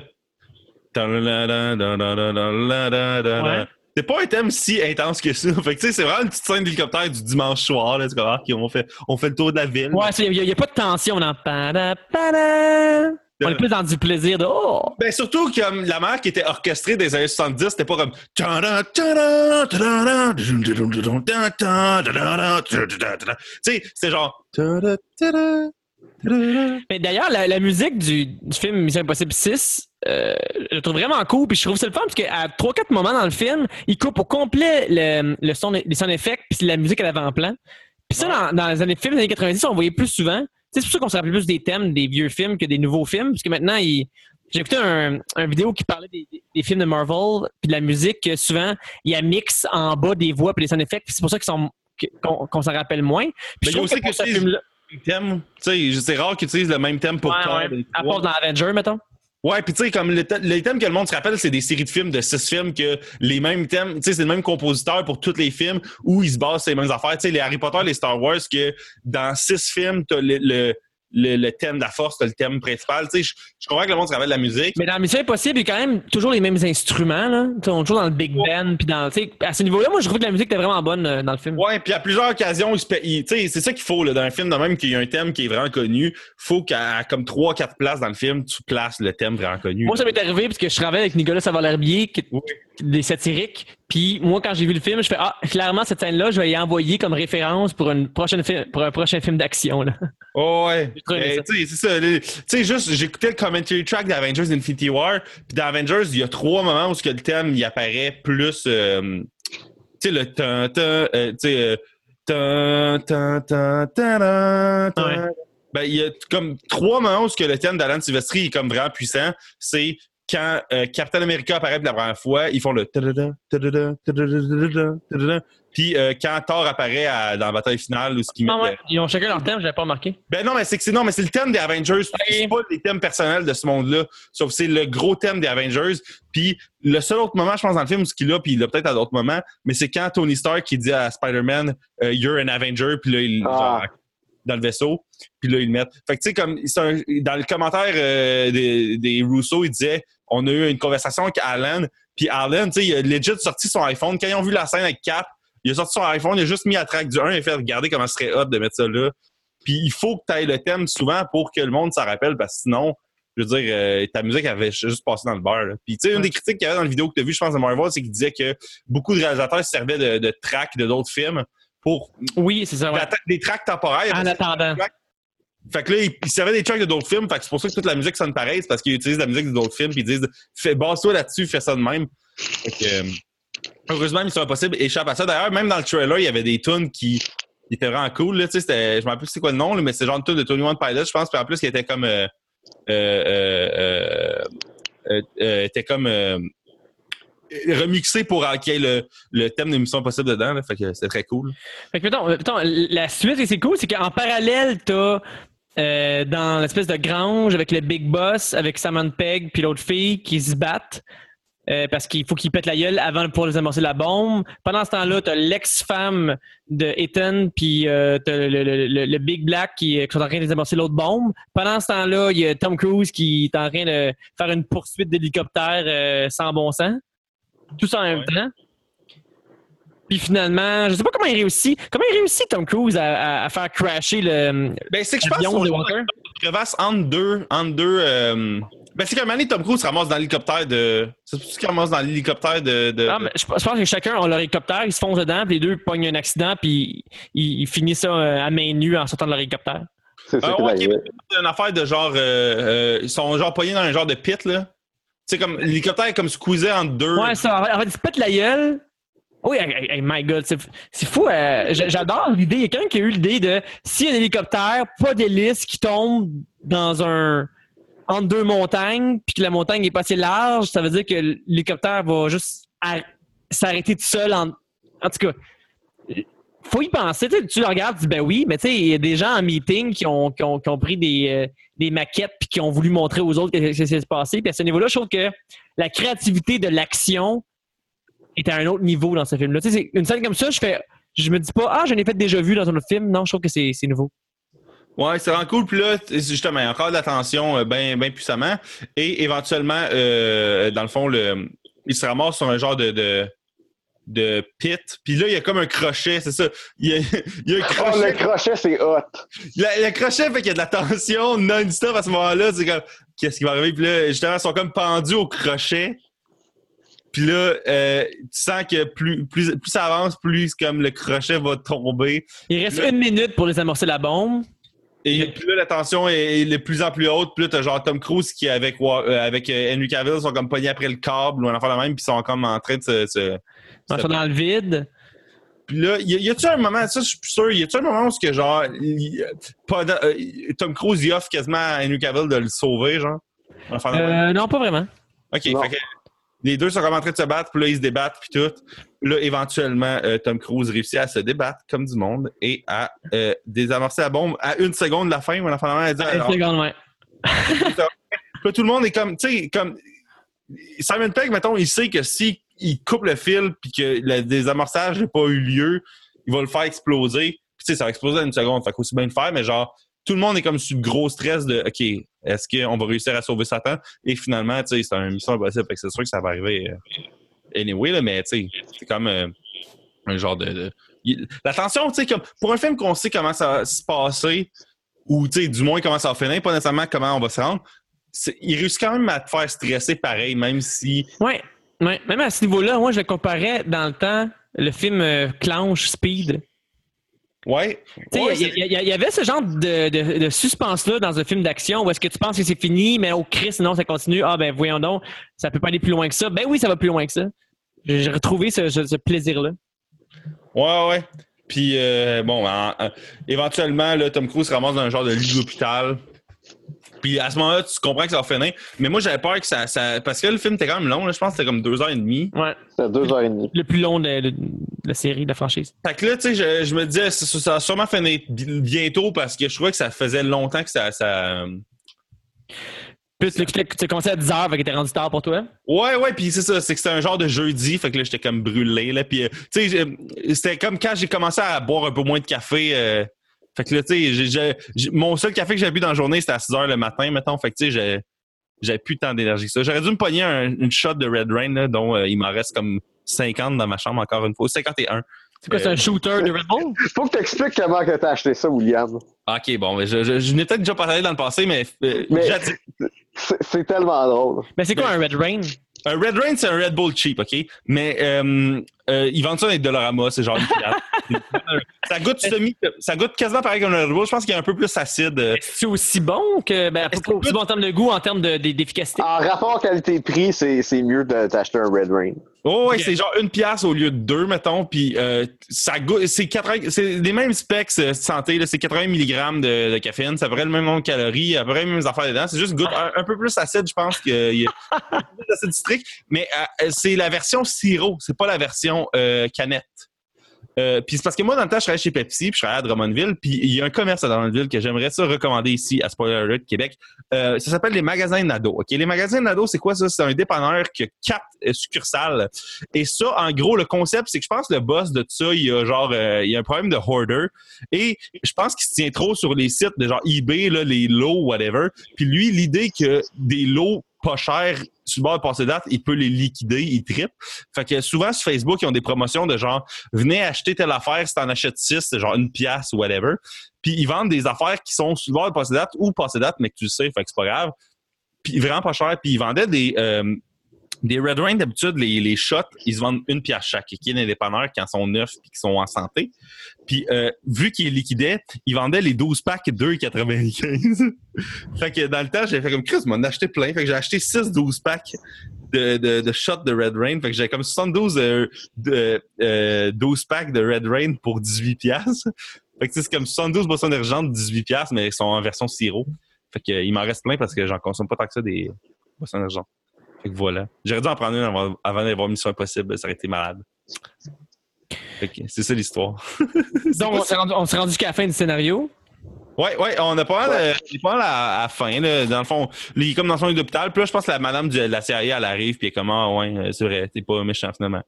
Ouais. C'est pas un thème si intense que ça. Fait que, tu sais, c'est vraiment une petite scène d'hélicoptère du dimanche soir, là, tu comprends, qui on fait, on fait le tour de la ville. Ouais, il n'y a, pas de tension dans pada, pada. On est plus dans du plaisir de Oh! Ben, surtout comme la marque qui était orchestrée des années 70, c'était pas comme. Tu sais, c'était genre. Mais d'ailleurs, la, la musique du, du film Mission Impossible 6, euh, je la trouve vraiment cool. Puis je trouve ça le fun parce qu'à 3-4 moments dans le film, il coupe au complet le, le son, les sound effects puis la musique à l'avant-plan. Puis ça, dans, dans les années films des années 90, on voyait plus souvent. C'est pour ça qu'on se rappelle plus des thèmes des vieux films que des nouveaux films. Parce que maintenant, il- j'ai écouté un, un vidéo qui parlait des, films de Marvel puis de la musique. que souvent, il y a mix en bas des voix puis des sound effects. puis C'est pour ça qu'ils sont- qu'on s'en rappelle moins. Puis je trouve aussi que que film-là- thème. Tu sais, c'est rare qu'ils utilisent le même thème pour Ouais, ouais. À part dans Avenger, mettons. Ouais, puis tu sais, comme le th- les thèmes que le monde se rappelle, c'est des séries de films de six films que les mêmes thèmes, tu sais, c'est le même compositeur pour tous les films où ils se basent sur les mêmes affaires. Tu sais, les Harry Potter, les Star Wars, que dans six films, t'as le, le, le, le thème de la force, le thème principal. Tu sais, je, je comprends que le monde se rappelle de la musique. Mais dans Mission Impossible, il y a quand même toujours les mêmes instruments. Là. Tu sais, On est toujours dans le Big Band. Puis dans, tu sais, à ce niveau-là, moi, je trouve que la musique était vraiment bonne euh, dans le film. Ouais, puis à plusieurs occasions, il il- c'est ça qu'il faut là, dans un film de même qu'il y a un thème qui est vraiment connu. Faut qu'à comme trois, quatre places dans le film, tu places le thème vraiment connu. Moi, ça m'est arrivé parce que je travaille avec Nicolas qui Oui. des satiriques. Puis moi, quand j'ai vu le film, je fais Ah, clairement, cette scène-là, je vais y envoyer comme référence pour, une prochaine pour un prochain film d'action. Oh, ouais. Sais, c'est ça. Tu sais, juste, j'écoutais le commentary track d'Avengers Infinity War. Puis dans Avengers, il y a trois moments où que le thème, il apparaît plus. euh, tu sais, le tan, tan, euh, tu sais, euh, tan, tan, tan, tan, tan. Ouais. Ben, il y a comme trois moments où que le thème d'Alan Silvestri est comme vraiment puissant. C'est quand euh, Captain America apparaît pour la première fois, ils font le. Puis euh, quand Thor apparaît à- dans la bataille finale, où ce qu'ils Ah ouais, ils ont chacun leur thème, je l'avais pas remarqué. ben non, mais c'est que c'est non, mais c'est le thème des Avengers. C'est pas les thèmes personnels de ce monde-là. Sauf que c'est le gros thème des Avengers. Puis le seul autre moment, je pense, dans le film, ce qu'il a, puis il l'a peut-être à d'autres moments, mais c'est quand Tony Stark qui dit à Spider-Man euh, You're an Avenger, puis là, il, Ah. genre, dans le vaisseau, puis là, ils le mettent. Fait que tu sais, comme un- dans le commentaire euh, des, des Rousseau, il disait On a eu une conversation avec Alan, puis Alan, tu sais, il a legit sorti son iPhone. Quand ils ont vu la scène avec Cap, il a sorti son iPhone, il a juste mis à track du 1 et fait regarder comment ce serait hot de mettre ça là. Puis il faut que tu aies le thème souvent pour que le monde s'en rappelle, parce que sinon, je veux dire, euh, ta musique avait juste passé dans le beurre. là. Puis tu sais, une des critiques qu'il y avait dans la vidéo que tu as vu, je pense, de Marvel, c'est qu'il disait que beaucoup de réalisateurs se servaient de, de tracks de d'autres films pour Oui, c'est ça. ouais. la- des tracks temporaires. En attendant. Fait que là, ils, ils servaient des tracks de d'autres films. Fait que c'est pour ça que toute la musique sonne pareil. C'est parce qu'ils utilisent la musique de d'autres films. Puis ils disent, fais, base-toi là-dessus, fais ça de même. Fait que, euh, heureusement, Mission Impossible échappe à ça. D'ailleurs, même dans le trailer, il y avait des tunes qui, étaient vraiment cool. Là, c'était, je me rappelle plus c'est quoi le nom, mais c'est genre une tune de Tony One Pilot, je pense. Puis en plus, il était comme. Euh, euh, euh, euh, euh, était comme. remixé pour qu'il y ait le, le thème de Mission Impossible dedans. Fait que c'était très cool. Fait que, mettons, la suite, et c'est cool, c'est qu'en parallèle, t'as euh, dans l'espèce de grange avec le Big Boss, avec Simon Pegg puis l'autre fille qui se battent euh, parce qu'il faut qu'ils pètent la gueule avant de pouvoir désamorcer la bombe. Pendant ce temps-là, t'as l'ex-femme de Ethan puis euh, t'as le, le- le- le Big Black qui, qui sont en train de désamorcer l'autre bombe. Pendant ce temps-là, il y a Tom Cruise qui est en train de faire une poursuite d'hélicoptère euh, sans bon sens. Tout ça en même Ouais. temps. Puis finalement, je sais pas comment il réussit. Comment il réussit Tom Cruise à, à- à faire crasher le Ben, c'est que je pense Walker? crevasse entre deux. Entre deux euh, Ben, c'est qu'à un moment donné, Tom Cruise se ramasse dans l'hélicoptère de. C'est ce qu'il ramasse dans l'hélicoptère de. de- Ah, mais je, je pense que chacun a leur hélicoptère, ils se foncent dedans, puis les deux pognent un accident, puis ils, ils finissent ça euh, à main nue en sortant de leur hélicoptère. C'est est ouais, une affaire de genre. euh, euh, ils sont genre pognés dans un genre de pit, là. Tu sais, comme l'hélicoptère est comme squeezé entre deux. Ouais, ça. En fait, en fait, ils se pètent la gueule. Oui, hey, hey, my God, c'est fou. euh, J'adore l'idée. Il y a quelqu'un qui a eu l'idée de a un hélicoptère, pas d'hélice qui tombe dans un entre deux montagnes, puis que la montagne est pas assez large, ça veut dire que l'hélicoptère va juste ar- s'arrêter tout seul. En, en tout cas, faut y penser. Tu le regardes, tu dis ben oui, mais tu sais, il y a des gens en meeting qui ont, qui ont, qui ont pris des, euh, des maquettes puis qui ont voulu montrer aux autres ce qui s'est passé. Puis à ce niveau-là, je trouve que la créativité de l'action est à un autre niveau dans ce film-là. Tu sais, une scène comme ça, je fais, je me dis pas, ah, j'en ai fait déjà vu dans un autre film. Non, je trouve que c'est nouveau. Ouais, c'est vraiment cool. Puis là, justement, il y a encore de l'attention bien ben puissamment. Et éventuellement, euh, dans le fond, le, il se ramasse sur un genre de, de, de pit. Puis là, il y a comme un crochet, c'est ça. Il y a, il y a un Oh, crochet. le crochet, c'est hot. Le, le crochet fait qu'il y a de la tension non-stop à ce moment-là. C'est comme, qu'est-ce qui va arriver? Puis là, justement, ils sont comme pendus au crochet. Puis là, euh, tu sens que plus, plus, plus ça avance, plus comme le crochet va tomber. Il reste une minute pour désamorcer la bombe. Et puis là, la tension est, de plus en plus haute. Puis là, t'as genre Tom Cruise qui, avec, euh, avec euh, Henry Cavill, sont comme pognés après le câble ou un affaire de même, puis ils sont comme en train de se. se- Ils sont dans le vide. Puis là, y, a-tu un moment, ça, je suis plus sûr, y a-tu un moment où ce que genre, il- pas de- euh, Tom Cruise, il offre quasiment à Henry Cavill de le sauver, genre? Euh, non, pas vraiment. Ok, Non. fait que les deux sont comme en train de se battre, puis là, ils se débattent, puis tout. Là, éventuellement, euh, Tom Cruise réussit à se débattre comme du monde et à euh, désamorcer la bombe à une seconde de la fin. de même, elle dit, Une seconde, ouais. Là, tout le monde est comme, tu sais, comme Simon Pegg, mettons, il sait que si il coupe le fil puis que le désamorçage n'a pas eu lieu, il va le faire exploser. Puis tu sais, ça va exploser en une seconde. Fait qu'aussi bien le faire, mais genre, tout le monde est comme sur le gros stress de OK, est-ce qu'on va réussir à sauver Satan? Et finalement, tu sais, c'est une mission impossible. Que c'est sûr que ça va arriver euh, anyway, là, mais tu sais, c'est comme euh, un genre de. de- La tension, tu sais, comme pour un film qu'on sait comment ça va se passer, ou tu sais, du moins comment ça va finir, pas nécessairement comment on va se rendre, il réussit quand même à te faire stresser pareil, même si. Ouais. ouais. Même à ce niveau-là, moi, je le comparais dans le temps, le film euh, Clanche Speed. Ouais. Tu sais, Ouais, il y, y- avait ce genre de, de- de suspense-là dans un film d'action où est-ce que tu penses que c'est fini, mais au Christ, non, ça continue. Ah, ben voyons donc, ça peut pas aller plus loin que ça. Ben oui, ça va plus loin que ça. J'ai retrouvé ce, ce- ce plaisir-là. Ouais, ouais. Puis, euh, bon, en- en- éventuellement, là, Tom Cruise se ramasse dans un genre de lit d'hôpital. Puis à ce moment-là, tu comprends que ça va finir. Mais moi, j'avais peur que ça, ça- Parce que le film était quand même long. là. Je pense que c'était comme deux heures et demie. Ouais. C'était deux heures et demie. Le plus long de, de- de la série, de la franchise. Fait que là, tu sais, je, je me disais, ça, ça va sûrement finir bi- bientôt parce que je trouvais que ça faisait longtemps que ça. ça... Là, tu as commencé à 10 heures, fait qu'il était rendu tard pour toi? Ouais, ouais, puis c'est ça, c'est que c'était un genre de jeudi, fait que là, j'étais comme brûlé, là. Puis, euh, tu sais, je- c'était comme quand j'ai commencé à boire un peu moins de café. euh, fait que là, tu sais, j'ai- j'ai- j'ai- mon seul café que j'avais bu dans la journée, c'était à 6 heures le matin, mettons. Fait que, tu sais, j'ai- j'avais plus tant d'énergie que ça. J'aurais dû me pogner un- une shot de Red Rain, là, dont euh, il m'en reste comme 50 dans ma chambre, encore une fois. 51. C'est quoi, c'est Euh, un shooter de Red Bull? Faut que tu expliques comment que t'as acheté ça, William. Ok, bon, mais je, je, je n'ai peut-être déjà parlé dans le passé, mais, euh, Mais- c'est tellement drôle. Mais c'est quoi un Red Rain? Un Red Rain, c'est un Red Bull cheap, OK? Mais euh, euh, ils vendent ça dans les Dollarama, c'est genre une ça goûte semi, ça goûte quasiment pareil qu'un Red Bull. Je pense qu'il est un peu plus acide. C'est aussi bon que. Ben, pas que- aussi bon en termes de goût, en termes de- de- d'efficacité? En rapport qualité-prix, c'est c'est mieux de t'acheter un Red Rain. Oh, ouais, Ok. c'est genre une pièce au lieu de deux, mettons. Puis euh, ça goûte, c'est 80 c'est les mêmes specs euh, santé. C'est 80 mg de, de caféine. C'est à peu près le même nombre de calories, à peu près les mêmes affaires dedans. C'est juste goûte un, un peu plus acide, je pense qu'il y a un peu plus d'acide citrique. Mais euh, c'est la version sirop, c'est pas la version euh, canette. Euh, puis c'est parce que moi, dans le temps, je travaillais chez Pepsi, puis je travaillais à Drummondville, puis il y a un commerce à Drummondville que j'aimerais ça recommander ici à Spoiler Alert Québec. Euh, ça s'appelle les magasins Nado. Ok, les magasins Nado, c'est quoi ça? C'est un dépanneur qui a quatre succursales. Et ça, en gros, le concept, c'est que je pense que le boss de ça, il y a genre, il y a un problème de hoarder. Et je pense qu'il se tient trop sur les sites de genre eBay, là, les lots, whatever. Puis lui, l'idée que des lots pas chers sur le bord de passer date, il peut les liquider, il tripe. Fait que souvent sur Facebook, ils ont des promotions de genre venez acheter telle affaire, si t'en achètes six, c'est genre une pièce ou whatever. Puis ils vendent des affaires qui sont sur le bord de passer date ou passer date, mais que tu le sais, fait que c'est pas grave. Puis vraiment pas cher. Puis ils vendaient des, euh, des Red Rain d'habitude, les, les shots, ils se vendent une pièce chaque, qui est des dépanneurs qui en sont neufs puis qui sont en santé. Puis euh, vu qu'ils liquidaient, ils vendaient les 12 packs 2,95. fait que dans le temps, j'ai fait comme Chris, m'en acheté plein. Fait que j'ai acheté 6 12 packs de, de, de shots de Red Rain. Fait que j'ai comme 72 euh, de, euh, 12 packs de Red Rain pour 18 piastres. Fait que c'est comme 72 boissons de 18 piastres, mais ils sont en version sirop. Fait que il m'en reste plein parce que j'en consomme pas tant que ça des boissons d'énergie. Fait que voilà. J'aurais dû en prendre une avant, avant d'avoir Mission Impossible. Ça aurait été malade. C'est ça l'histoire. Donc, on s'est rendu, jusqu'à la fin du scénario. Ouais, ouais, on a pas mal, euh, pas mal à, à la fin, là. Dans le fond, il est comme dans son lit d'hôpital. Puis là, je pense que la madame de la CIA, elle arrive, puis elle est comme, ah, ouais, euh, c'est vrai, t'es pas méchant, finalement.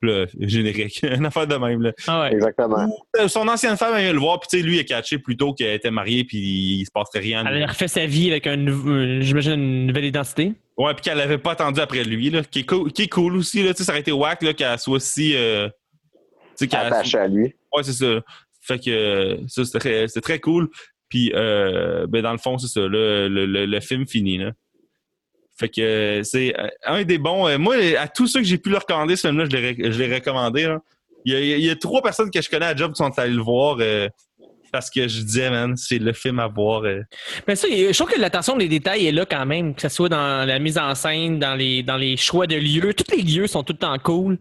Puis là, générique. Une affaire de même, là. Ah ouais. Exactement. Euh, Son ancienne femme, elle vient le voir, puis tu sais, lui, il a catché plutôt qu'elle était mariée, puis il se passerait rien. Elle a refait sa vie avec un, euh, j'imagine une nouvelle identité. Ouais, puis qu'elle avait pas attendu après lui, là. Qui est cool, qui est cool aussi, là. Tu sais, ça aurait été whack, là, qu'elle soit si. Euh, tu sais, qu'elle. Attaché à lui. Ouais, c'est ça. Fait que euh, ça, c'était très, très cool. Puis, euh, ben, dans le fond, c'est ça. le, le, le film finit, là. Fait que c'est un des bons. moi, à tous ceux que j'ai pu leur recommander, ce film-là, je l'ai ré- je l'ai recommandé. là. Il y, a, il y a trois personnes que je connais à Job qui sont allées le voir euh, parce que je disais, man, c'est le film à voir. euh. Mais ça, je trouve que l'attention des détails est là quand même, que ce soit dans la mise en scène, dans les, dans les choix de lieux. Tous les lieux sont tout le temps cool.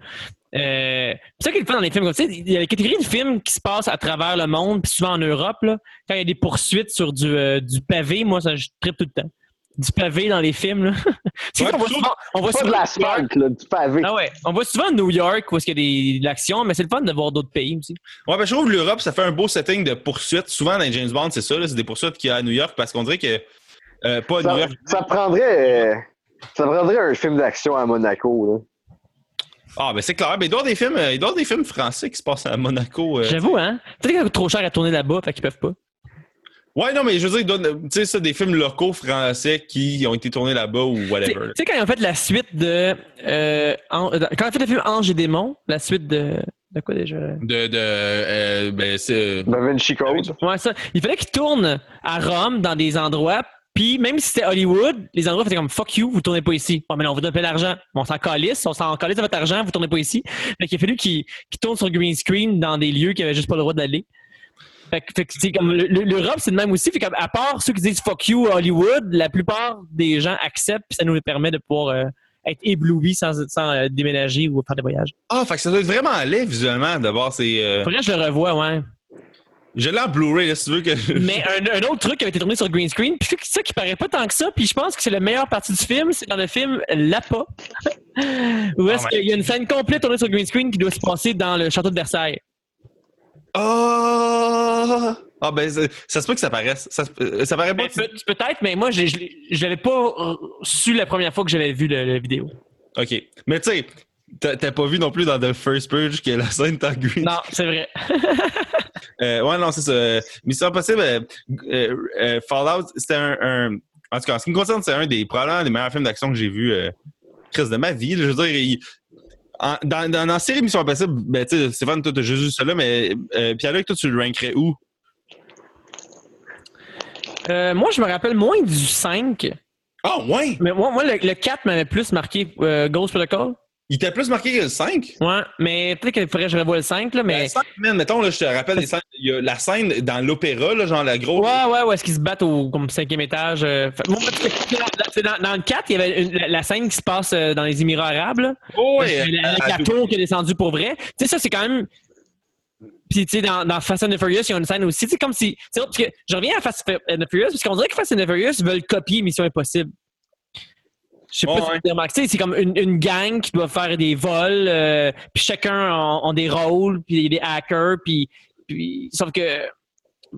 Euh, c'est ça qui est le dans les films. Il y a la catégorie de films qui se passent à travers le monde, puis souvent en Europe. Quand il y a des poursuites sur du, euh, du pavé, moi, ça, je tripe tout le temps. Du pavé dans les films. Là. C'est Ouais, qu'on voit souvent, on voit Pas de souvent- l'asphalte, du pavé. Ah ouais. On voit souvent New York où est-ce qu'il y a des- de l'action, mais c'est le fun de voir d'autres pays aussi. Ouais, ben, je trouve que l'Europe, ça fait un beau setting de poursuite. Souvent, dans James Bond, c'est ça, c'est des poursuites qu'il y a à New York parce qu'on dirait que. euh, pas à New Ça, York. ça prendrait, euh, ça prendrait un film d'action à Monaco. Ah, ben c'est clair. Ben, il doit y avoir des films, euh, il doit y avoir des films français qui se passent à Monaco. euh. J'avoue, hein? Peut-être ça coûte trop cher à tourner là-bas, fait qu'ils peuvent pas. Ouais, non, mais je veux dire, tu sais, ça, des films locaux français qui ont été tournés là-bas ou Tu whatever. sais, quand ils ont fait la suite de. euh, An- quand ils ont fait le film Ange et Démon, la suite de. De quoi déjà? De, de, euh, ben, c'est. Da Vinci Code. Ouais, ça. Il fallait qu'ils tournent à Rome dans des endroits. Puis même si c'était Hollywood, les endroits faisaient comme fuck you, vous tournez pas ici. Bon, mais non, on vous donne plein d'argent. Bon, on s'en calisse, on s'en calisse de votre argent, vous tournez pas ici. Fait qu'il a fallu qu'ils qu'ils tournent sur green screen dans des lieux qui avaient juste pas le droit d'aller. Fait que, fait que c'est comme le- le- l'Europe, c'est de même aussi. Fait comme, à part ceux qui disent fuck you Hollywood, la plupart des gens acceptent, puis ça nous permet de pouvoir euh, être éblouis sans, sans euh, déménager ou faire des voyages. Ah, fait que ça doit être vraiment laid visuellement d'abord. C'est. euh, Faudrait que je le revoie, ouais. Je l'ai en Blu-ray, si tu veux que. Mais un, un autre truc qui avait été tourné sur green screen, puis ça qui paraît pas tant que ça, puis je pense que c'est la meilleure partie du film, c'est dans le film L'Appât, où est-ce Ah qu'il y a une scène complète tournée sur green screen qui doit se passer dans le château de Versailles. Ah! Ah, ben, ça, se peut que ça paraisse. Ça, euh, ça paraît pas. Mais peut- Peut-être, mais moi, je l'avais pas su la première fois que j'avais vu la vidéo. OK. Mais tu sais, t'as pas vu non plus dans The First Purge que la scène green. Non, c'est vrai. Euh, ouais, non, c'est ça. Mission Impossible, euh, euh, euh, Fallout, c'était un, un- En tout cas, en ce qui me concerne, c'est un des probablement des meilleurs films d'action que j'ai vu Chris, de ma vie. Je veux dire, il- en- dans, dans, la série Mission Impossible, ben, tu sais, Stéphane, toi, t'as juste là, mais euh, Pierre-Luc, toi, tu le rankerais où? Euh, moi, je me rappelle moins du 5. Ah, ouais! Mais moi, moi le, le 4 m'avait plus marqué euh, Ghost Protocol. Il t'a plus marqué que le 5? Ouais, mais peut-être qu'il faudrait que je revoie le 5, là, mais... Le 5, man, mettons, là, je te rappelle scènes. Il y a la scène dans l'opéra, là, genre la grosse. Ouais, ouais, ouais, est-ce qu'ils se battent au comme cinquième étage? euh, c'est dans, dans- le 4, il y avait une- la, la scène qui se passe euh, dans les Émirats arabes. là. Oh, ouais, la, tour qui est descendue pour vrai. Tu sais, ça, c'est quand même. Puis, tu sais, dans, dans Fast and the Furious, il y a une scène aussi. Tu sais, comme si. tu sais, parce que je reviens à Fast and the Furious, parce qu'on dirait que Fast and the Furious veulent copier Mission Impossible. Je sais pas si vous avez remarqué. Tu sais, C'est comme une, une gang qui doit faire des vols, euh, puis chacun a, des rôles, puis il y a des hackers, puis, puis. Sauf que.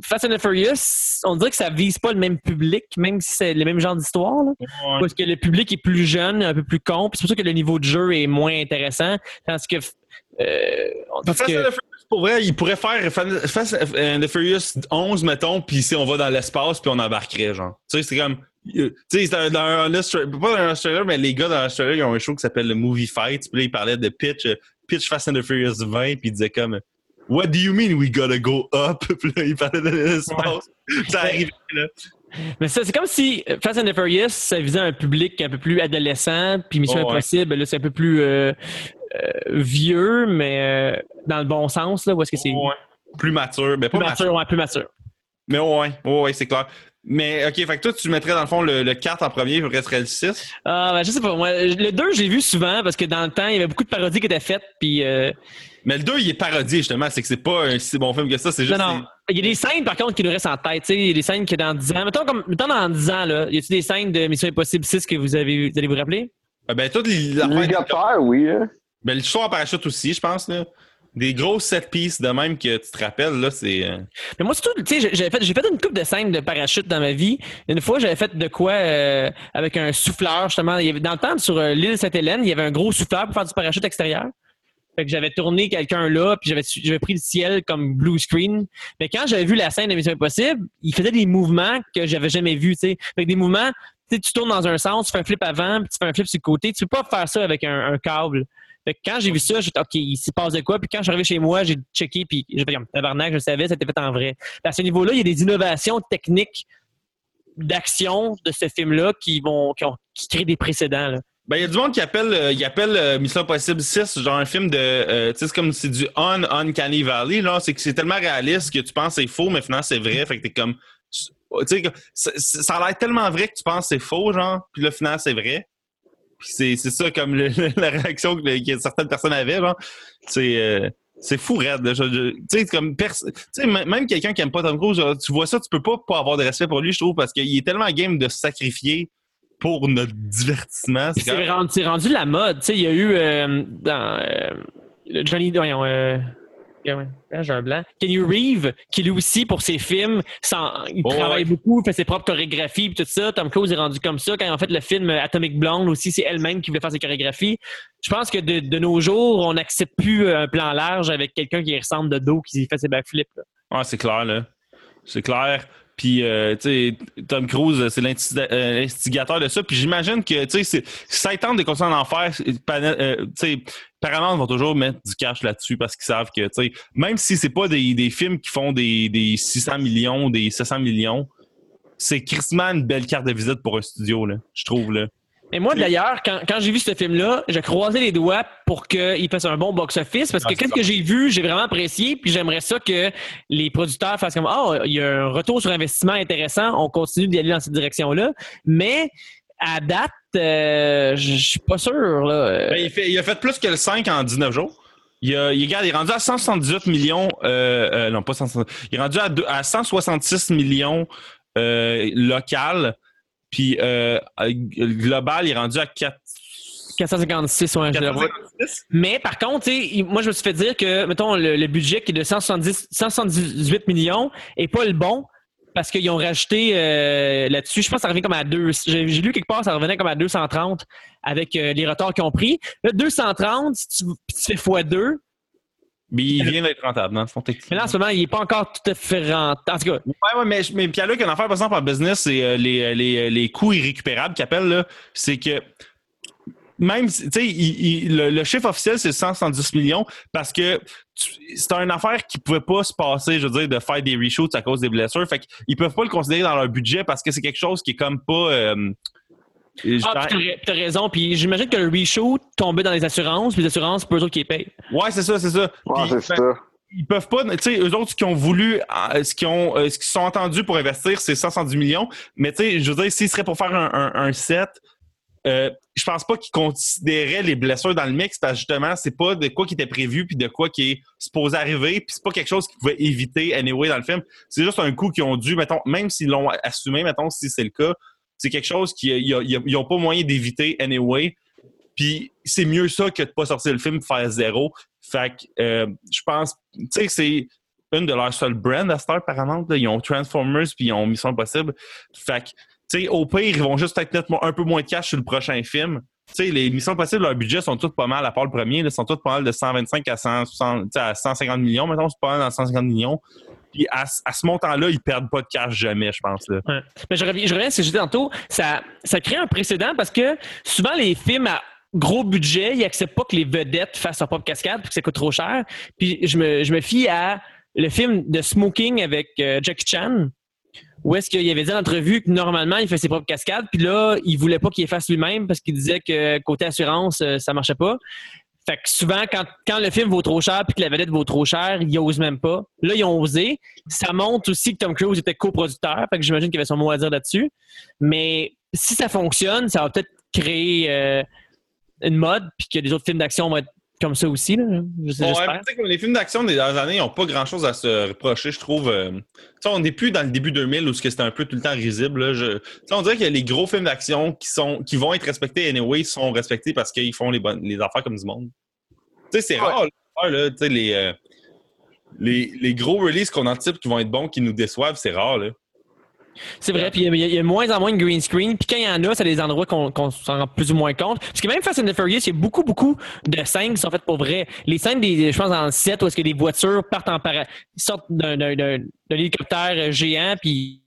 Fast and the Furious, on dirait que ça vise pas le même public, même si c'est le même genre d'histoire. Parce que le public est plus jeune, un peu plus con, puis c'est pour ça que le niveau de jeu est moins intéressant. Parce que. euh, Fast que- and the Furious, pour vrai, il pourrait faire Fa- Fast and the Furious 11, mettons, puis si on va dans l'espace, puis on embarquerait, genre. Tu sais, c'est comme. Euh, Tu sais, c'est un- dans un Austra- pas dans un Australia, mais les gars dans l'Australia, ils ont un show qui s'appelle le Movie Fight. Puis là, ils parlaient de pitch, euh, pitch Fast and the Furious 20, puis ils disaient comme. What do you mean we gotta go up? Puis là, ils parlaient de l'espace. Ça arrivait, là. Mais ça, c'est comme si Fast and the Furious, ça visait un public un peu plus adolescent, puis Mission Oh, ouais. Impossible, là, c'est un peu plus euh, euh, vieux, mais euh, dans le bon sens, là, où est-ce que c'est Ouais. Plus mature. Mais pas plus mature. mature, ouais, plus mature. Mais ouais, ouais, c'est clair. Mais OK, fait que toi, tu mettrais dans le fond le, le 4 en premier, puis resterait le 6. Ah, ben, je sais pas, moi, le 2, j'ai vu souvent, parce que dans le temps, il y avait beaucoup de parodies qui étaient faites, puis... euh, Mais le 2, il est parodié, justement. C'est que c'est pas un si bon film que ça. C'est non, juste. non. Il y a des scènes, par contre, qui nous restent en tête. Tu sais, il y a des scènes que dans 10 ans... Mettons, comme, mettons dans 10 ans, là, y a-t-il des scènes de Mission Impossible 6 que vous, avez, vous allez vous rappeler? Ah, Ben, toutes les. Fer, oui. hein. Ben, le choix en parachute aussi, je pense. Là. Des grosses set pieces de même que tu te rappelles, là, c'est. euh, Mais moi, surtout, tu sais, j'ai- fait, fait une coupe de scènes de parachute dans ma vie. Une fois, j'avais fait de quoi euh, avec un souffleur, justement. Il y avait, dans le temps, sur euh, l'île Sainte-Hélène, il y avait un gros souffleur pour faire du parachute extérieur. Fait que j'avais tourné quelqu'un là, puis j'avais, pris le ciel comme blue screen. Mais quand j'avais vu la scène de Mission Impossible, il faisait des mouvements que j'avais jamais vus, tu sais. Des mouvements, tu tournes dans un sens, tu fais un flip avant, puis tu fais un flip sur le côté. Tu peux pas faire ça avec un câble. Fait que quand j'ai vu ça, j'ai dit, OK, il s'y passe de quoi? Puis quand je suis arrivé chez moi, j'ai checké, puis j'ai fait comme tabarnak, je savais, c'était fait en vrai. À ce niveau-là, il y a des innovations techniques d'action de ce film-là qui vont qui, ont- créent des précédents. Ben, il y a du monde qui appelle, euh, il appelle euh, Mission Impossible 6, genre un film de. euh, tu sais, c'est comme c'est du on Uncanny Valley, là. C'est que c'est tellement réaliste que tu penses que c'est faux, mais finalement c'est vrai. Fait que t'es comme. Tu sais, ça a l'air tellement vrai que tu penses que c'est faux, genre. Puis là, finalement, c'est vrai. C'est c'est ça, comme le- la réaction que, que certaines personnes avaient, genre. C'est. euh, c'est fou, raide. Tu sais, comme même quelqu'un qui aime pas Tom Cruise, genre, tu vois ça, tu peux pas, pas avoir de respect pour lui, je trouve, parce qu'il est tellement game de se sacrifier pour notre divertissement. C'est même- rendu, c'est rendu la mode. Tu sais, il y a eu euh, dans euh, Johnny. Voyons, euh, ouais, j'ai un blanc. Kenny Reeve, qui lui aussi, pour ses films, sans- il Oh, travaille ouais. beaucoup, il fait ses propres chorégraphies et tout ça. Tom Cruise est rendu comme ça. Quand ont fait le film Atomic Blonde aussi, c'est elle-même qui voulait faire ses chorégraphies. Je pense que de, de nos jours, on n'accepte plus un plan large avec quelqu'un qui ressemble de dos, qui fait ses backflips. là. Ah, c'est clair, là. C'est clair. Puis, euh, tu sais, Tom Cruise, c'est euh, l'instigateur de ça. Puis j'imagine que, tu sais, ça tente de continuer en faire, euh, tu sais, Paramount vont toujours mettre du cash là-dessus parce qu'ils savent que, tu sais, même si c'est pas des, des, films qui font des, des 600 millions, des 700 millions, c'est crissement une belle carte de visite pour un studio, là, je trouve, là. Et moi, d'ailleurs, quand, quand j'ai vu ce film-là, j'ai croisé les doigts pour qu'il fasse un bon box-office parce que qu'est-ce que j'ai vu, j'ai vraiment apprécié, puis j'aimerais ça que les producteurs fassent comme oh, il y a un retour sur investissement intéressant, on continue d'y aller dans cette direction-là. Mais à date, euh, je suis pas sûr. Là. Ben, il, fait, il, a fait plus que le 5 en 19 jours. Il, a, il, est rendu à 178 millions, euh, euh, non pas 178, il est rendu à, à 166 millions euh, local. Puis euh, global, il est rendu à 4. 456, ouais, 456. Mais par contre, moi, je me suis fait dire que, mettons, le, budget qui est de 170, 178 millions est pas le bon parce qu'ils ont rajouté euh, là-dessus. Je pense que ça revient comme à 2. J'ai lu quelque part, ça revenait comme à 230 avec euh, les retards qu'ils ont pris. Là, 230, si tu, fais x2, mais il vient d'être rentable, dans le fond, Mais là, en ce moment, il n'est pas encore tout à fait rentable. En tout cas. Ouais, ouais, mais, mais Pierre-Luc, une affaire, par exemple, en business, c'est euh, les, euh, les, euh, les coûts irrécupérables qu'ils appellent, là. C'est que même, tu sais, le, chiffre officiel, c'est 170 millions parce que c'est une affaire qui pouvait pas se passer, je veux dire, de faire des reshoots à cause des blessures. Fait qu'ils peuvent pas le considérer dans leur budget parce que c'est quelque chose qui est comme pas. Ah, t'as raison. Puis j'imagine que le reshoot tombait dans les assurances, puis les assurances, c'est eux autres qui les payent. Ouais, c'est ça, c'est ça. Ouais, c'est ça. Ils peuvent pas, tu sais, eux autres, ce qu'ils ont voulu, euh, ce qu'ils ont, euh, ce qu'ils sont entendus pour investir, c'est 170 millions. Mais tu sais, je veux dire, s'ils seraient pour faire un, un, set, euh, je pense pas qu'ils considéraient les blessures dans le mix parce que justement, c'est pas de quoi qui était prévu puis de quoi qui est supposé arriver puis c'est pas quelque chose qu'ils pouvaient éviter anyway dans le film. C'est juste un coup qu'ils ont dû, mettons, même s'ils l'ont assumé, mettons, si c'est le cas, c'est quelque chose qu'ils n'ont pas moyen d'éviter anyway. Puis c'est mieux ça que de pas sortir le film faire zéro. Fait que euh, je pense, tu sais, c'est une de leurs seules brands à Star Paramount. Ils ont Transformers puis ils ont Mission Impossible. Fait que, tu sais, au pire, ils vont juste être nettement un peu moins de cash sur le prochain film. Tu sais, les Missions Impossibles, leur budget sont toutes pas mal, à part le premier, ils sont toutes pas mal de 125 à, 160, à 150 millions. Maintenant, c'est pas mal dans 150 millions. Puis à, ce montant-là, ils perdent pas de cash jamais, je pense. Là. Mais je reviens, je reviens à ce que j'ai dit tantôt. Ça, ça crée un précédent parce que souvent, les films à gros budget, ils n'acceptent pas que les vedettes fassent leur propre cascade parce que ça coûte trop cher. Puis je me, je me fie à le film de Smoking avec euh, Jackie Chan, où est-ce qu'il avait dit dans l'entrevue que normalement, il fait ses propres cascades, puis là, il voulait pas qu'il les fasse lui-même parce qu'il disait que côté assurance, euh, ça marchait pas. Fait que souvent, quand, quand le film vaut trop cher puis que la vedette vaut trop cher, ils osent même pas. Là, ils ont osé. Ça montre aussi que Tom Cruise était coproducteur. Fait que j'imagine qu'il avait son mot à dire là-dessus. Mais si ça fonctionne, ça va peut-être créer euh, une mode puis que les autres films d'action vont être comme ça aussi. Là. les films d'action des dernières années n'ont pas grand-chose à se reprocher, je trouve. Euh, on n'est plus dans le début 2000 où c'était un peu tout le temps risible. Je, on dirait que les gros films d'action qui sont qui vont être respectés anyway sont respectés parce qu'ils font les, bonnes, les affaires comme du monde. c'est rare, là, les, euh, les, les, gros releases qu'on anticipe qui vont être bons, qui nous déçoivent, c'est rare. Là. C'est vrai, puis il y, a moins en moins de green screen. Puis quand il y en a, c'est des endroits qu'on s'en rend plus ou moins compte. Parce que même Fast and the Furious, il y a beaucoup, beaucoup de scènes qui sont faites pour vrai. Les scènes, des, je pense, dans le set où est-ce que des voitures partent en para sortent d'un hélicoptère géant, puis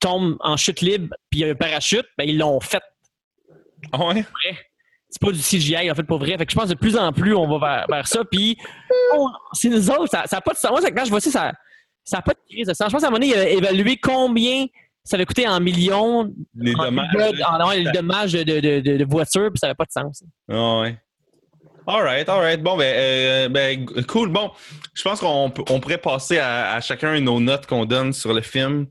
tombent en chute libre, puis il y a un parachute, ben ils l'ont fait. Ah ouais? c'est pas du CGI en fait pour vrai. Fait que je pense que de plus en plus on va vers, ça. Puis c'est nous autres, ça n'a pas de sens. Moi, quand je vois ça, ça n'a pas de crise de sens. Je pense à un moment donné, il a évalué combien ça va coûter en millions. Les dommages. En, les dommages de, de, de, de voitures, puis ça n'avait pas de sens. Ah ouais. All right, all right. Bon, ben, euh, ben cool. Bon, je pense qu'on on pourrait passer à, à, chacun nos notes qu'on donne sur le film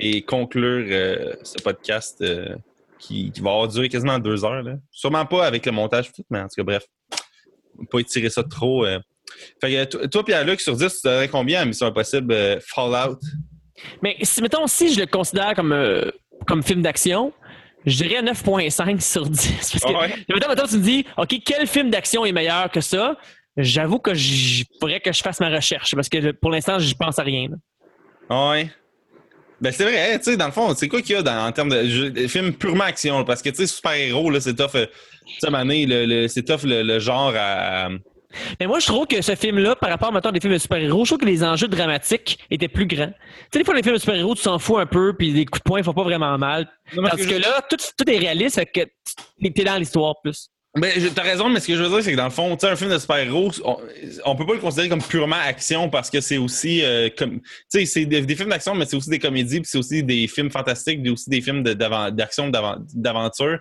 et conclure euh, ce podcast euh, qui, qui, va avoir duré quasiment deux heures. Là. Sûrement pas avec le montage, mais en tout cas, bref. Pas étirer ça trop. Fait que, toi, Pierre-Luc, sur 10, tu donnerais combien à Mission Impossible Fallout? Mais si, mettons, si je le considère comme, euh, comme film d'action, je dirais 9.5 sur 10. Parce que, mettons, tu me dis, OK, quel film d'action est meilleur que ça? J'avoue que je faudrait que je fasse ma recherche parce que pour l'instant, je pense à rien. Oui. Ben c'est vrai, tu sais, dans le fond, c'est quoi qu'il y a dans, en termes de, films purement action? parce que, tu sais, super-héros, là, c'est tough, euh, tu sais, le, c'est tough le, genre à, Mais moi, je trouve que ce film-là, par rapport à des films de super-héros, je trouve que les enjeux dramatiques étaient plus grands. Tu sais, des fois, les films de super-héros, tu t'en fous un peu, puis les coups de poing, ils font pas vraiment mal. Parce que, là, tout, tout, est réaliste, fait que t'es dans l'histoire plus. Ben, t'as raison, mais ce que je veux dire, c'est que dans le fond, tu sais, un film de super-héros, on, on, peut pas le considérer comme purement action parce que c'est aussi euh, comme, tu sais, c'est des, films d'action, mais c'est aussi des comédies, puis c'est aussi des films fantastiques, puis aussi des films d'action, d'aventure,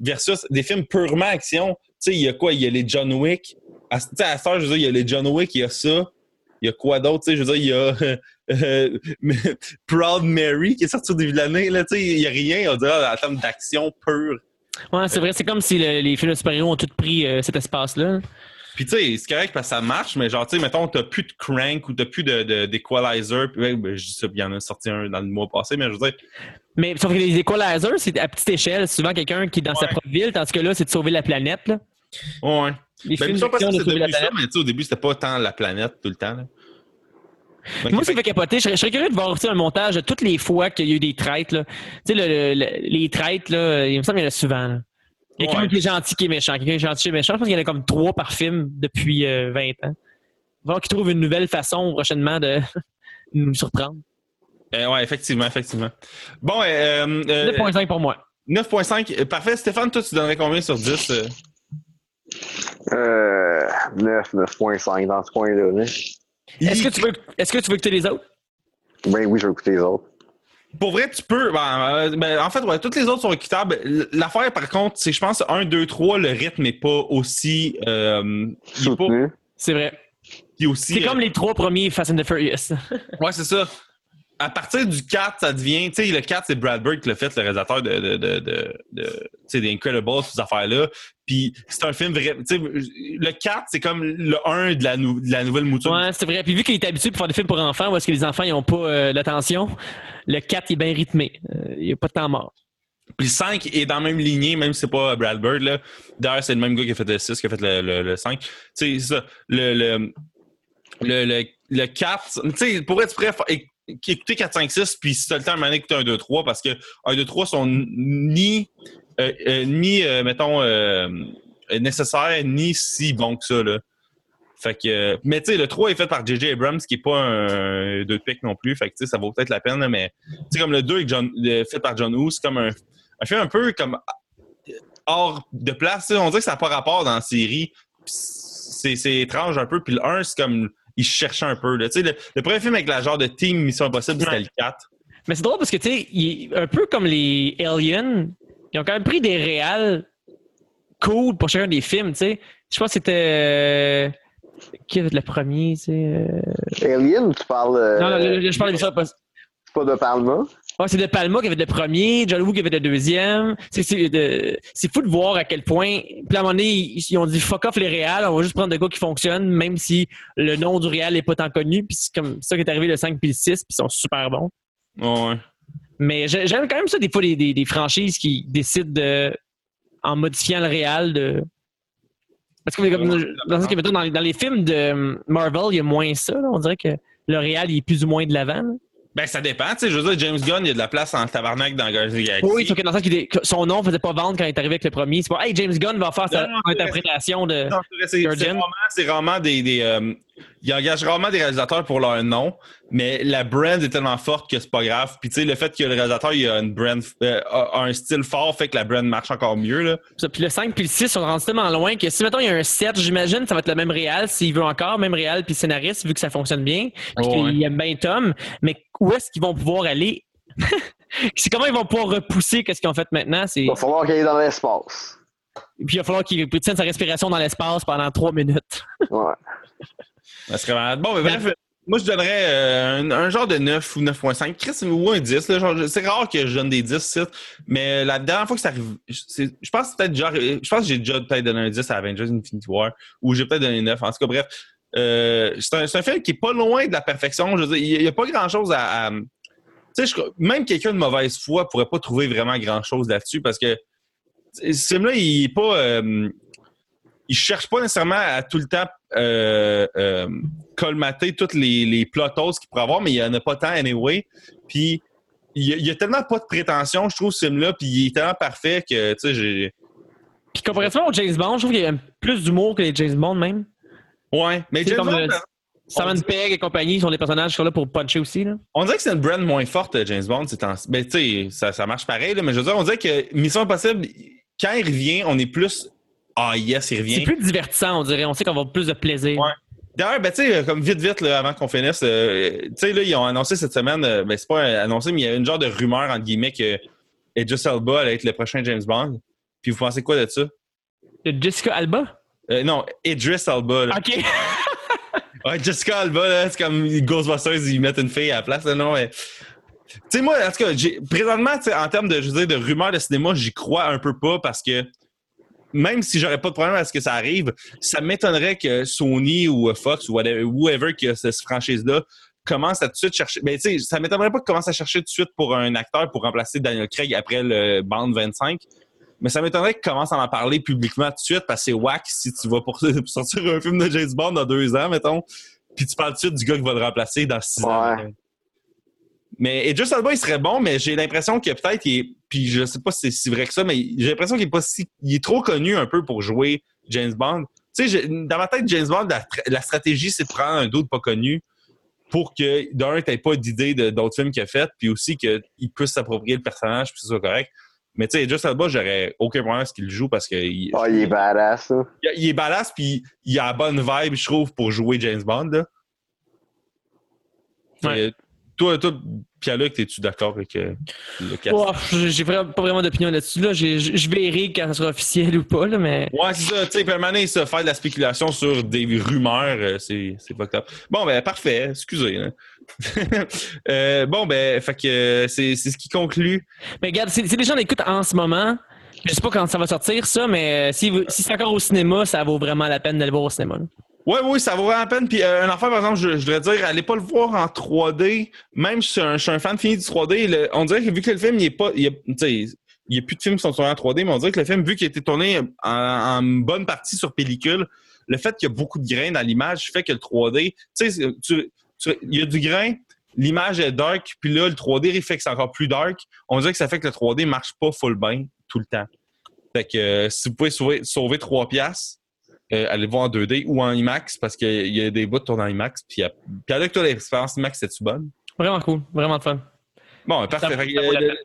versus des films purement action. Tu sais, il y a quoi? Il y a les John Wick. À, à ça, je veux dire, il y a les John Wick, il y a ça. Il y a quoi d'autre? Tu sais, je veux dire, il y a euh, Proud Mary qui est sorti au début de l'année. Là, tu sais, il y a rien, on dirait, en termes d'action pure. Ouais, c'est vrai, c'est comme si les films de super-héros ont tous pris euh, cet espace-là. Puis tu sais, c'est correct parce que ça marche, mais genre, tu sais, mettons, t'as plus de crank ou t'as plus de, d'equalizer. Puis ben, je dis ça, il y en a sorti un dans le mois passé, mais je veux dire. Mais sauf que les equalizers, c'est à petite échelle, souvent quelqu'un qui est dans sa propre ville, tandis que là, c'est de sauver la planète. Là. Ouais. Les ben, films. Ça, mais au début, c'était pas tant la planète tout le temps. Là. Moi, ça fait capoter. Je serais, curieux de voir un montage de toutes les fois qu'il y a eu des traites. Tu sais, le, les traites, là, il me semble qu'il y en a souvent. Là. Quelqu'un qui est gentil, qui est méchant. Quelqu'un qui est gentil, qui est méchant. Je pense qu'il y en a comme trois par film depuis 20 euh, ans. Voir qu'il trouve une nouvelle façon prochainement de nous surprendre. Euh, ouais, effectivement, effectivement. Bon, euh, 9.5 euh, pour moi. 9.5. Parfait. Stéphane, toi, tu donnerais combien sur 10? Euh, 9, 9.5 dans ce coin-là. Est-ce que, tu veux, est-ce que tu veux écouter les autres? Ben oui, je veux écouter les autres. Pour vrai, tu peux. Ben, euh, ben, en fait, ouais, toutes les autres sont équitables. L'affaire, par contre, c'est je pense 1, 2, 3, le rythme n'est pas aussi. Euh, c'est vrai. C'est comme euh, les trois premiers Fast and the Furious. ouais, c'est ça à partir du 4, ça devient. Tu sais, le 4, c'est Brad Bird qui l'a fait, le réalisateur de, de, de, de, de des Incredibles, ces affaires-là. Puis c'est un film vrai. Tu sais, le 4, c'est comme le 1 de la, de la nouvelle mouture. Ouais, c'est vrai. Puis vu qu'il est habitué pour faire des films pour enfants, où est-ce que les enfants n'ont pas euh, l'attention, le 4 est bien rythmé. Euh, il n'y a pas de temps mort. Puis le 5 est dans la même lignée, même si c'est pas Brad Bird. Là. D'ailleurs, c'est le même gars qui a fait le 6, qui a fait le, le, 5. Tu sais, c'est ça. Le, le, le, le, 4, tu sais, pour être prêt, écouter 4, 5, 6, puis si tu as le temps, à écouter 1, 2, 3, parce que 1, 2, 3 sont ni, euh, euh, euh, mettons, nécessaires, ni si bons que ça. Fait que, mais tu sais, le 3 est fait par J.J. Abrams, qui est pas un 2 de pique non plus. Fait que, ça vaut peut-être la peine, mais tu sais, comme le 2 est fait par John Woo, c'est comme un, un film un peu comme hors de place. On dirait que ça n'a pas rapport dans la série. C'est étrange un peu. Puis le 1, c'est comme il cherchait un peu. Là. Le, le premier film avec la genre de Team Mission Impossible, c'était le 4. Mais c'est drôle parce que, tu sais, un peu comme les Aliens, ils ont quand même pris des réals cool pour chacun des films, tu sais. Je pense que c'était. Euh, qui avait le premier, tu sais. Euh... Alien, tu parles. Euh... Non, non, je parle de ça. C'est pas de Palma? Ouais, c'est de Palma qui avait le premier, John Woo qui avait le deuxième. C'est fou de voir à quel point. Puis à un moment donné, ils, ont dit fuck off les réals, on va juste prendre des gars qui fonctionnent, même si le nom du réal n'est pas tant connu. Puis c'est comme ça qui est arrivé le 5 puis le 6, puis ils sont super bons. Ouais. Mais j'aime quand même ça des fois des, des, franchises qui décident de, en modifiant le réal, de. Parce que dans, dans, dans, les films de Marvel, il y a moins ça. On dirait que le réal est plus ou moins de l'avant. Ben, ça dépend. Tu sais, je veux dire, James Gunn, il y a de la place en tabarnak dans Guardians Galaxy. Oui, sauf que dans le sens que son nom faisait pas vendre quand il est arrivé avec le premier. C'est pas, hey, James Gunn va faire sa interprétation de. Non, c'est vraiment, des. des euh, ils engagent rarement des réalisateurs pour leur nom, mais la brand est tellement forte que c'est pas grave. Puis tu sais, le fait que le réalisateur il a une brand, euh, un style fort fait que la brand marche encore mieux. Là. Puis le 5 puis le 6 sont rendus tellement loin que si maintenant il y a un 7, j'imagine ça va être le même réal s'il veut encore, même réal puis scénariste vu que ça fonctionne bien. Puis oh, qu'il aime bien Tom. Mais où est-ce qu'ils vont pouvoir aller? c'est comment ils vont pouvoir repousser qu'est-ce qu'ils ont fait maintenant? Il va falloir qu'il aille dans l'espace. Puis il va falloir qu'il tienne sa respiration dans l'espace pendant trois minutes. ouais. Bon, mais bref, moi, je donnerais euh, un, genre de 9 ou 9.5. Chris, ou un 10. C'est rare que je donne des 10 mais la dernière fois que ça arrive, je pense peut-être genre, je pense que j'ai déjà peut-être donné un 10 à Avengers Infinity War, ou j'ai peut-être donné 9. En tout cas, bref, euh, c'est un, film qui est pas loin de la perfection. Je veux dire, il n'y a, pas grand-chose à... tu sais, même quelqu'un de mauvaise foi pourrait pas trouver vraiment grand-chose là-dessus, parce que ce film-là, il est pas... Euh, il cherche pas nécessairement à tout le temps euh, euh, colmater toutes les, les plot qu'il pourrait avoir, mais il n'y en a pas tant anyway. Puis il y, a, tellement pas de prétention, je trouve, ce film-là, puis il est tellement parfait que, tu sais, j'ai. Puis comparativement au James Bond, je trouve qu'il y a plus d'humour que les James Bond même. Ouais, mais James comme Bond, le- Simon Pegg et compagnie sont des personnages qui sont là pour puncher aussi. Là. on dirait que c'est une brand moins forte, euh, James Bond. C'est en... Ben, tu sais, ça, ça marche pareil, là, mais je veux dire, on dirait que Mission Impossible, quand il revient, on est plus. Ah, yes, il C'est revient. plus divertissant, on dirait. On sait qu'on va avoir plus de plaisir. Ouais. D'ailleurs, ben, tu sais, comme vite, vite, là, avant qu'on finisse, euh, tu sais, là, ils ont annoncé cette semaine, euh, ben, c'est pas annoncé, mais il y a une genre de rumeur, entre guillemets, que Idris Elba allait être le prochain James Bond. Puis vous pensez quoi de ça? De Jessica Alba? Euh, non, Idris Elba. là. OK. Ouais, Jessica Alba, là, c'est comme Ghostbusters, ils mettent une fille à la place. là, non, mais... Tu sais, moi, en tout cas, présentement, en termes de, je veux dire, de rumeurs de cinéma, j'y crois un peu pas parce que même si j'aurais pas de problème à ce que ça arrive, ça m'étonnerait que Sony ou Fox ou whatever, whoever qui a cette franchise-là commence à tout de suite chercher. Ben, tu sais, ça m'étonnerait pas qu'ils commencent à chercher tout de suite pour un acteur pour remplacer Daniel Craig après le Band 25. Mais ça m'étonnerait qu'ils commencent à en parler publiquement tout de suite parce que c'est whack si tu vas pour sortir un film de James Bond dans deux ans, mettons, puis tu parles tout de suite du gars qui va le remplacer dans six ans. Ouais. mettons. Mais Idris Elba, il serait bon, mais j'ai l'impression que peut-être il est. Puis je sais pas si c'est si vrai que ça, mais j'ai l'impression qu'il est pas si. Il est trop connu un peu pour jouer James Bond. Tu sais, dans ma tête, James Bond, la, la stratégie, c'est de prendre un doute pas connu pour que, d'un, t'aies pas d'idée de- d'autres films qu'il a fait, puis aussi qu'il puisse s'approprier le personnage, puis que ce soit correct. Mais tu sais, Idris Elba, j'aurais aucun problème à ce qu'il joue parce que il, Ah, il est badass, il, il est badass, puis il a la bonne vibe, je trouve, pour jouer James Bond. Là. Ouais. Toi, toi Pierre-Luc, es-tu d'accord avec euh, le cast? Oh, j'ai pas vraiment d'opinion là-dessus. Là. Je verrai quand ça sera officiel ou pas, là, mais. Ouais, c'est ça. Tu sais, permanent, ça faire de la spéculation sur des rumeurs, euh, c'est pas top. Bon, ben, parfait. Excusez. hein. Euh, bon, ben, fait que c'est ce qui conclut. Mais regarde, si, les gens l'écoutent en ce moment, je sais pas quand ça va sortir, ça, mais si, si c'est encore au cinéma, ça vaut vraiment la peine d'aller voir au cinéma. là. Ouais, oui, ça vaut vraiment la peine. Puis, euh, un enfant, par exemple, je, je voudrais dire, allez pas le voir en 3D. Même si je suis un, je suis un fan fini du 3D, le- on dirait que vu que le film, il est pas. Il il y a plus de films qui sont tournés en 3D, mais on dirait que le film, vu qu'il a été tourné en, en bonne partie sur pellicule, le fait qu'il y a beaucoup de grains dans l'image fait que le 3D, tu sais, il y a du grain, l'image est dark, puis là, le 3D il fait que c'est encore plus dark. On dirait que ça fait que le 3D marche pas full bien tout le temps. Fait que euh, si vous pouvez sauver, sauver 3 piastres, euh, allez le voir en 2D ou en IMAX parce qu'il y a des bouts de tournent en IMAX. Puis, a- puis avec toi, l'expérience IMAX, c'est-tu bonne? Vraiment cool, vraiment de fun. Bon, parfait. Euh, le,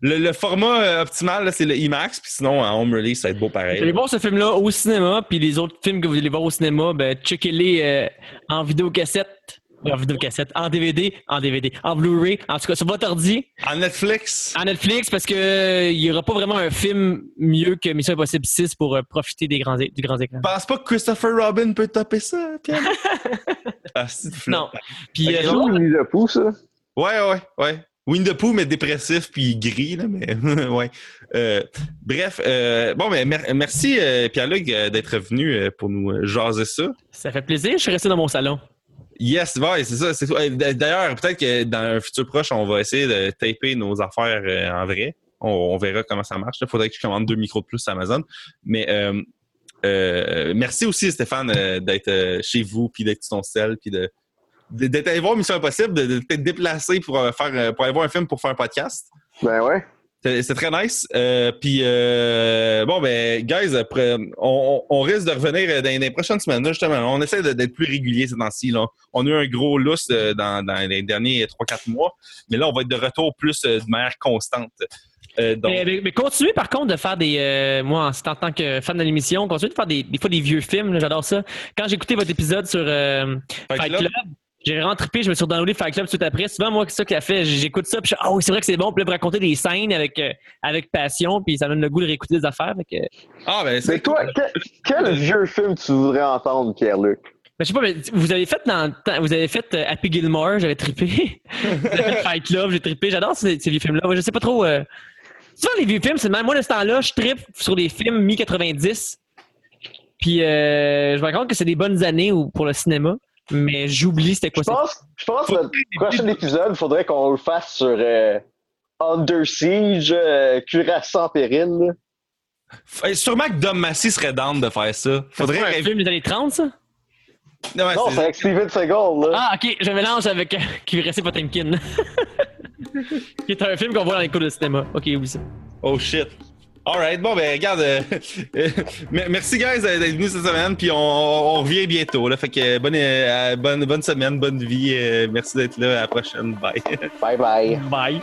le- le format euh, optimal, c'est le IMAX. Puis sinon, en home release, ça va être beau Vous allez pareil. voir ce film-là au cinéma, puis les autres films que vous allez voir au cinéma, ben, checkez-les euh, en vidéocassette. En vidéocassette, en DVD, en DVD, en Blu-ray, en tout cas sur votre ordi, En Netflix, en Netflix, parce que euh, il y aura pas vraiment un film mieux que Mission Impossible 6 pour euh, profiter des grands, du grand écran. pense pas que Christopher Robin peut topper ça, Pierre. ah. Non. Puis Ok, euh, C'est Winnie Pooh, ça? Ouais, ouais, ouais. Winnie the Pooh, mais dépressif puis gris, là, mais ouais. Euh, bref, euh, bon, mais mer- merci, euh, Pierre-Luc, euh, d'être venu euh, pour nous jaser ça. ça fait plaisir, je suis resté dans mon salon. Yes, ouais, c'est ça. D'ailleurs, peut-être que dans un futur proche, on va essayer de taper nos affaires euh, en vrai. On, verra comment ça marche. Il faudrait que je commande deux micros de plus sur Amazon. Mais euh, euh, merci aussi, Stéphane, d'être chez vous, puis d'être sur ton sel, puis d'être allé voir Mission Impossible, de, de t'être déplacé pour faire pour aller voir un film pour faire un podcast. Ben ouais. C'est très nice. Euh, puis, euh, bon, ben, guys, après, on, on- risque de revenir euh, dans les prochaines semaines. là, justement, on essaie d'être plus régulier ces temps-ci. On a eu un gros lousse euh, dans, dans les derniers 3-4 mois, mais là, on va être de retour plus euh, de manière constante. Euh, donc, Mais, mais- mais continuez par contre de faire des. euh, moi, en, en tant que fan de l'émission, continuez de faire des, des fois des vieux films. J'adore ça. Quand j'ai écouté votre épisode sur euh, Fight Fight Club. Club, j'ai vraiment trippé. Je me suis downloadé Fight Club tout de suite après. Souvent, moi, c'est ça qu'il a fait. J'écoute ça. Puis je suis, oui, c'est vrai que c'est bon. Puis là, vous racontez des scènes avec, euh, avec passion. Puis ça donne le goût de réécouter des affaires. Fait que, ah, ben, Mais c'est toi, que- quel vieux film tu voudrais entendre, Pierre-Luc? Ben, je sais pas, mais vous avez fait dans vous avez fait euh, Happy Gilmore, j'avais trippé. vous avez fait Fight Club, j'ai trippé. J'adore ces, ces vieux films-là. Je sais pas trop. euh, Souvent, les vieux films, c'est le même. Moi, de ce temps-là, je trippe sur les films mi-90. Puis euh, je me rends compte que c'est des bonnes années ou- pour le cinéma. Mais j'oublie c'était quoi Je ça. pense, je pense que notre prochain épisode, il faudrait qu'on le fasse sur euh, Under Siege, euh, Cuirassé en péril. F- Sûrement que Dom Massy serait down de faire ça. Faudrait C'est un film des années 30, ça? Non, ouais, Non, c'est- c'est avec Steven Seagal. Là. Ah, ok, je mélange avec euh, Cuirassé Potemkin. qui est un film qu'on voit dans les cours de cinéma. Ok, oui, ça. Oh shit. Alright, bon, ben, regarde. euh, euh, merci, guys, d'être venus cette semaine. Puis on, on revient bientôt. Là, fait que bonne, euh, bonne, bonne semaine, bonne vie. euh, merci d'être là. À la prochaine. Bye. Bye bye. Bye.